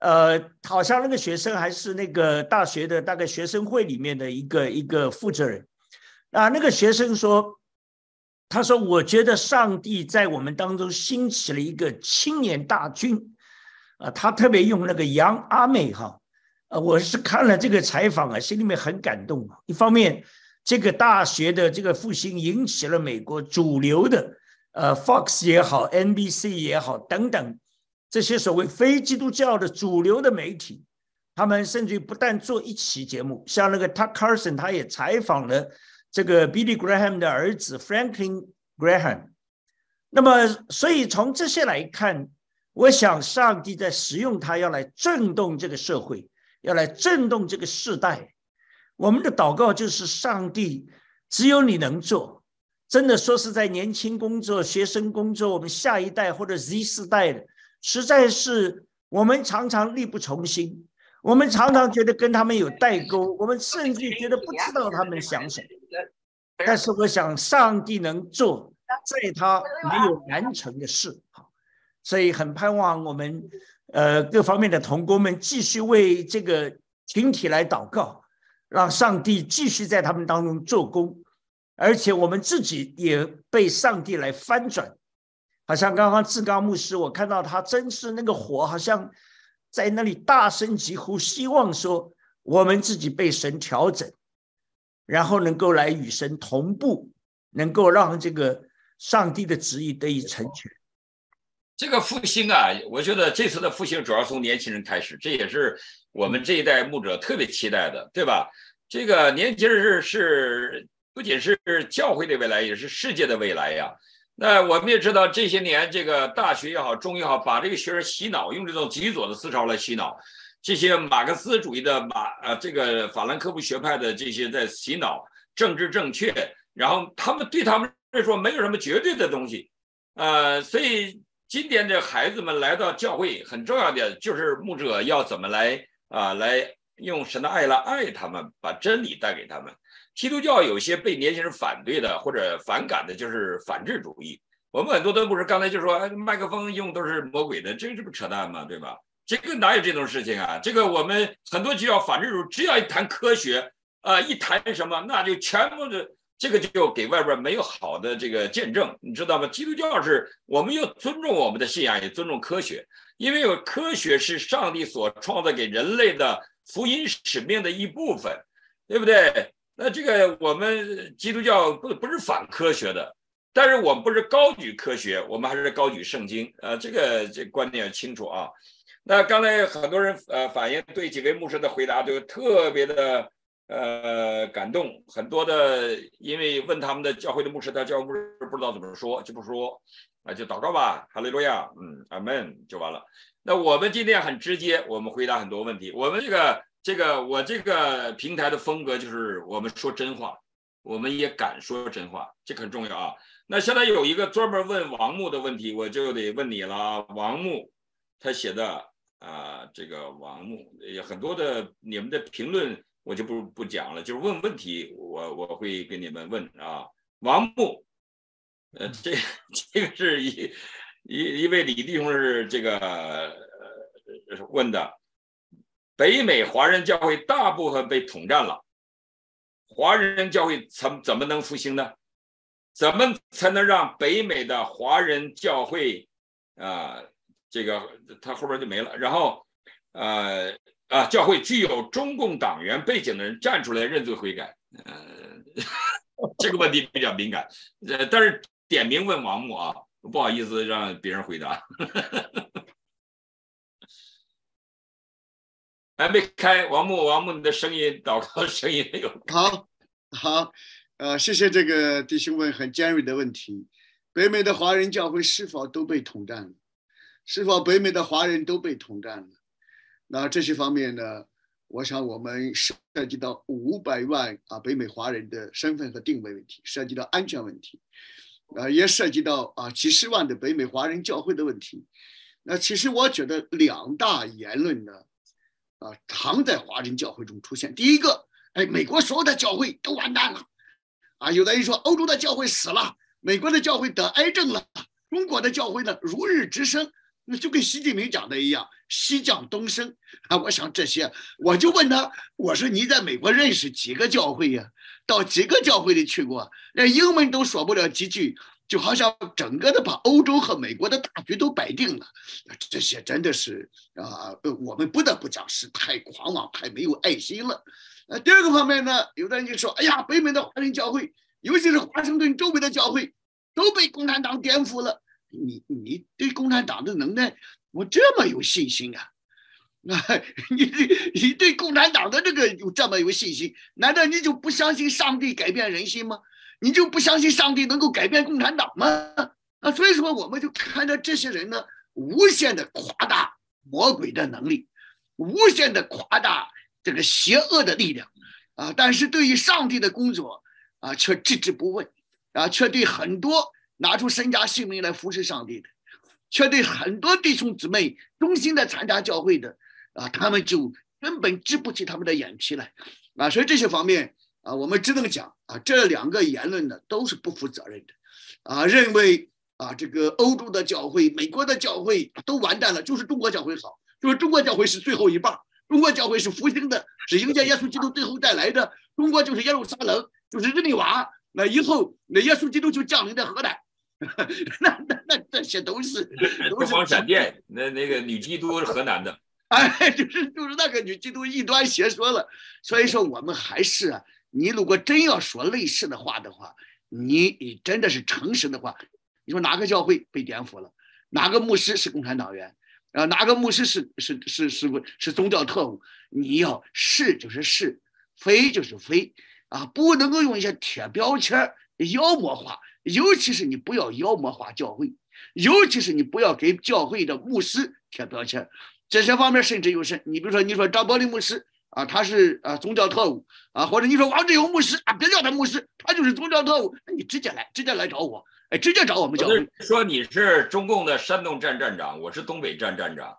呃，好像那个学生还是那个大学的大概学生会里面的一个一个负责人。啊，那个学生说，他说我觉得上帝在我们当中兴起了一个青年大军。啊，他特别用那个杨阿妹哈，呃，我是看了这个采访啊，心里面很感动啊。一方面。这个大学的这个复兴引起了美国主流的，呃，Fox 也好，NBC 也好等等这些所谓非基督教的主流的媒体，他们甚至于不但做一期节目，像那个 Tuck Carlson，他也采访了这个 Billy Graham 的儿子 Franklin Graham。那么，所以从这些来看，我想上帝在使用他，要来震动这个社会，要来震动这个世代。我们的祷告就是：上帝，只有你能做。真的说是在年轻工作、学生工作，我们下一代或者 Z 世代的，实在是我们常常力不从心。我们常常觉得跟他们有代沟，我们甚至觉得不知道他们想什么。但是我想，上帝能做，在他没有难成的事。所以很盼望我们呃各方面的同工们继续为这个群体来祷告，让上帝继续在他们当中做工。而且我们自己也被上帝来翻转，好像刚刚志刚牧师，我看到他真是那个火，好像在那里大声疾呼，希望说我们自己被神调整，然后能够来与神同步，能够让这个上帝的旨意得以成全。
这个复兴啊，我觉得这次的复兴主要从年轻人开始，这也是我们这一代牧者特别期待的，对吧？这个年轻人是是。不仅是教会的未来，也是世界的未来呀。那我们也知道，这些年这个大学也好，中也好，把这个学生洗脑，用这种极左的思潮来洗脑。这些马克思主义的马呃，这个法兰克福学派的这些在洗脑，政治正确。然后他们对他们来说没有什么绝对的东西，呃，所以今天的孩子们来到教会，很重要的就是牧者要怎么来啊，来用神的爱来爱他们，把真理带给他们。基督教有些被年轻人反对的或者反感的，就是反智主义。我们很多都不是刚才就说，麦克风用都是魔鬼的，这个这不扯淡吗？对吧？这个哪有这种事情啊？这个我们很多就要反智主义，只要一谈科学啊，一谈什么，那就全部的这个就给外边没有好的这个见证，你知道吗？基督教是我们要尊重我们的信仰，也尊重科学，因为有科学是上帝所创造给人类的福音使命的一部分，对不对？那这个我们基督教不不是反科学的，但是我们不是高举科学，我们还是高举圣经。呃，这个这观念要清楚啊。那刚才很多人呃反映对几位牧师的回答都特别的呃感动，很多的因为问他们的教会的牧师，他教会牧师不知道怎么说，就不说，那就祷告吧，哈利路亚，嗯，阿门就完了。那我们今天很直接，我们回答很多问题，我们这个。这个我这个平台的风格就是我们说真话，我们也敢说真话，这很重要啊。那现在有一个专门问王牧的问题，我就得问你了。王牧他写的啊，这个王木有很多的你们的评论，我就不不讲了，就是问问题，我我会给你们问啊。王木，呃，这 [LAUGHS] 这个是一一一位李弟兄是这个问的。北美华人教会大部分被统战了，华人教会怎怎么能复兴呢？怎么才能让北美的华人教会啊，这个他后边就没了。然后，呃啊，教会具有中共党员背景的人站出来认罪悔改。呃，[LAUGHS] 这个问题比较敏感。呃，但是点名问王木啊，不好意思让别人回答。[LAUGHS] 还没开，王木，王木，你的声音，祷告声音没有。
好，好，呃，谢谢这个弟兄问很尖锐的问题。北美的华人教会是否都被统战了？是否北美的华人都被统战了？那这些方面呢？我想我们涉及到五百万啊北美华人的身份和定位问题，涉及到安全问题，啊，也涉及到啊几十万的北美华人教会的问题。那其实我觉得两大言论呢。啊，常在华人教会中出现。第一个，哎，美国所有的教会都完蛋了，啊，有的人说欧洲的教会死了，美国的教会得癌症了，中国的教会呢如日直升，那就跟习近平讲的一样，西降东升啊。我想这些，我就问他，我说你在美国认识几个教会呀？到几个教会里去过？连英文都说不了几句。就好像整个的把欧洲和美国的大局都摆定了，这些真的是啊，我们不得不讲是太狂妄、太没有爱心了。呃，第二个方面呢，有的人就说：“哎呀，北美的华人教会，尤其是华盛顿周围的教会，都被共产党颠覆了。”你你对共产党的能耐，我这么有信心啊？那 [LAUGHS] 你你对共产党的这个有这么有信心，难道你就不相信上帝改变人心吗？你就不相信上帝能够改变共产党吗？啊，所以说我们就看到这些人呢，无限的夸大魔鬼的能力，无限的夸大这个邪恶的力量，啊，但是对于上帝的工作啊，却置之不问，啊，却对很多拿出身家性命来服侍上帝的，却对很多弟兄姊妹忠心的参加教会的，啊，他们就根本支不起他们的眼皮来，啊，所以这些方面。啊，我们只能讲啊，这两个言论呢都是不负责任的，啊，认为啊这个欧洲的教会、美国的教会都完蛋了，就是中国教会好，就是中国教会是最后一棒，中国教会是复兴的，是迎接耶稣基督最后带来的，中国就是耶路撒冷，就是日内瓦，那以后那耶稣基督就降临在河南，[LAUGHS] 那那那这些都是 [LAUGHS]
东方闪电，那那个女基督是河南的，[LAUGHS]
哎，就是就是那个女基督异端邪说了，所以说我们还是啊。你如果真要说类似的话的话，你你真的是诚实的话，你说哪个教会被颠覆了？哪个牧师是共产党员？啊，哪个牧师是是是是不？是宗教特务？你要是就是是，非就是非，啊，不能够用一些贴标签、妖魔化，尤其是你不要妖魔化教会，尤其是你不要给教会的牧师贴标签，这些方面甚至有甚。你比如说，你说张伯苓牧师。啊，他是啊宗教特务啊，或者你说王志勇牧师啊，别叫他牧师，他就是宗教特务。你直接来，直接来找我，哎，直接找我们教会。
说你是中共的山东站站长，我是东北站站长，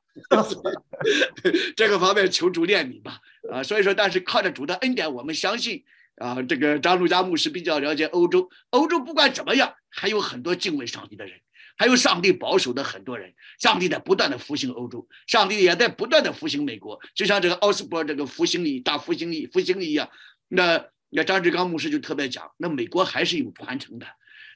[LAUGHS]
这个方面求主怜悯吧。啊，所以说，但是靠着主的恩典，我们相信啊，这个张路家牧师比较了解欧洲，欧洲不管怎么样，还有很多敬畏上帝的人。还有上帝保守的很多人，上帝在不断的复兴欧洲，上帝也在不断的复兴美国，就像这个奥斯伯这个复兴力大复兴力复兴力一样。那那张志刚牧师就特别讲，那美国还是有传承的，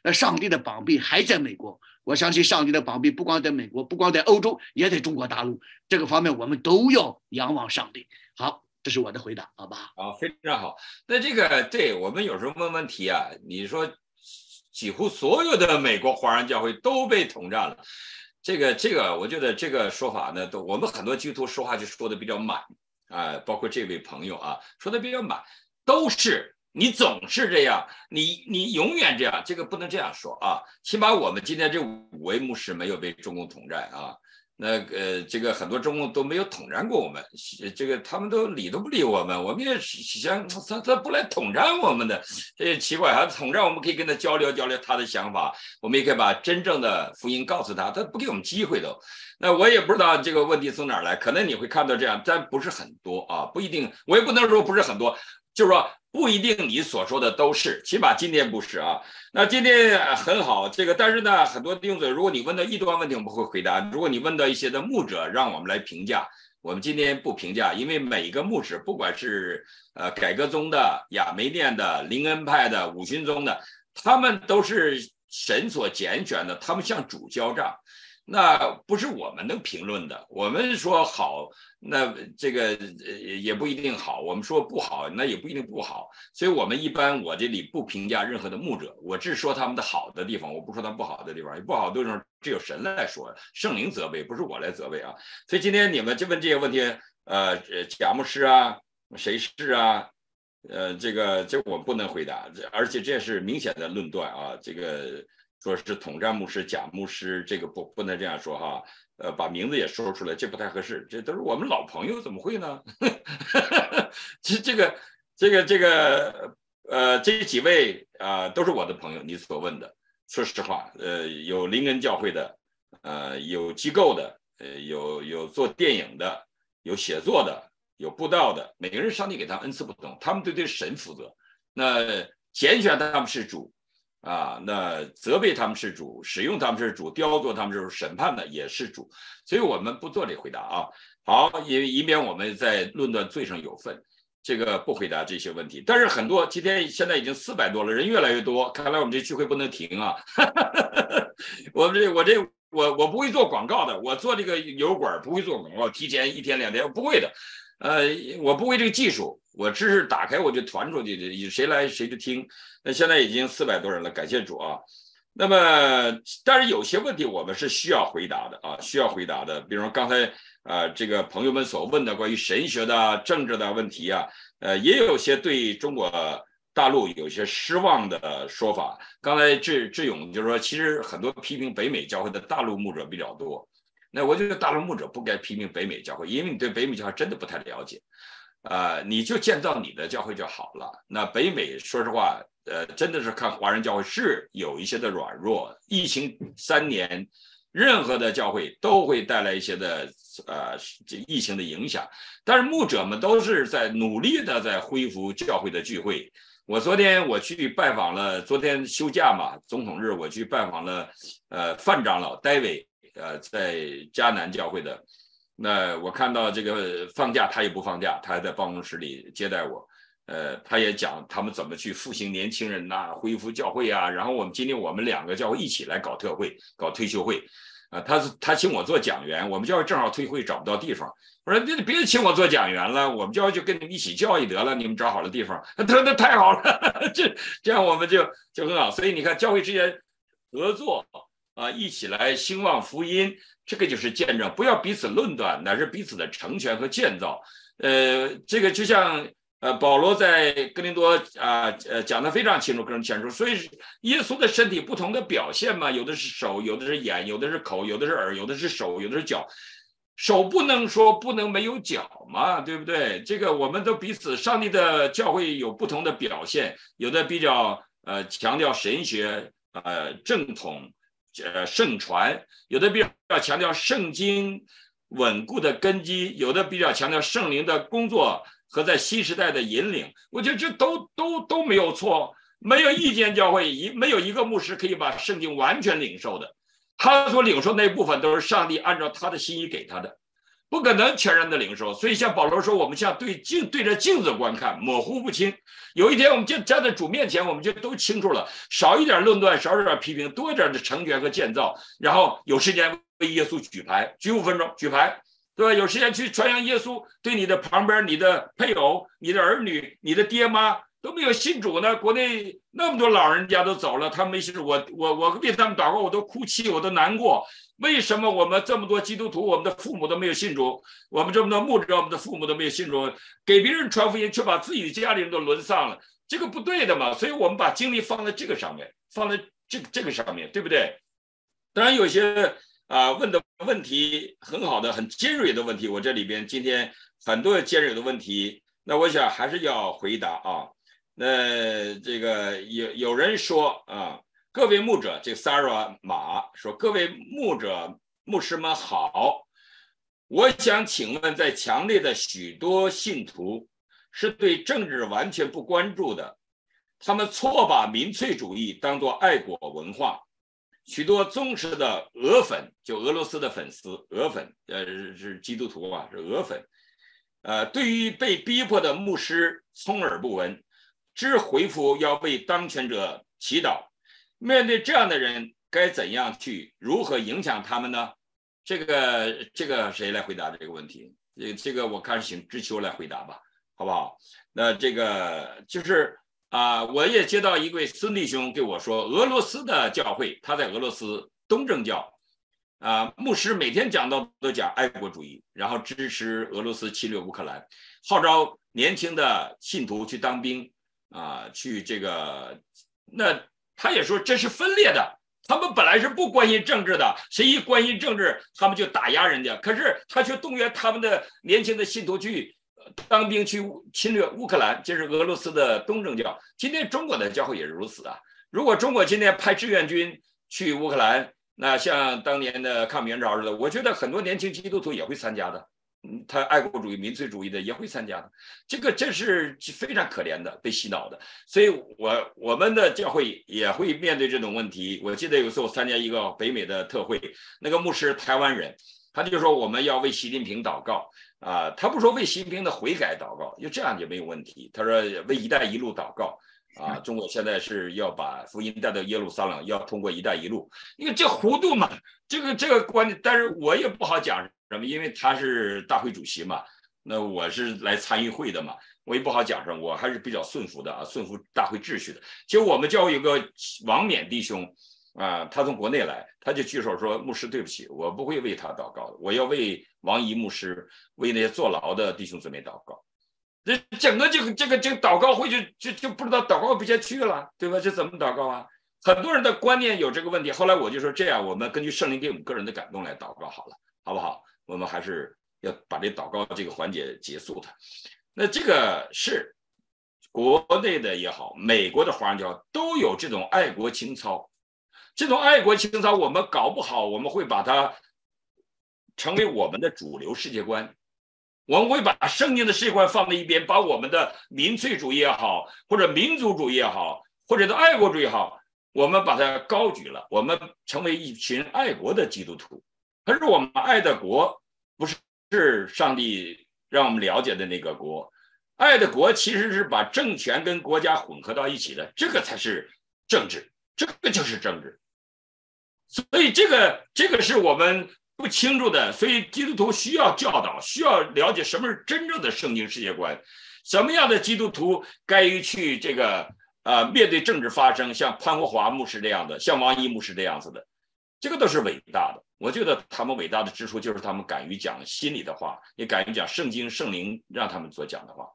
那上帝的膀臂还在美国。我相信上帝的膀臂不光在美国，不光在欧洲，也在中国大陆。这个方面我们都要仰望上帝。好，这是我的回答，好吧？
啊，非常好。那这个对我们有时候问问题啊，你说。几乎所有的美国华人教会都被统战了，这个这个，我觉得这个说法呢，都我们很多基督徒说话就说的比较满啊，包括这位朋友啊，说的比较满，都是你总是这样，你你永远这样，这个不能这样说啊，起码我们今天这五位牧师没有被中共统战啊。那呃，这个很多中共都没有统战过我们，这个他们都理都不理我们，我们也想他他不来统战我们的，这也奇怪。他统战我们可以跟他交流交流他的想法，我们也可以把真正的福音告诉他，他不给我们机会都。那我也不知道这个问题从哪儿来，可能你会看到这样，但不是很多啊，不一定，我也不能说不是很多，就是说。不一定你所说的都是，起码今天不是啊。那今天很好，这个但是呢，很多弟兄如果你问到异端问题，我们会回答；如果你问到一些的牧者，让我们来评价，我们今天不评价，因为每一个牧者，不管是呃改革宗的、亚梅念的、灵恩派的、五旬宗的，他们都是神所拣选的，他们向主交账。那不是我们能评论的。我们说好，那这个呃也不一定好；我们说不好，那也不一定不好。所以，我们一般我这里不评价任何的牧者，我只说他们的好的地方，我不说他不好的地方。不好的地方只有神来说，圣灵责备，不是我来责备啊。所以今天你们就问这些问题，呃，贾牧师啊，谁是啊？呃，这个这我不能回答，而且这是明显的论断啊，这个。说是统战牧师、假牧师，这个不不能这样说哈，呃，把名字也说出来，这不太合适。这都是我们老朋友，怎么会呢？[LAUGHS] 这这个这个这个呃，这几位啊，都是我的朋友。你所问的，说实话，呃，有灵恩教会的，呃，有机构的，呃，有有做电影的，有写作的，有布道的。每个人上帝给他恩赐不同，他们都对神负责。那拣选他们是主。啊，那责备他们是主，使用他们是主，雕琢他们就是审判的也是主，所以我们不做这回答啊。好，以以免我们在论断罪上有份，这个不回答这些问题。但是很多今天现在已经四百多了，人越来越多，看来我们这聚会不能停啊。[LAUGHS] 我们这我这我我不会做广告的，我做这个油管不会做广告，提前一天两天不会的。呃，我不会这个技术，我只是打开我就传出去，谁来谁就听。那现在已经四百多人了，感谢主啊！那么，但是有些问题我们是需要回答的啊，需要回答的。比如刚才呃这个朋友们所问的关于神学的、政治的问题啊，呃，也有些对中国大陆有些失望的说法。刚才志志勇就是说，其实很多批评北美教会的大陆牧者比较多。那我觉得大陆牧者不该批评北美教会，因为你对北美教会真的不太了解。呃，你就建造你的教会就好了。那北美说实话。呃，真的是看华人教会是有一些的软弱。疫情三年，任何的教会都会带来一些的呃这疫情的影响。但是牧者们都是在努力的在恢复教会的聚会。我昨天我去拜访了，昨天休假嘛，总统日我去拜访了呃范长老戴维，呃在迦南教会的。那我看到这个放假他也不放假，他还在办公室里接待我。呃，他也讲他们怎么去复兴年轻人呐，恢复教会啊。然后我们今天我们两个教会一起来搞特会，搞退休会，啊，他是他请我做讲员，我们教会正好退会找不到地方，我说那别请我做讲员了，我们教会就跟你们一起教育得了，你们找好了地方，[LAUGHS] 他说那太好了，[LAUGHS] 这这样我们就就很好。所以你看教会之间合作啊，一起来兴旺福音，这个就是见证，不要彼此论断，乃是彼此的成全和建造。呃，这个就像。呃，保罗在格林多啊，呃，讲的非常清楚，跟人讲述，所以耶稣的身体不同的表现嘛，有的是手，有的是眼，有的是口，有的是耳，有的是手，有的是脚。手不能说不能没有脚嘛，对不对？这个我们都彼此，上帝的教会有不同的表现，有的比较呃强调神学，呃正统，呃圣传，有的比较强调圣经稳固的根基，有的比较强调圣灵的工作。和在新时代的引领，我觉得这都都都没有错，没有意见教会一没有一个牧师可以把圣经完全领受的，他所领受那部分都是上帝按照他的心意给他的，不可能全然的领受。所以像保罗说，我们像对镜对着镜子观看，模糊不清。有一天我们就站在主面前，我们就都清楚了，少一点论断，少一点批评，多一点的成全和建造。然后有时间为耶稣举牌，举五分钟举牌。对吧？有时间去传扬耶稣，对你的旁边、你的配偶、你的儿女、你的爹妈都没有信主呢。国内那么多老人家都走了，他们没信主，我我我为他们祷告，我都哭泣，我都难过。为什么我们这么多基督徒，我们的父母都没有信主？我们这么多牧者，我们的父母都没有信主，给别人传福音，却把自己的家里人都沦丧了，这个不对的嘛。所以我们把精力放在这个上面，放在这这个上面对不对？当然有些。啊，问的问题很好的，很尖锐的问题。我这里边今天很多尖锐的问题，那我想还是要回答啊。那这个有有人说啊，各位牧者，这 Sarah 马说，各位牧者、牧师们好。我想请问，在强烈的许多信徒是对政治完全不关注的，他们错把民粹主义当作爱国文化。许多忠实的俄粉，就俄罗斯的粉丝，俄粉，呃，是基督徒啊，是俄粉，呃，对于被逼迫的牧师充耳不闻，只回复要为当权者祈祷。面对这样的人，该怎样去，如何影响他们呢？这个，这个谁来回答这个问题？这，这个我看请知秋来回答吧，好不好？那这个就是。啊，我也接到一位孙弟兄对我说，俄罗斯的教会，他在俄罗斯东正教，啊，牧师每天讲到都讲爱国主义，然后支持俄罗斯侵略乌克兰，号召年轻的信徒去当兵，啊，去这个，那他也说这是分裂的，他们本来是不关心政治的，谁一关心政治，他们就打压人家，可是他却动员他们的年轻的信徒去。当兵去侵略乌克兰，这是俄罗斯的东正教。今天中国的教会也是如此啊。如果中国今天派志愿军去乌克兰，那像当年的抗美援朝似的，我觉得很多年轻基督徒也会参加的。他爱国主义、民粹主义的也会参加的。这个这是非常可怜的，被洗脑的。所以，我我们的教会也会面对这种问题。我记得有一次我参加一个北美的特会，那个牧师台湾人，他就说我们要为习近平祷告。啊，他不说为习近平的悔改祷告，就这样就没有问题。他说为“一带一路”祷告，啊，中国现在是要把福音带到耶路撒冷，要通过“一带一路”，因为这糊涂嘛，这个这个观点，但是我也不好讲什么，因为他是大会主席嘛，那我是来参与会的嘛，我也不好讲什么，我还是比较顺服的啊，顺服大会秩序的。其实我们教会有个王冕弟兄，啊，他从国内来，他就举手说：“牧师，对不起，我不会为他祷告的，我要为王怡牧师，为那些坐牢的弟兄姊妹祷告。”这整个这个这个这个祷告会就就就不知道祷告不下去了，对吧？这怎么祷告啊？很多人的观念有这个问题。后来我就说：“这样，我们根据圣灵给我们个人的感动来祷告好了，好不好？我们还是要把这祷告这个环节结束它。那这个是国内的也好，美国的华人教都有这种爱国情操。”这种爱国情操，我们搞不好，我们会把它成为我们的主流世界观。我们会把圣经的世界观放在一边，把我们的民粹主义也好，或者民族主义也好，或者的爱国主义也好，我们把它高举了。我们成为一群爱国的基督徒。可是我们爱的国不是是上帝让我们了解的那个国，爱的国其实是把政权跟国家混合到一起的，这个才是政治，这个就是政治。所以这个这个是我们不清楚的，所以基督徒需要教导，需要了解什么是真正的圣经世界观，什么样的基督徒该于去这个呃面对政治发生，像潘国华牧师这样的，像王一牧师这样子的，这个都是伟大的。我觉得他们伟大的之处就是他们敢于讲心里的话，也敢于讲圣经圣灵让他们所讲的话。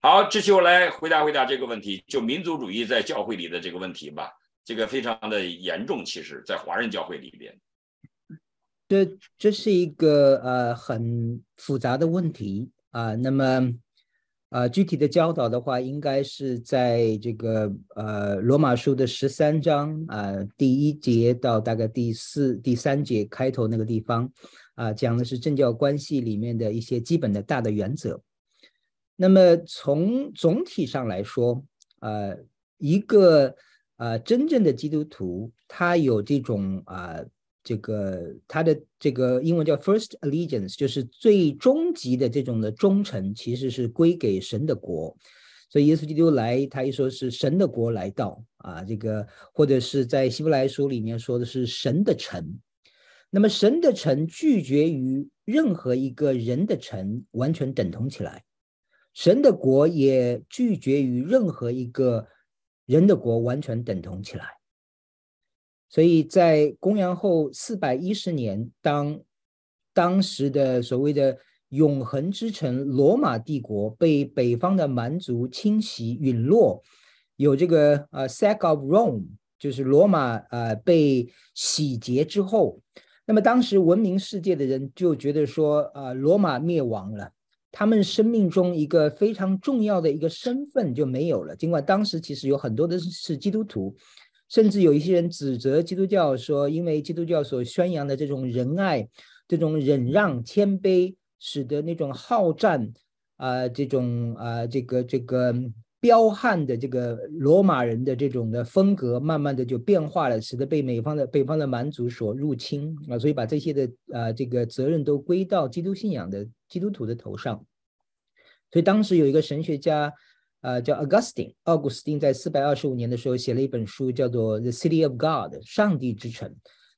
好，这期我来回答回答这个问题，就民族主义在教会里的这个问题吧。这个非常的严重，其实，在华人教会里边，
这这是一个呃很复杂的问题啊。那么，呃，具体的教导的话，应该是在这个呃罗马书的十三章啊第一节到大概第四第三节开头那个地方啊，讲的是政教关系里面的一些基本的大的原则。那么从总体上来说，呃，一个。呃，真正的基督徒，他有这种啊，这个他的这个英文叫 first allegiance，就是最终极的这种的忠诚，其实是归给神的国。所以耶稣基督来，他一说是神的国来到啊，这个或者是在希伯来书里面说的是神的城。那么神的城拒绝于任何一个人的城完全等同起来，神的国也拒绝于任何一个。人的国完全等同起来，所以在公元后四百一十年，当当时的所谓的永恒之城罗马帝国被北方的蛮族侵袭陨落，有这个呃 sack of Rome，就是罗马呃被洗劫之后，那么当时闻名世界的人就觉得说啊罗马灭亡了。他们生命中一个非常重要的一个身份就没有了。尽管当时其实有很多的是基督徒，甚至有一些人指责基督教说，因为基督教所宣扬的这种仁爱、这种忍让、谦卑，使得那种好战啊，这种啊，这个这个彪悍的这个罗马人的这种的风格，慢慢的就变化了，使得被美方的北方的蛮族所入侵啊，所以把这些的啊这个责任都归到基督信仰的。基督徒的头上，所以当时有一个神学家，呃，叫 Augustine，奥古斯丁，在四百二十五年的时候写了一本书，叫做《The City of God》，上帝之城。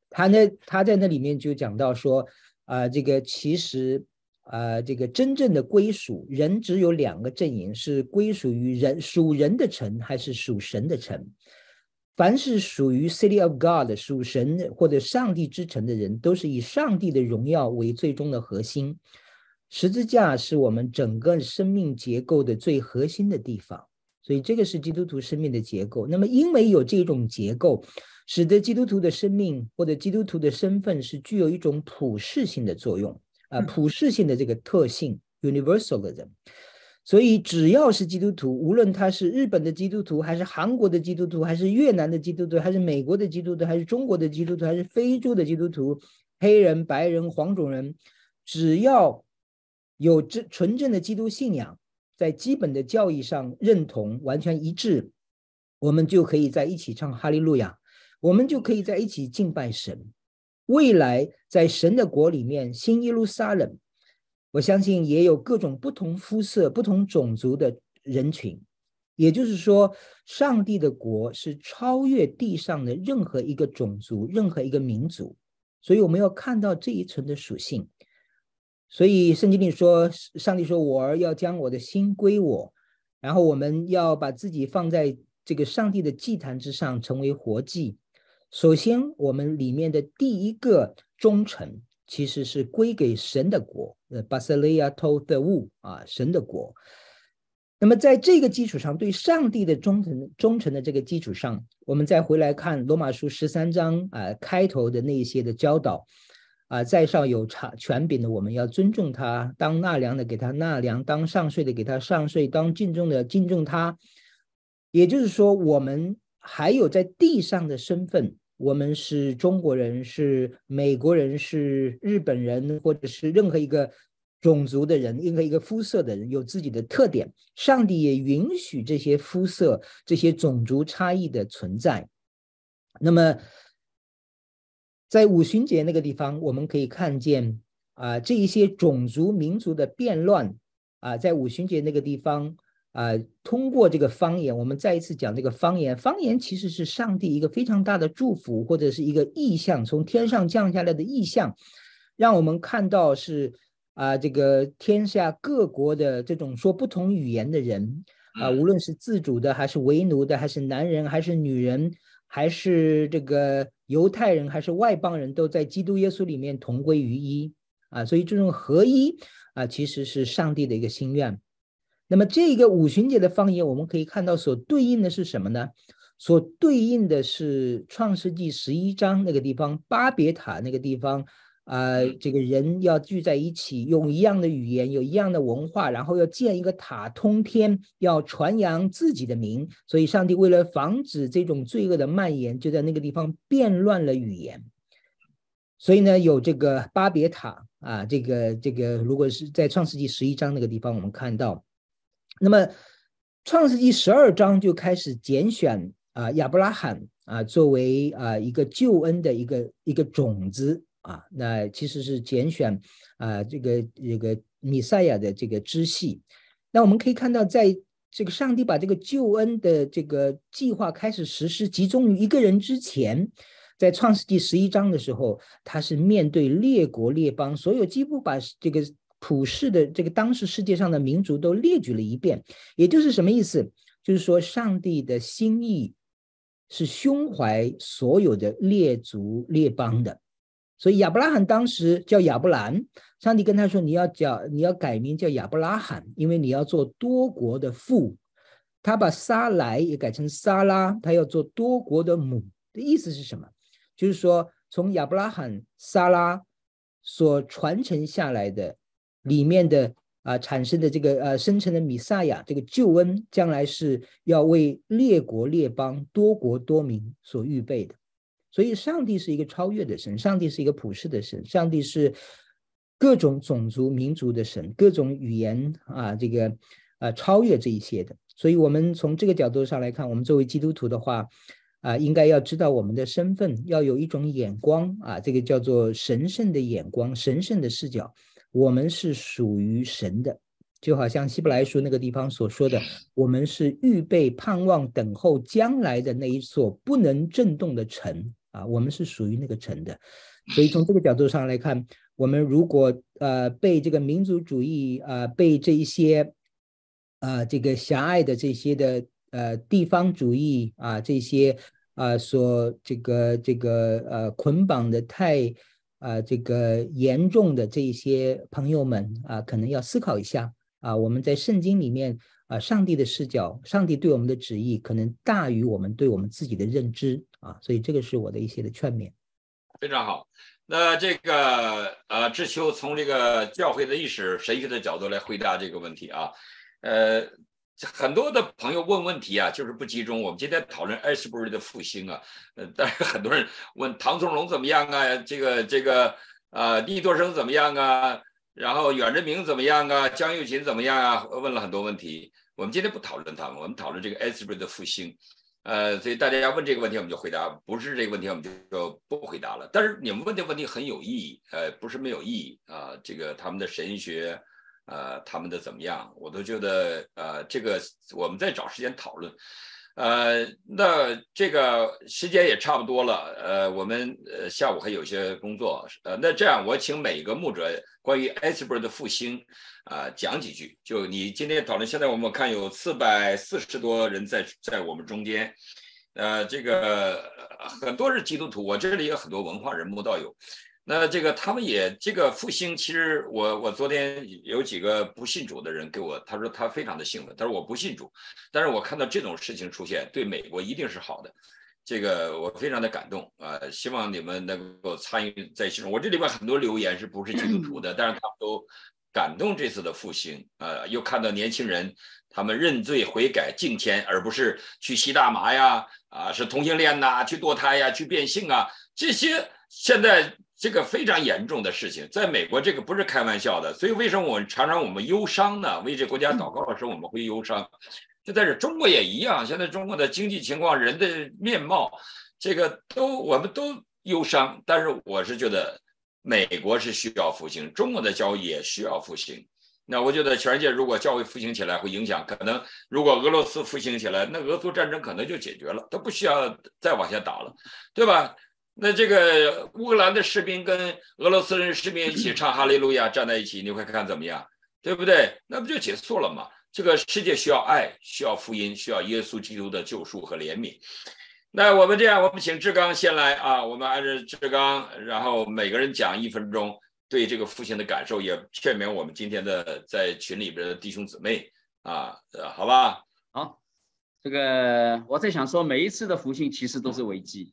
他呢，他在那里面就讲到说，啊，这个其实，啊，这个真正的归属人只有两个阵营，是归属于人属人的城，还是属神的城。凡是属于 City of God 属神或者上帝之城的人，都是以上帝的荣耀为最终的核心。十字架是我们整个生命结构的最核心的地方，所以这个是基督徒生命的结构。那么，因为有这种结构，使得基督徒的生命或者基督徒的身份是具有一种普世性的作用啊，普世性的这个特性 （universalism）。所以，只要是基督徒，无论他是日本的基督徒，还是韩国的基督徒，还是越南的基督徒，还是美国的基督徒，还是中国的基督徒，还是非洲的基督徒，黑人、白人、黄种人，只要有真纯正的基督信仰，在基本的教义上认同完全一致，我们就可以在一起唱哈利路亚，我们就可以在一起敬拜神。未来在神的国里面，新耶路撒冷，我相信也有各种不同肤色、不同种族的人群。也就是说，上帝的国是超越地上的任何一个种族、任何一个民族。所以我们要看到这一层的属性。所以圣经里说，上帝说：“我儿要将我的心归我。”然后我们要把自己放在这个上帝的祭坛之上，成为活祭。首先，我们里面的第一个忠诚其实是归给神的国，呃，巴塞利亚托的物啊，神的国。那么在这个基础上，对上帝的忠诚忠诚的这个基础上，我们再回来看罗马书十三章啊开头的那些的教导啊，在上有查权柄的，我们要尊重他；当纳粮的给他纳粮，当上税的给他上税，当敬重的敬重他。也就是说，我们还有在地上的身份，我们是中国人，是美国人，是日本人，或者是任何一个。种族的人，任何一个肤色的人有自己的特点，上帝也允许这些肤色、这些种族差异的存在。那么，在五旬节那个地方，我们可以看见啊，这一些种族、民族的变乱啊，在五旬节那个地方啊，通过这个方言，我们再一次讲这个方言。方言其实是上帝一个非常大的祝福，或者是一个意象，从天上降下来的意象，让我们看到是。啊，这个天下各国的这种说不同语言的人啊，无论是自主的，还是为奴的，还是男人，还是女人，还是这个犹太人，还是外邦人，都在基督耶稣里面同归于一啊。所以这种合一啊，其实是上帝的一个心愿。那么这个五旬节的方言，我们可以看到所对应的是什么呢？所对应的是创世纪十一章那个地方，巴别塔那个地方。啊，这个人要聚在一起，用一样的语言，有一样的文化，然后要建一个塔通天，要传扬自己的名。所以，上帝为了防止这种罪恶的蔓延，就在那个地方变乱了语言。所以呢，有这个巴别塔啊，这个这个，如果是在创世纪十一章那个地方，我们看到，那么创世纪十二章就开始拣选啊亚伯拉罕啊作为啊一个救恩的一个一个种子。啊，那其实是拣选啊，这个这个米赛亚的这个支系。那我们可以看到，在这个上帝把这个救恩的这个计划开始实施，集中于一个人之前，在创世纪十一章的时候，他是面对列国列邦，所有几乎把这个普世的这个当时世界上的民族都列举了一遍。也就是什么意思？就是说，上帝的心意是胸怀所有的列族列邦的。所以亚伯拉罕当时叫亚伯兰，上帝跟他说：“你要叫你要改名叫亚伯拉罕，因为你要做多国的父。”他把撒来也改成撒拉，他要做多国的母的意思是什么？就是说从亚伯拉罕、撒拉所传承下来的里面的啊产生的这个呃生成的米撒亚这个救恩，将来是要为列国列邦多国多民所预备的。所以，上帝是一个超越的神，上帝是一个普世的神，上帝是各种种族民族的神，各种语言啊，这个啊超越这一些的。所以，我们从这个角度上来看，我们作为基督徒的话啊，应该要知道我们的身份，要有一种眼光啊，这个叫做神圣的眼光、神圣的视角。我们是属于神的，就好像希伯来书那个地方所说的，我们是预备、盼望、等候将来的那一所不能震动的城。啊，我们是属于那个城的，所以从这个角度上来看，我们如果呃被这个民族主义啊，被这一些啊这个狭隘的这些的呃地方主义啊这些啊所这个这个呃捆绑的太啊这个严重的这一些朋友们啊，可能要思考一下啊，我们在圣经里面。啊，上帝的视角，上帝对我们的旨意可能大于我们对我们自己的认知啊，所以这个是我的一些的劝勉。
非常好，那这个呃，志秋从这个教会的历史神学的角度来回答这个问题啊，呃，很多的朋友问问题啊，就是不集中。我们今天讨论艾斯伯瑞的复兴啊，呃，但是很多人问唐宗龙怎么样啊，这个这个呃，利多生怎么样啊？然后阮志明怎么样啊？江玉琴怎么样啊？问了很多问题。我们今天不讨论他们，我们讨论这个艾斯伯瑞的复兴。呃，所以大家要问这个问题，我们就回答；不是这个问题，我们就就不回答了。但是你们问的问题很有意义，呃，不是没有意义啊。这个他们的神学，呃，他们的怎么样，我都觉得，呃，这个我们再找时间讨论。呃，那这个时间也差不多了，呃，我们呃下午还有些工作，呃，那这样我请每一个牧者关于艾斯伯的复兴啊讲几句。就你今天讨论，现在我们看有四百四十多人在在我们中间，呃，这个很多是基督徒，我这里有很多文化人、慕道友。那这个他们也这个复兴，其实我我昨天有几个不信主的人给我，他说他非常的兴奋，他说我不信主，但是我看到这种事情出现，对美国一定是好的，这个我非常的感动啊！希望你们能够参与在其中。我这里边很多留言是不是基督徒的，但是他们都感动这次的复兴啊，又看到年轻人他们认罪悔改敬虔，而不是去吸大麻呀啊，是同性恋呐，去堕胎呀，去变性啊，这些现在。这个非常严重的事情，在美国这个不是开玩笑的，所以为什么我们常常我们忧伤呢？为这国家祷告的时候我们会忧伤，就在这中国也一样。现在中国的经济情况、人的面貌，这个都我们都忧伤。但是我是觉得美国是需要复兴，中国的教育也需要复兴。那我觉得全世界如果教会复兴起来，会影响可能如果俄罗斯复兴起来，那俄苏战争可能就解决了，都不需要再往下打了，对吧？那这个乌克兰的士兵跟俄罗斯人士兵一起唱哈利路亚，站在一起，你会看怎么样？对不对？那不就结束了吗？这个世界需要爱，需要福音，需要耶稣基督的救赎和怜悯。那我们这样，我们请志刚先来啊，我们按照志刚，然后每个人讲一分钟对这个复兴的感受，也劝勉我们今天的在群里边的弟兄姊妹啊，好吧？
好，这个我在想说，每一次的复兴其实都是危机。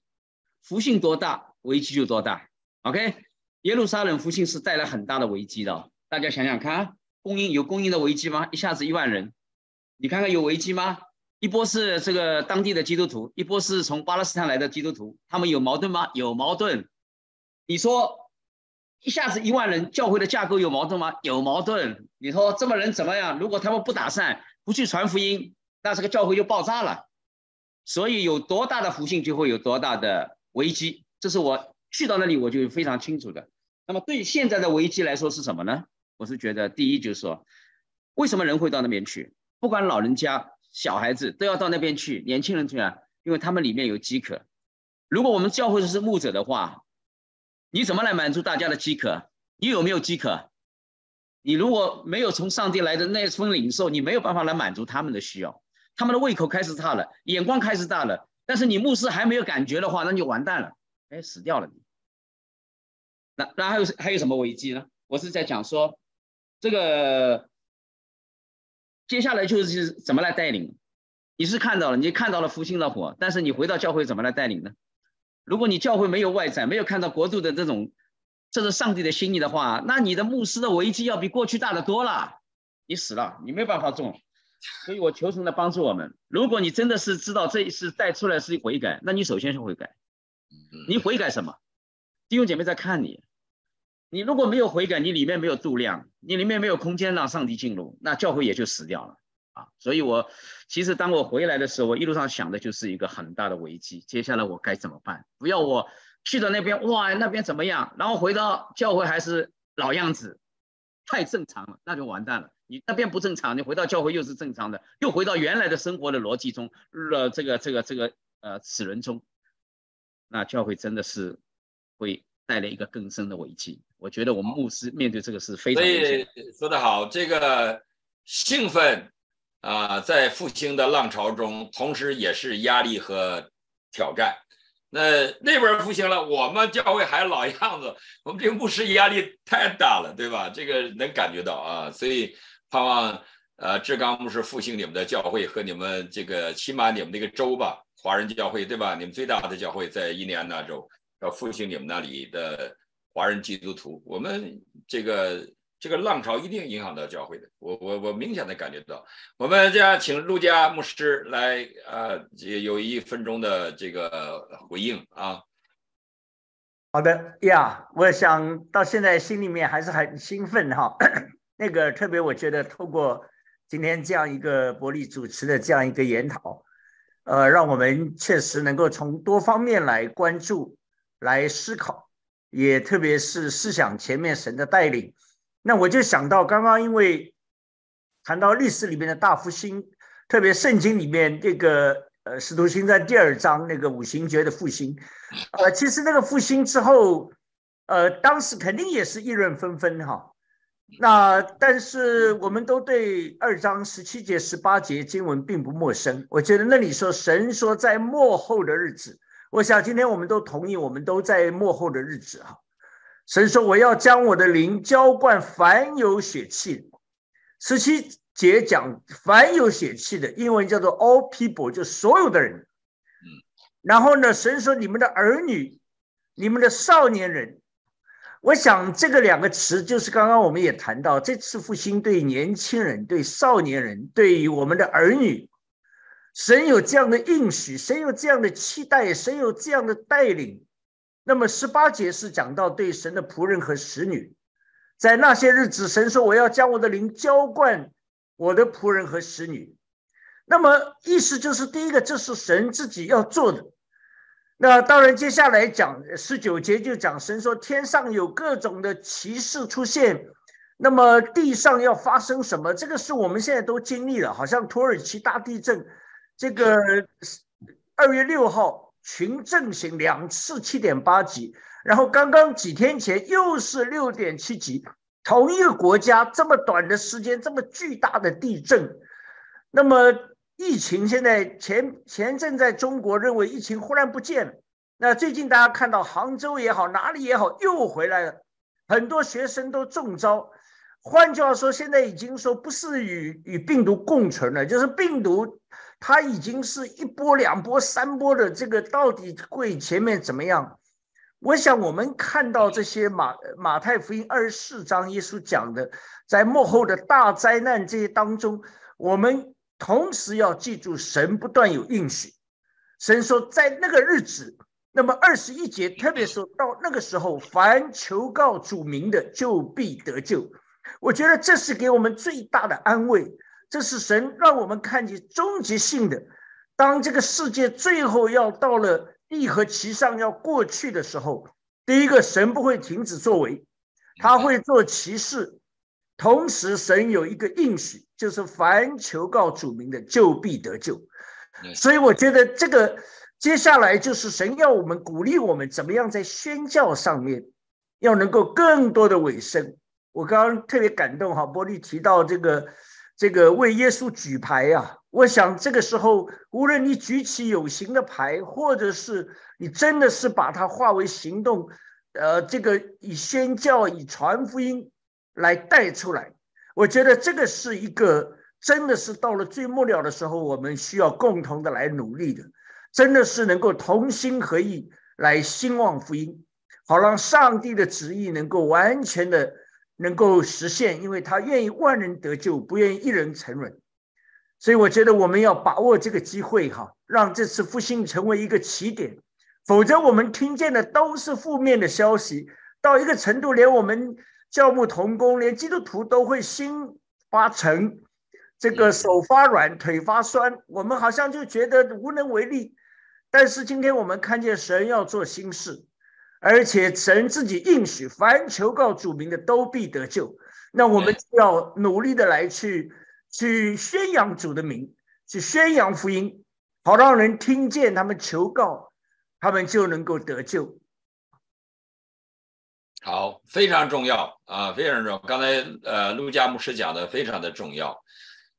福星多大，危机就多大。OK，耶路撒冷福星是带来很大的危机的。大家想想看，供应有供应的危机吗？一下子一万人，你看看有危机吗？一波是这个当地的基督徒，一波是从巴勒斯坦来的基督徒，他们有矛盾吗？有矛盾。你说一下子一万人，教会的架构有矛盾吗？有矛盾。你说这么人怎么样？如果他们不打散，不去传福音，那这个教会就爆炸了。所以有多大的福星，就会有多大的。危机，这是我去到那里我就非常清楚的。那么对现在的危机来说是什么呢？我是觉得第一就是说，为什么人会到那边去？不管老人家、小孩子都要到那边去，年轻人去啊，因为他们里面有饥渴。如果我们教会是牧者的话，你怎么来满足大家的饥渴？你有没有饥渴？你如果没有从上帝来的那份领受，你没有办法来满足他们的需要。他们的胃口开始大了，眼光开始大了。但是你牧师还没有感觉的话，那就完蛋了，哎，死掉了。那那还有还有什么危机呢？我是在讲说，这个接下来就是怎么来带领。你是看到了，你看到了复兴的火，但是你回到教会怎么来带领呢？如果你教会没有外在，没有看到国度的这种，这是上帝的心意的话，那你的牧师的危机要比过去大的多了。你死了，你没办法种。所以我求神来帮助我们。如果你真的是知道这一次带出来是悔改，那你首先是悔改。你悔改什么？弟兄姐妹在看你。你如果没有悔改，你里面没有度量，你里面没有空间让上帝进入，那教会也就死掉了啊。所以我其实当我回来的时候，我一路上想的就是一个很大的危机。接下来我该怎么办？不要我去到那边，哇，那边怎么样？然后回到教会还是老样子，太正常了，那就完蛋了。你那边不正常，你回到教会又是正常的，又回到原来的生活的逻辑中，呃这个这个这个呃齿轮中，那教会真的是会带来一个更深的危机。我觉得我们牧师面对这个是非常。
所以说得好，这个兴奋啊，在复兴的浪潮中，同时也是压力和挑战。那那边复兴了，我们教会还老样子，我们这个牧师压力太大了，对吧？这个能感觉到啊，所以。盼望呃，志刚牧师复兴你们的教会和你们这个起码你们那个州吧，华人教会对吧？你们最大的教会在印第安纳州，要复兴你们那里的华人基督徒。我们这个这个浪潮一定影响到教会的，我我我明显的感觉到。我们这样请陆家牧师来呃，有一分钟的这个回应啊。
好的呀，我想到现在心里面还是很兴奋哈。那个特别，我觉得透过今天这样一个伯利主持的这样一个研讨，呃，让我们确实能够从多方面来关注、来思考，也特别是思想前面神的带领。那我就想到刚刚因为谈到历史里面的大复兴，特别圣经里面这个呃使徒行传第二章那个五行节的复兴，呃，其实那个复兴之后，呃，当时肯定也是议论纷纷哈。那但是我们都对二章十七节、十八节经文并不陌生。我觉得那里说神说在末后的日子，我想今天我们都同意，我们都在末后的日子哈。神说我要将我的灵浇灌凡有血气。十七节讲凡有血气的，英文叫做 all people，就所有的人。嗯。然后呢，神说你们的儿女、你们的少年人。我想这个两个词就是刚刚我们也谈到，这次复兴对年轻人、对少年人、对于我们的儿女，神有这样的应许，神有这样的期待，神有这样的带领。那么十八节是讲到对神的仆人和使女，在那些日子，神说我要将我的灵浇灌我的仆人和使女。那么意思就是，第一个，这是神自己要做的。那当然，接下来讲十九节就讲神说天上有各种的奇事出现，那么地上要发生什么？这个是我们现在都经历了，好像土耳其大地震，这个二月六号群震型两次七点八级，然后刚刚几天前又是六点七级，同一个国家这么短的时间这么巨大的地震，那么。疫情现在前前阵在中国认为疫情忽然不见了，那最近大家看到杭州也好，哪里也好又回来了，很多学生都中招。换句话说，现在已经说不是与与病毒共存了，就是病毒它已经是一波两波三波的，这个到底会前面怎么样？我想我们看到这些马马太福音二十四章耶稣讲的，在幕后的大灾难这些当中，我们。同时要记住，神不断有应许。神说，在那个日子，那么二十一节特别说到那个时候，凡求告主名的，就必得救。我觉得这是给我们最大的安慰。这是神让我们看见终极性的。当这个世界最后要到了地和其上要过去的时候，第一个，神不会停止作为，他会做骑士。同时，神有一个应许，就是凡求告主名的，就必得救。所以，我觉得这个接下来就是神要我们鼓励我们，怎么样在宣教上面要能够更多的尾声。我刚刚特别感动哈，波利提到这个这个为耶稣举牌呀。我想这个时候，无论你举起有形的牌，或者是你真的是把它化为行动，呃，这个以宣教、以传福音。来带出来，我觉得这个是一个真的是到了最末了的时候，我们需要共同的来努力的，真的是能够同心合意来兴旺福音，好让上帝的旨意能够完全的能够实现，因为他愿意万人得救，不愿意一人沉沦，所以我觉得我们要把握这个机会哈，让这次复兴成为一个起点，否则我们听见的都是负面的消息，到一个程度，连我们。教牧同工，连基督徒都会心发沉，这个手发软，腿发酸，我们好像就觉得无能为力。但是今天我们看见神要做新事，而且神自己应许，凡求告主名的都必得救。那我们就要努力的来去去宣扬主的名，去宣扬福音，好让人听见他们求告，他们就能够得救。
好，非常重要啊，非常重要。刚才呃，陆家牧师讲的非常的重要。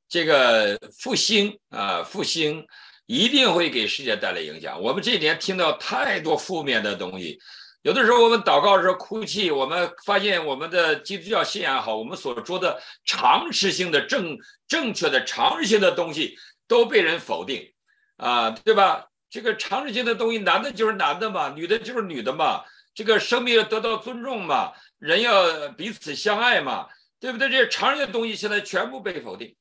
这个复兴啊，复兴一定会给世界带来影响。我们这几年听到太多负面的东西，有的时候我们祷告的时候哭泣，我们发现我们的基督教信仰好，我们所说的常识性的正正确的常识性的东西都被人否定啊，对吧？这个常识性的东西，男的就是男的嘛，女的就是女的嘛。这个生命要得到尊重嘛，人要彼此相爱嘛，对不对？这些常人的东西现在全部被否定。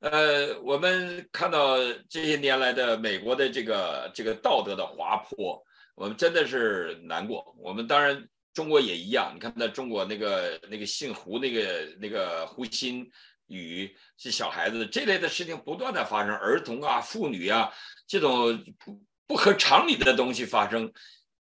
呃，我们看到这些年来的美国的这个这个道德的滑坡，我们真的是难过。我们当然中国也一样，你看在中国那个那个姓胡那个那个胡鑫宇是小孩子这类的事情不断的发生，儿童啊、妇女啊这种不不合常理的东西发生，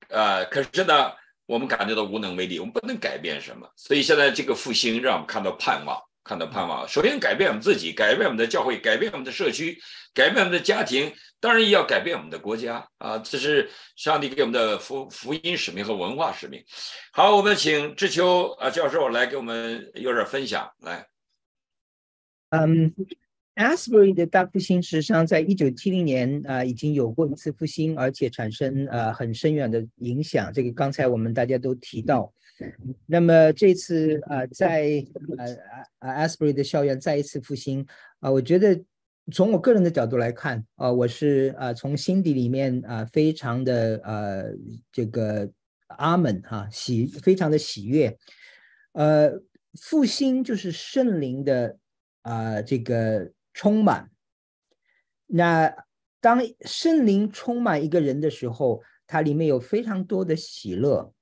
呃，可是呢。我们感觉到无能为力，我们不能改变什么，所以现在这个复兴让我们看到盼望，看到盼望。首先改变我们自己，改变我们的教会，改变我们的社区，改变我们的家庭，当然也要改变我们的国家啊！这是上帝给我们的福福音使命和文化使命。好，我们请志秋啊教授来给我们有点分享，来。
嗯。Asbury 的大复兴，实际上在一九七零年啊，已经有过一次复兴，而且产生呃很深远的影响。这个刚才我们大家都提到。那么这次啊，在呃啊 Asbury 的校园再一次复兴啊，我觉得从我个人的角度来看啊，我是啊从心底里面啊非常的呃这个阿门哈喜，非常的喜悦。呃，复兴就是圣灵的啊这个。充满，那当圣灵充满一个人的时候，它里面有非常多的喜乐。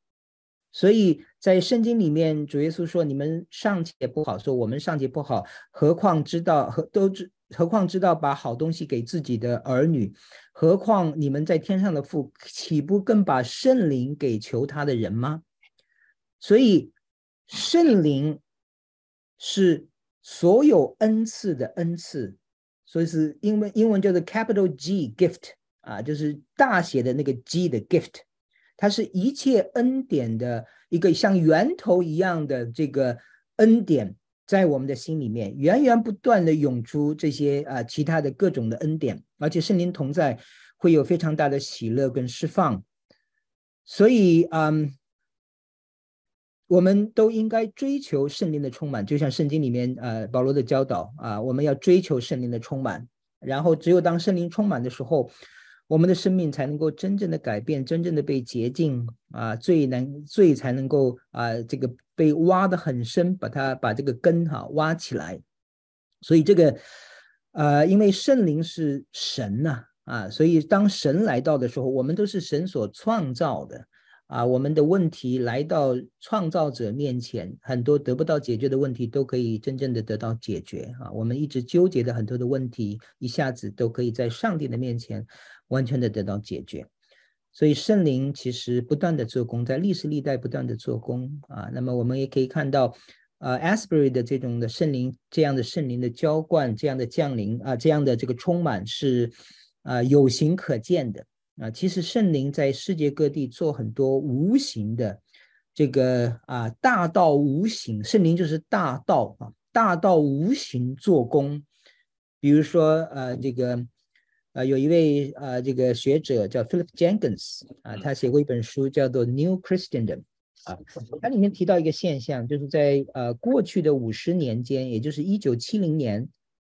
所以在圣经里面，主耶稣说：“你们尚且不好，说我们尚且不好，何况知道何都知，何况知道把好东西给自己的儿女？何况你们在天上的父，岂不更把圣灵给求他的人吗？”所以圣灵是。所有恩赐的恩赐，所以是英文英文叫做 capital G gift 啊，就是大写的那个 G 的 gift，它是一切恩典的一个像源头一样的这个恩典，在我们的心里面源源不断的涌出这些啊其他的各种的恩典，而且圣灵同在会有非常大的喜乐跟释放，所以嗯。我们都应该追求圣灵的充满，就像圣经里面呃保罗的教导啊，我们要追求圣灵的充满。然后只有当圣灵充满的时候，我们的生命才能够真正的改变，真正的被洁净啊，罪能罪才能够啊这个被挖得很深，把它把这个根哈挖起来。所以这个呃，因为圣灵是神呐啊，所以当神来到的时候，我们都是神所创造的。啊，我们的问题来到创造者面前，很多得不到解决的问题都可以真正的得到解决啊！我们一直纠结的很多的问题，一下子都可以在上帝的面前完全的得到解决。所以圣灵其实不断的做工，在历史历代不断的做工啊。那么我们也可以看到，呃，Asbury 的这种的圣灵，这样的圣灵的浇灌，这样的降临啊，这样的这个充满是啊有形可见的。啊，其实圣灵在世界各地做很多无形的这个啊大道无形，圣灵就是大道啊，大道无形做工。比如说呃这个呃有一位呃这个学者叫 Philip Jenkins 啊，他写过一本书叫做《New Christendom》啊，它里面提到一个现象，就是在呃过去的五十年间，也就是一九七零年，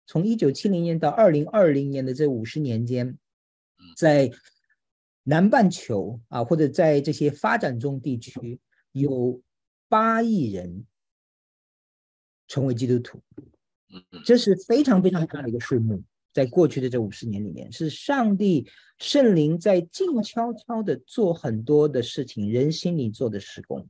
从一九七零年到二零二零年的这五十年间，在南半球啊，或者在这些发展中地区，有八亿人成为基督徒，这是非常非常大的一个数目。在过去的这五十年里面，是上帝圣灵在静悄悄的做很多的事情，人心里做的施工。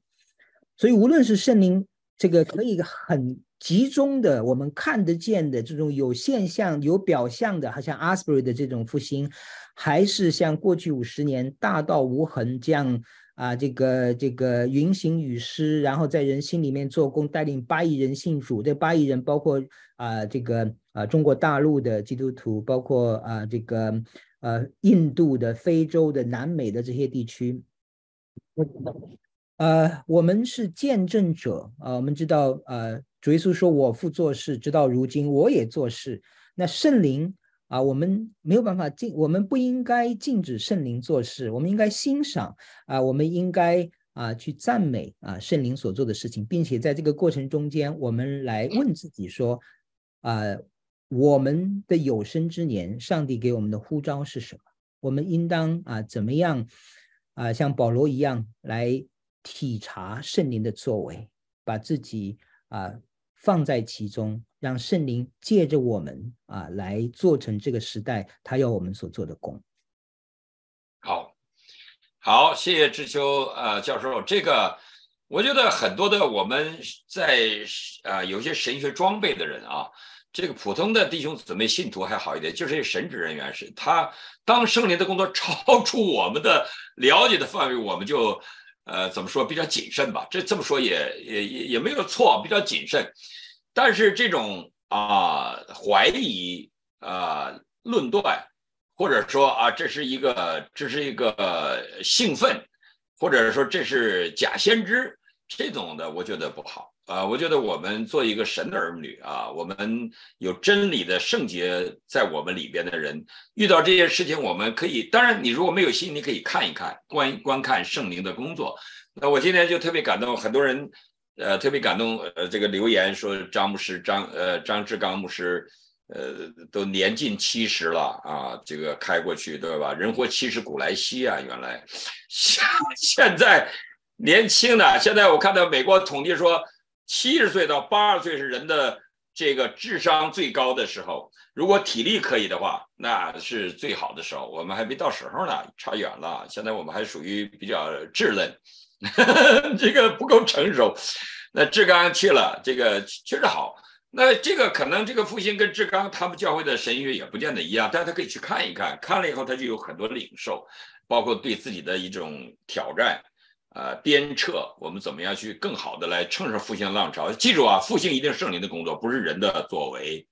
所以，无论是圣灵这个可以很集中的，我们看得见的这种有现象、有表象的，好像 Asbury 的这种复兴。还是像过去五十年大道无痕这样啊，这个这个云行雨施，然后在人心里面做工，带领八亿人信主。这八亿人包括啊，这个啊中国大陆的基督徒，包括啊这个呃印度的、非洲的、南美的这些地区。呃，我们是见证者啊，我们知道呃，主耶稣说：“我父做事，直到如今我也做事。”那圣灵。啊，我们没有办法禁，我们不应该禁止圣灵做事，我们应该欣赏啊，我们应该啊去赞美啊圣灵所做的事情，并且在这个过程中间，我们来问自己说，啊，我们的有生之年，上帝给我们的呼召是什么？我们应当啊怎么样啊像保罗一样来体察圣灵的作为，把自己啊放在其中。让圣灵借着我们啊，来做成这个时代他要我们所做的工。
好，好，谢谢志秋呃教授。这个我觉得很多的我们在啊有些神学装备的人啊，这个普通的弟兄姊妹信徒还好一点，就是神职人员是他当圣灵的工作超出我们的了解的范围，我们就呃怎么说比较谨慎吧。这这么说也也也也没有错，比较谨慎。但是这种啊怀疑啊论断，或者说啊这是一个这是一个兴奋，或者说这是假先知，这种的我觉得不好。啊，我觉得我们做一个神的儿女啊，我们有真理的圣洁在我们里边的人，遇到这些事情，我们可以，当然你如果没有心，你可以看一看，观观看圣灵的工作。那我今天就特别感动，很多人，呃，特别感动，呃，这个留言说张牧师张，呃，张志刚牧师，呃，都年近七十了啊，这个开过去对吧？人活七十古来稀啊，原来 [LAUGHS] 现现在年轻的，现在我看到美国统计说。七十岁到八十岁是人的这个智商最高的时候，如果体力可以的话，那是最好的时候。我们还没到时候呢，差远了。现在我们还属于比较稚嫩，[LAUGHS] 这个不够成熟。那志刚去了，这个确实好。那这个可能这个复兴跟志刚他们教会的神学也不见得一样，但他可以去看一看，看了以后他就有很多领受，包括对自己的一种挑战。呃，鞭策我们怎么样去更好的来乘上复兴浪潮？记住啊，复兴一定是圣灵的工作，不是人的作为。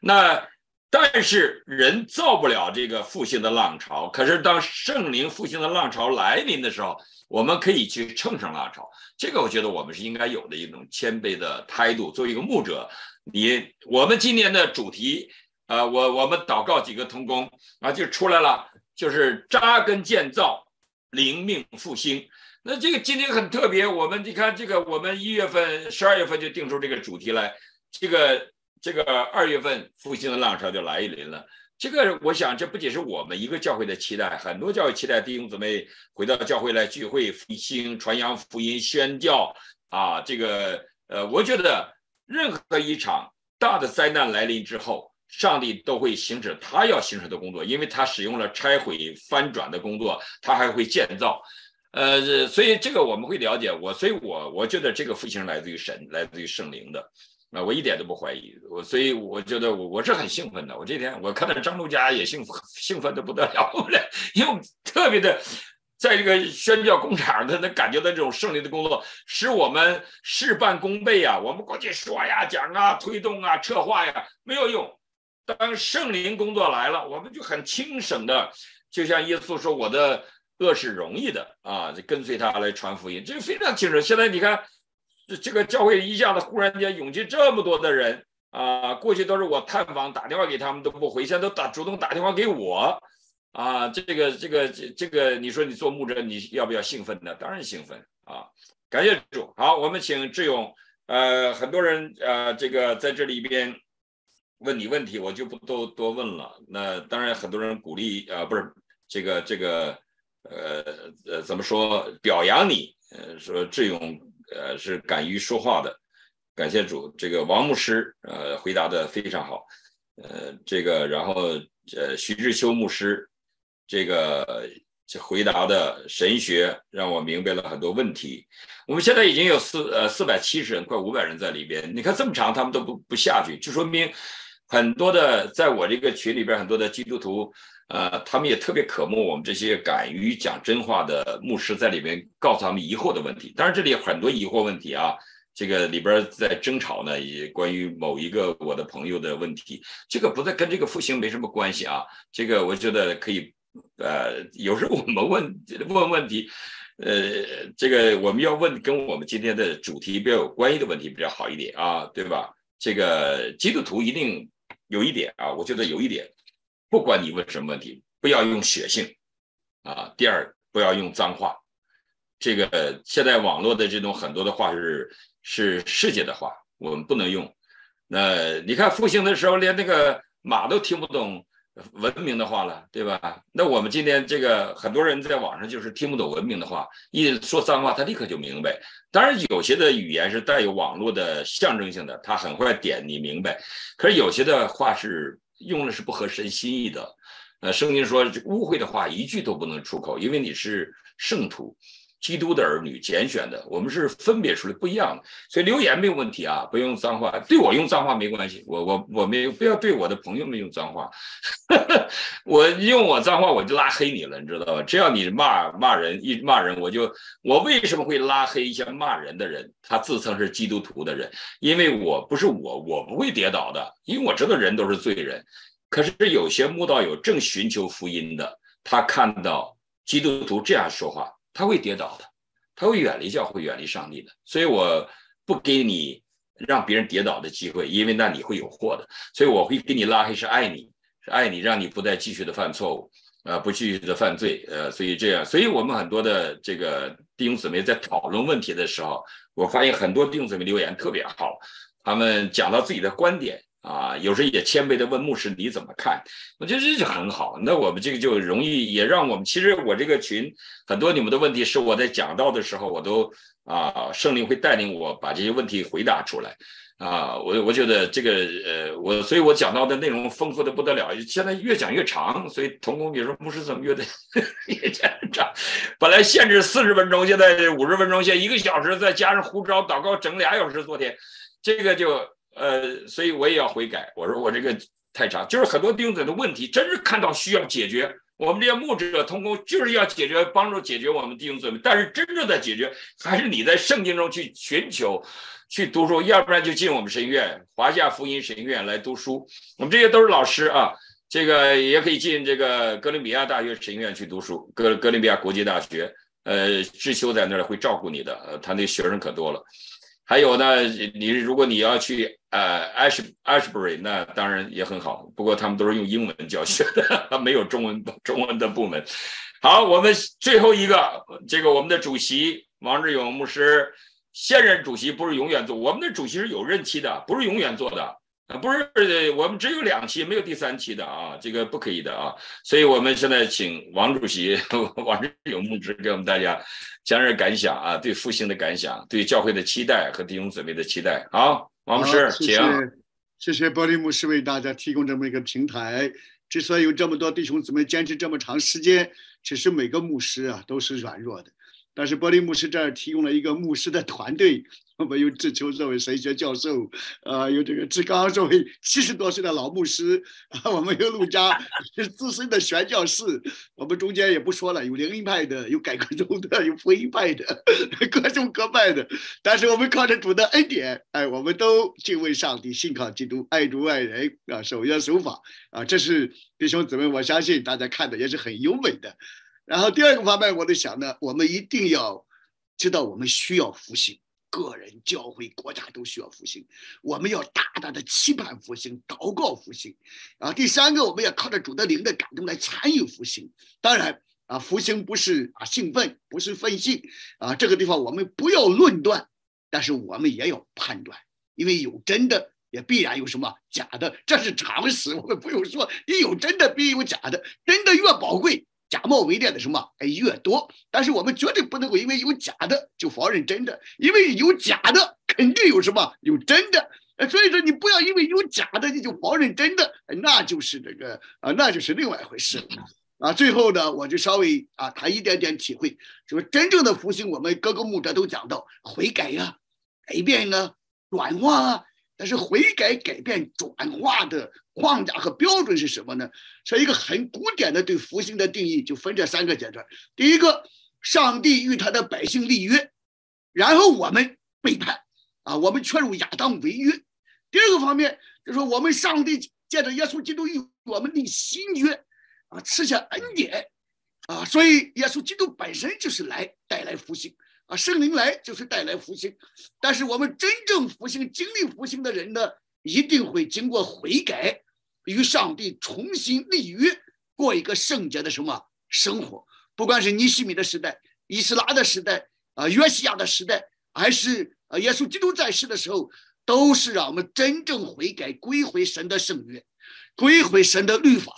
那但是人造不了这个复兴的浪潮。可是当圣灵复兴的浪潮来临的时候，我们可以去乘上浪潮。这个我觉得我们是应该有的一种谦卑的态度。作为一个牧者，你我们今年的主题，呃，我我们祷告几个同工啊，就出来了，就是扎根建造，灵命复兴。那这个今天很特别，我们你看这个，我们一月份、十二月份就定出这个主题来，这个这个二月份复兴的浪潮就来临了。这个我想，这不仅是我们一个教会的期待，很多教会期待弟兄姊妹回到教会来聚会、复兴、传扬福音、宣教啊。这个呃，我觉得任何一场大的灾难来临之后，上帝都会行使他要行使的工作，因为他使用了拆毁、翻转的工作，他还会建造。呃，所以这个我们会了解我，所以我我觉得这个复兴来自于神，来自于圣灵的，啊，我一点都不怀疑，我所以我觉得我我是很兴奋的。我这天我看到张路家也兴奋，[LAUGHS] 兴奋的不得了，因为特别的，在这个宣教工厂，他能感觉到这种胜利的工作，使我们事半功倍啊。我们过去说呀、讲啊、推动啊、策划呀，没有用。当圣灵工作来了，我们就很轻省的，就像耶稣说我的。恶是容易的啊，就跟随他来传福音，这个非常清楚。现在你看，这这个教会一下子忽然间涌进这么多的人啊，过去都是我探访打电话给他们都不回，现在都打主动打电话给我啊，这个这个这这个，你说你做牧者你要不要兴奋呢？当然兴奋啊！感谢主。好，我们请志勇。呃，很多人呃，这个在这里边问你问题，我就不多多问了。那当然很多人鼓励啊，不是这个这个。呃呃，怎么说表扬你？呃，说志勇呃是敢于说话的，感谢主。这个王牧师呃回答的非常好，呃，这个然后呃徐志秋牧师这个回答的神学让我明白了很多问题。我们现在已经有四呃四百七十人，快五百人在里边。你看这么长，他们都不不下去，就说明很多的在我这个群里边很多的基督徒。呃，他们也特别渴慕我们这些敢于讲真话的牧师在里面告诉他们疑惑的问题。当然，这里有很多疑惑问题啊，这个里边在争吵呢，也关于某一个我的朋友的问题，这个不再跟这个复兴没什么关系啊。这个我觉得可以，呃，有时候我们问问问题，呃，这个我们要问跟我们今天的主题比较有关系的问题比较好一点啊，对吧？这个基督徒一定有一点啊，我觉得有一点。不管你问什么问题，不要用血性，啊，第二不要用脏话，这个现在网络的这种很多的话是是世界的话，我们不能用。那你看复兴的时候，连那个马都听不懂文明的话了，对吧？那我们今天这个很多人在网上就是听不懂文明的话，一说脏话，他立刻就明白。当然有些的语言是带有网络的象征性的，他很快点你明白。可是有些的话是。用的是不合神心意的，呃，圣经说污秽的话一句都不能出口，因为你是圣徒，基督的儿女拣选的，我们是分别出来不一样的，所以留言没有问题啊，不用脏话，对我用脏话没关系，我我我没不要对我的朋友们用脏话，[LAUGHS] 我用我脏话我就拉黑你了，你知道吧？只要你骂骂人一骂人，我就我为什么会拉黑一些骂人的人？他自称是基督徒的人，因为我不是我，我不会跌倒的，因为我知道人都是罪人，可是有些慕道友正寻求福音的，他看到基督徒这样说话。他会跌倒的，他会远离教会，远离上帝的。所以我不给你让别人跌倒的机会，因为那你会有祸的。所以我会给你拉黑，是爱你，是爱你，让你不再继续的犯错误，呃，不继续的犯罪，呃，所以这样，所以我们很多的这个弟兄姊妹在讨论问题的时候，我发现很多弟兄姊妹留言特别好，他们讲到自己的观点。啊，有时候也谦卑的问牧师你怎么看？我觉得这就很好。那我们这个就容易，也让我们其实我这个群很多你们的问题是我在讲到的时候，我都啊圣灵会带领我把这些问题回答出来啊。我我觉得这个呃我所以我讲到的内容丰富的不得了，现在越讲越长。所以童工比如说牧师怎么越得 [LAUGHS] 越讲越长？本来限制四十分钟，现在五十分钟，现一个小时，再加上呼召祷告整俩小时。昨天这个就。呃，所以我也要悔改。我说我这个太长，就是很多钉子的问题，真是看到需要解决。我们这些牧者通工就是要解决，帮助解决我们弟兄姊妹。但是真正的解决，还是你在圣经中去寻求、去读书，要不然就进我们神院华夏福音神院来读书。我们这些都是老师啊，这个也可以进这个哥伦比亚大学神院去读书，哥哥伦比亚国际大学。呃，智修在那儿会照顾你的，他那学生可多了。还有呢，你如果你要去呃，Ash Ashbury，那当然也很好。不过他们都是用英文教学的，[LAUGHS] 没有中文中文的部门。好，我们最后一个，这个我们的主席王志勇牧师，现任主席不是永远做，我们的主席是有任期的，不是永远做的。啊，不是，我们只有两期，没有第三期的啊，这个不可以的啊。所以我们现在请王主席 [LAUGHS] 王志勇牧师给我们大家讲点感想啊，对复兴的感想，对教会的期待和弟兄姊妹的期待。好，王牧师，请。
谢谢玻璃牧师为大家提供这么一个平台。之所以有这么多弟兄姊妹坚持这么长时间，其实每个牧师啊都是软弱的。但是玻璃牧师这儿提供了一个牧师的团队，[LAUGHS] 我们有志秋这位神学教授，呃，有这个志刚这位 [LAUGHS] 七十多岁的老牧师，啊，我们有陆家 [LAUGHS] 是资深的宣教士，我们中间也不说了，有灵音派的，有改革宗的，有福音派的，各种各派的。但是我们靠着主的恩典，哎，我们都敬畏上帝，信靠基督，爱主爱人啊，守约守法啊，这是弟兄姊妹，我相信大家看的也是很优美的。然后第二个方面，我在想呢，我们一定要知道，我们需要复兴，个人、教会、国家都需要复兴。我们要大大的期盼复兴，祷告复兴。啊，第三个，我们要靠着主的灵的感动来参与复兴。当然啊，复兴不是啊兴奋，不是分析啊，这个地方我们不要论断，但是我们也要判断，因为有真的，也必然有什么假的，这是常识。我们不用说，你有真的，必有假的，真的越宝贵。假冒伪劣的什么哎越多，但是我们绝对不能够因为有假的就否认真的，因为有假的肯定有什么有真的，所以说你不要因为有假的你就否认真的，那就是这个啊，那就是另外一回事了啊。最后呢，我就稍微啊谈一点点体会，就是真正的复兴，我们各个牧者都讲到悔改呀、改变啊、转化啊。但是悔改、改变、转化的框架和标准是什么呢？是一个很古典的对复兴的定义，就分这三个阶段。第一个，上帝与他的百姓立约，然后我们背叛，啊，我们劝入亚当违约。第二个方面，就是说我们上帝借着耶稣基督与我们立新约，啊，赐下恩典，啊，所以耶稣基督本身就是来带来复兴。啊，圣灵来就是带来复兴，但是我们真正复兴、经历复兴的人呢，一定会经过悔改，与上帝重新立约，过一个圣洁的什么生活？不管是尼西米的时代、以斯拉的时代、啊约西亚的时代，还是啊耶稣基督在世的时候，都是让我们真正悔改、归回神的圣约，归回神的律法。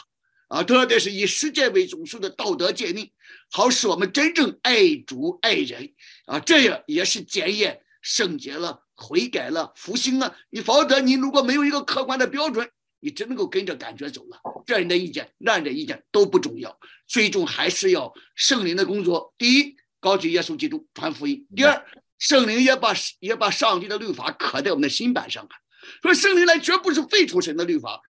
啊，特别是以世界为总数的道德诫命，好使我们真正爱主爱人啊，这样也是检验圣洁了、悔改了、复兴了。你否则，你如果没有一个客观的标准，你只能够跟着感觉走了。这人的意见、那人的意见都不重要，最终还是要圣灵的工作。第一，高举耶稣基督传福音。第二，圣灵也把也把上帝的律法刻在我们的心板上啊。说圣灵来绝不是废除神的律法，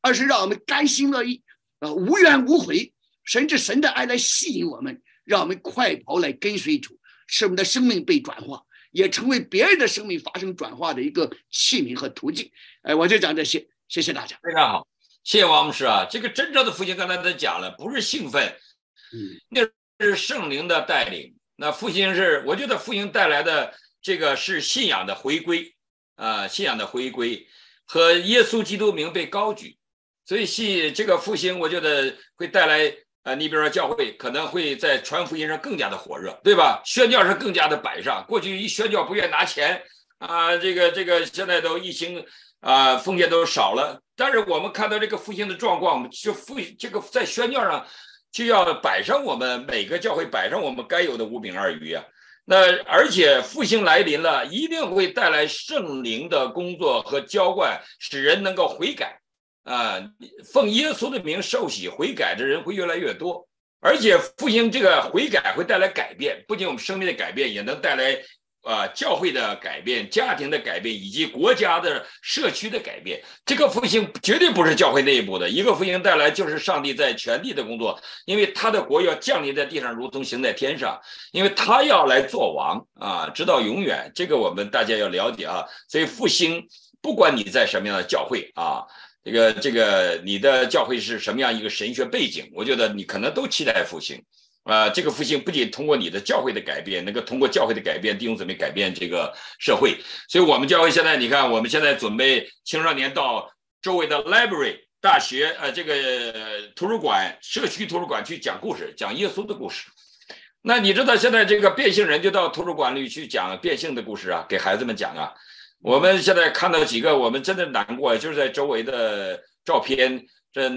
而是让我们甘心乐意啊，无怨无悔，甚至神的爱来吸引我们，让我们快跑来跟随主，使我们的生命被转化，也成为别人的生命发生转化的一个器皿和途径。哎，我就讲这些，谢谢大家。
非常好，谢谢王牧师啊。这个真正的复兴，刚才他讲了，不是兴奋，
嗯，
那是圣灵的带领。那复兴是，我觉得复兴带来的这个是信仰的回归。啊，信仰的回归和耶稣基督名被高举，所以信这个复兴，我觉得会带来啊，你比如说教会可能会在传福音上更加的火热，对吧？宣教上更加的摆上。过去一宣教不愿拿钱啊，这个这个现在都疫情啊，奉献都少了。但是我们看到这个复兴的状况，就复这个在宣教上就要摆上我们每个教会摆上我们该有的五饼二鱼啊。那而且复兴来临了，一定会带来圣灵的工作和浇灌，使人能够悔改，啊，奉耶稣的名受洗悔改的人会越来越多，而且复兴这个悔改会带来改变，不仅我们生命的改变，也能带来。啊，教会的改变、家庭的改变以及国家的社区的改变，这个复兴绝对不是教会内部的一个复兴带来，就是上帝在全地的工作，因为他的国要降临在地上，如同行在天上，因为他要来做王啊，直到永远。这个我们大家要了解啊。所以复兴，不管你在什么样的教会啊，这个这个你的教会是什么样一个神学背景，我觉得你可能都期待复兴。啊，这个复兴不仅通过你的教会的改变，能够通过教会的改变，弟兄姊妹改变这个社会。所以，我们教会现在，你看，我们现在准备青少年到周围的 library 大学，呃，这个图书馆、社区图书馆去讲故事，讲耶稣的故事。那你知道，现在这个变性人就到图书馆里去讲变性的故事啊，给孩子们讲啊。我们现在看到几个，我们真的难过，就是在周围的照片。这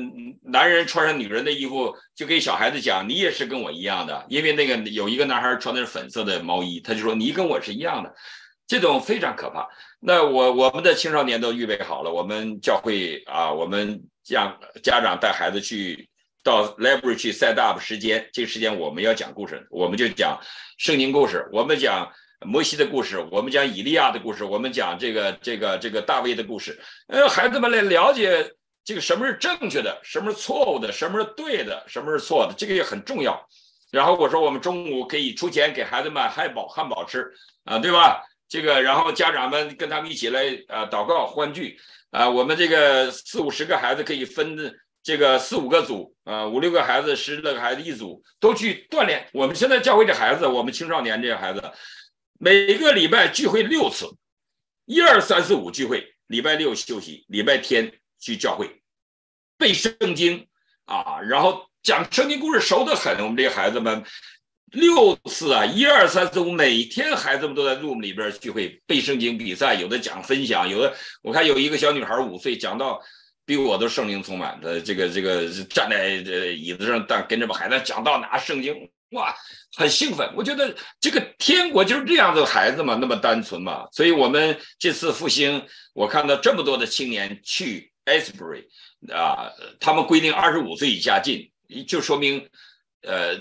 男人穿上女人的衣服，就给小孩子讲：“你也是跟我一样的。”因为那个有一个男孩穿的是粉色的毛衣，他就说：“你跟我是一样的。”这种非常可怕。那我我们的青少年都预备好了，我们教会啊，我们让家长带孩子去到 library 去 set up 时间，这个时间我们要讲故事，我们就讲圣经故事，我们讲摩西的故事，我们讲以利亚的故事，我们讲这个这个这个大卫的故事，呃，孩子们来了解。这个什么是正确的，什么是错误的，什么是对的，什么是错的，这个也很重要。然后我说，我们中午可以出钱给孩子们汉堡汉堡吃啊，对吧？这个，然后家长们跟他们一起来啊祷告欢聚啊。我们这个四五十个孩子可以分这个四五个组啊，五六个孩子、十来个孩子一组，都去锻炼。我们现在教会这孩子，我们青少年这些孩子，每个礼拜聚会六次，一二三四五聚会，礼拜六休息，礼拜天。去教会背圣经啊，然后讲圣经故事熟得很。我们这些孩子们六次啊，一二三四五，每天孩子们都在 room 里边聚会背圣经比赛，有的讲分享，有的我看有一个小女孩五岁讲到比我都圣灵充满的，这个这个站在这椅子上，但跟着把孩子讲到拿圣经，哇，很兴奋。我觉得这个天国就是这样的孩子嘛，那么单纯嘛。所以我们这次复兴，我看到这么多的青年去。Asbury 啊，他们规定二十五岁以下进，就说明，呃，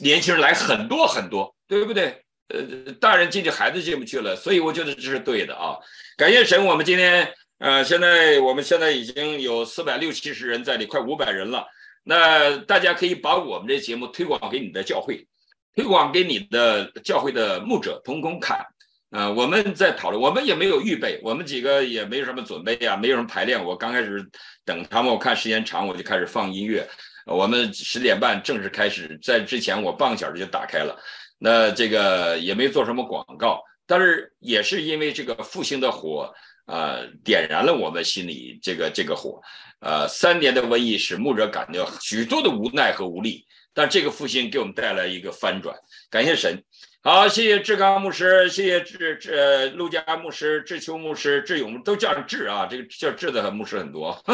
年轻人来很多很多，对不对？呃，大人进去，孩子进不去了，所以我觉得这是对的啊。感谢神，我们今天，呃，现在我们现在已经有四百六七十人在里，快五百人了。那大家可以把我们这节目推广给你的教会，推广给你的教会的牧者同工看。啊，我们在讨论，我们也没有预备，我们几个也没什么准备啊，没有什么排练。我刚开始等他们，我看时间长，我就开始放音乐。我们十点半正式开始，在之前我半个小时就打开了。那这个也没做什么广告，但是也是因为这个复兴的火，呃，点燃了我们心里这个这个火。呃，三年的瘟疫使牧者感到许多的无奈和无力，但这个复兴给我们带来一个翻转，感谢神。好，谢谢志刚牧师，谢谢志志陆家牧师、志秋牧师、志勇都叫志啊，这个叫志的牧师很多。[LAUGHS]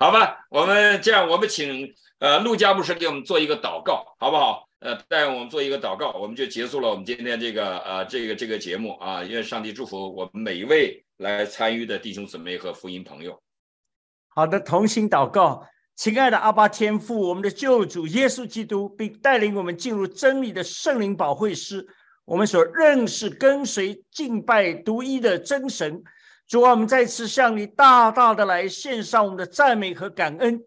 好吧，我们这样，我们请呃陆家牧师给我们做一个祷告，好不好？呃，带我们做一个祷告，我们就结束了我们今天这个呃这个这个节目啊。愿上帝祝福我们每一位来参与的弟兄姊妹和福音朋友。
好的，同心祷告。亲爱的阿巴天父，我们的救主耶稣基督，并带领我们进入真理的圣灵保惠师，我们所认识、跟随、敬拜独一的真神。主啊，我们再次向你大大的来献上我们的赞美和感恩。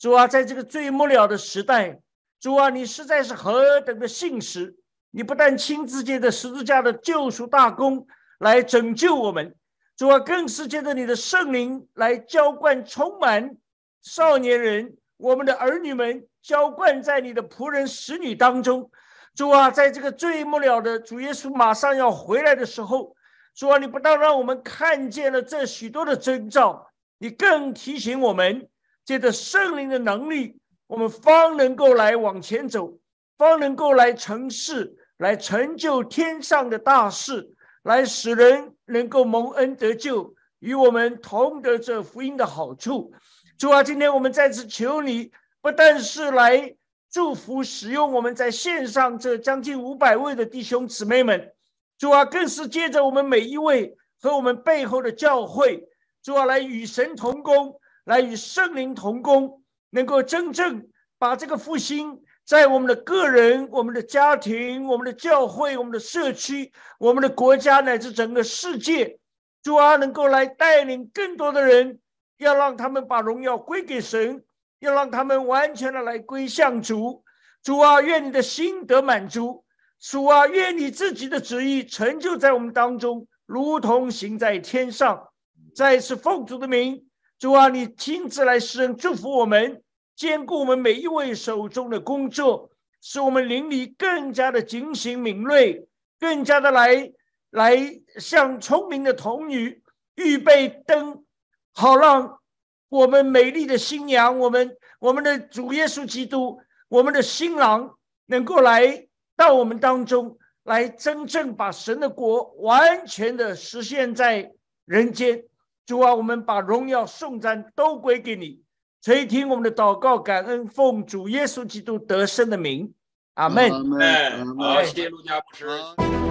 主啊，在这个最末了的时代，主啊，你实在是何等的信实！你不但亲自借着十字架的救赎大功来拯救我们，主啊，更是借着你的圣灵来浇灌、充满。少年人，我们的儿女们，浇灌在你的仆人、使女当中。主啊，在这个最末了的主耶稣马上要回来的时候，主啊，你不但让我们看见了这许多的征兆，你更提醒我们，借着圣灵的能力，我们方能够来往前走，方能够来成事，来成就天上的大事，来使人能够蒙恩得救，与我们同得这福音的好处。主啊，今天我们再次求你，不但是来祝福使用我们在线上这将近五百位的弟兄姊妹们，主啊，更是借着我们每一位和我们背后的教会，主啊，来与神同工，来与圣灵同工，能够真正把这个复兴在我们的个人、我们的家庭、我们的教会、我们的社区、我们的国家乃至整个世界，主啊，能够来带领更多的人。要让他们把荣耀归给神，要让他们完全的来归向主。主啊，愿你的心得满足。主啊，愿你自己的旨意成就在我们当中，如同行在天上。再次奉主的名，主啊，你亲自来施恩祝福我们，兼顾我们每一位手中的工作，使我们灵里更加的警醒敏锐，更加的来来像聪明的童女预备灯。好让我们美丽的新娘，我们我们的主耶稣基督，我们的新郎，能够来到我们当中，来真正把神的国完全的实现在人间。主啊，我们把荣耀颂赞都归给你，垂听我们的祷告，感恩奉主耶稣基督得胜的名，阿门。阿门
好，谢谢陆家牧师。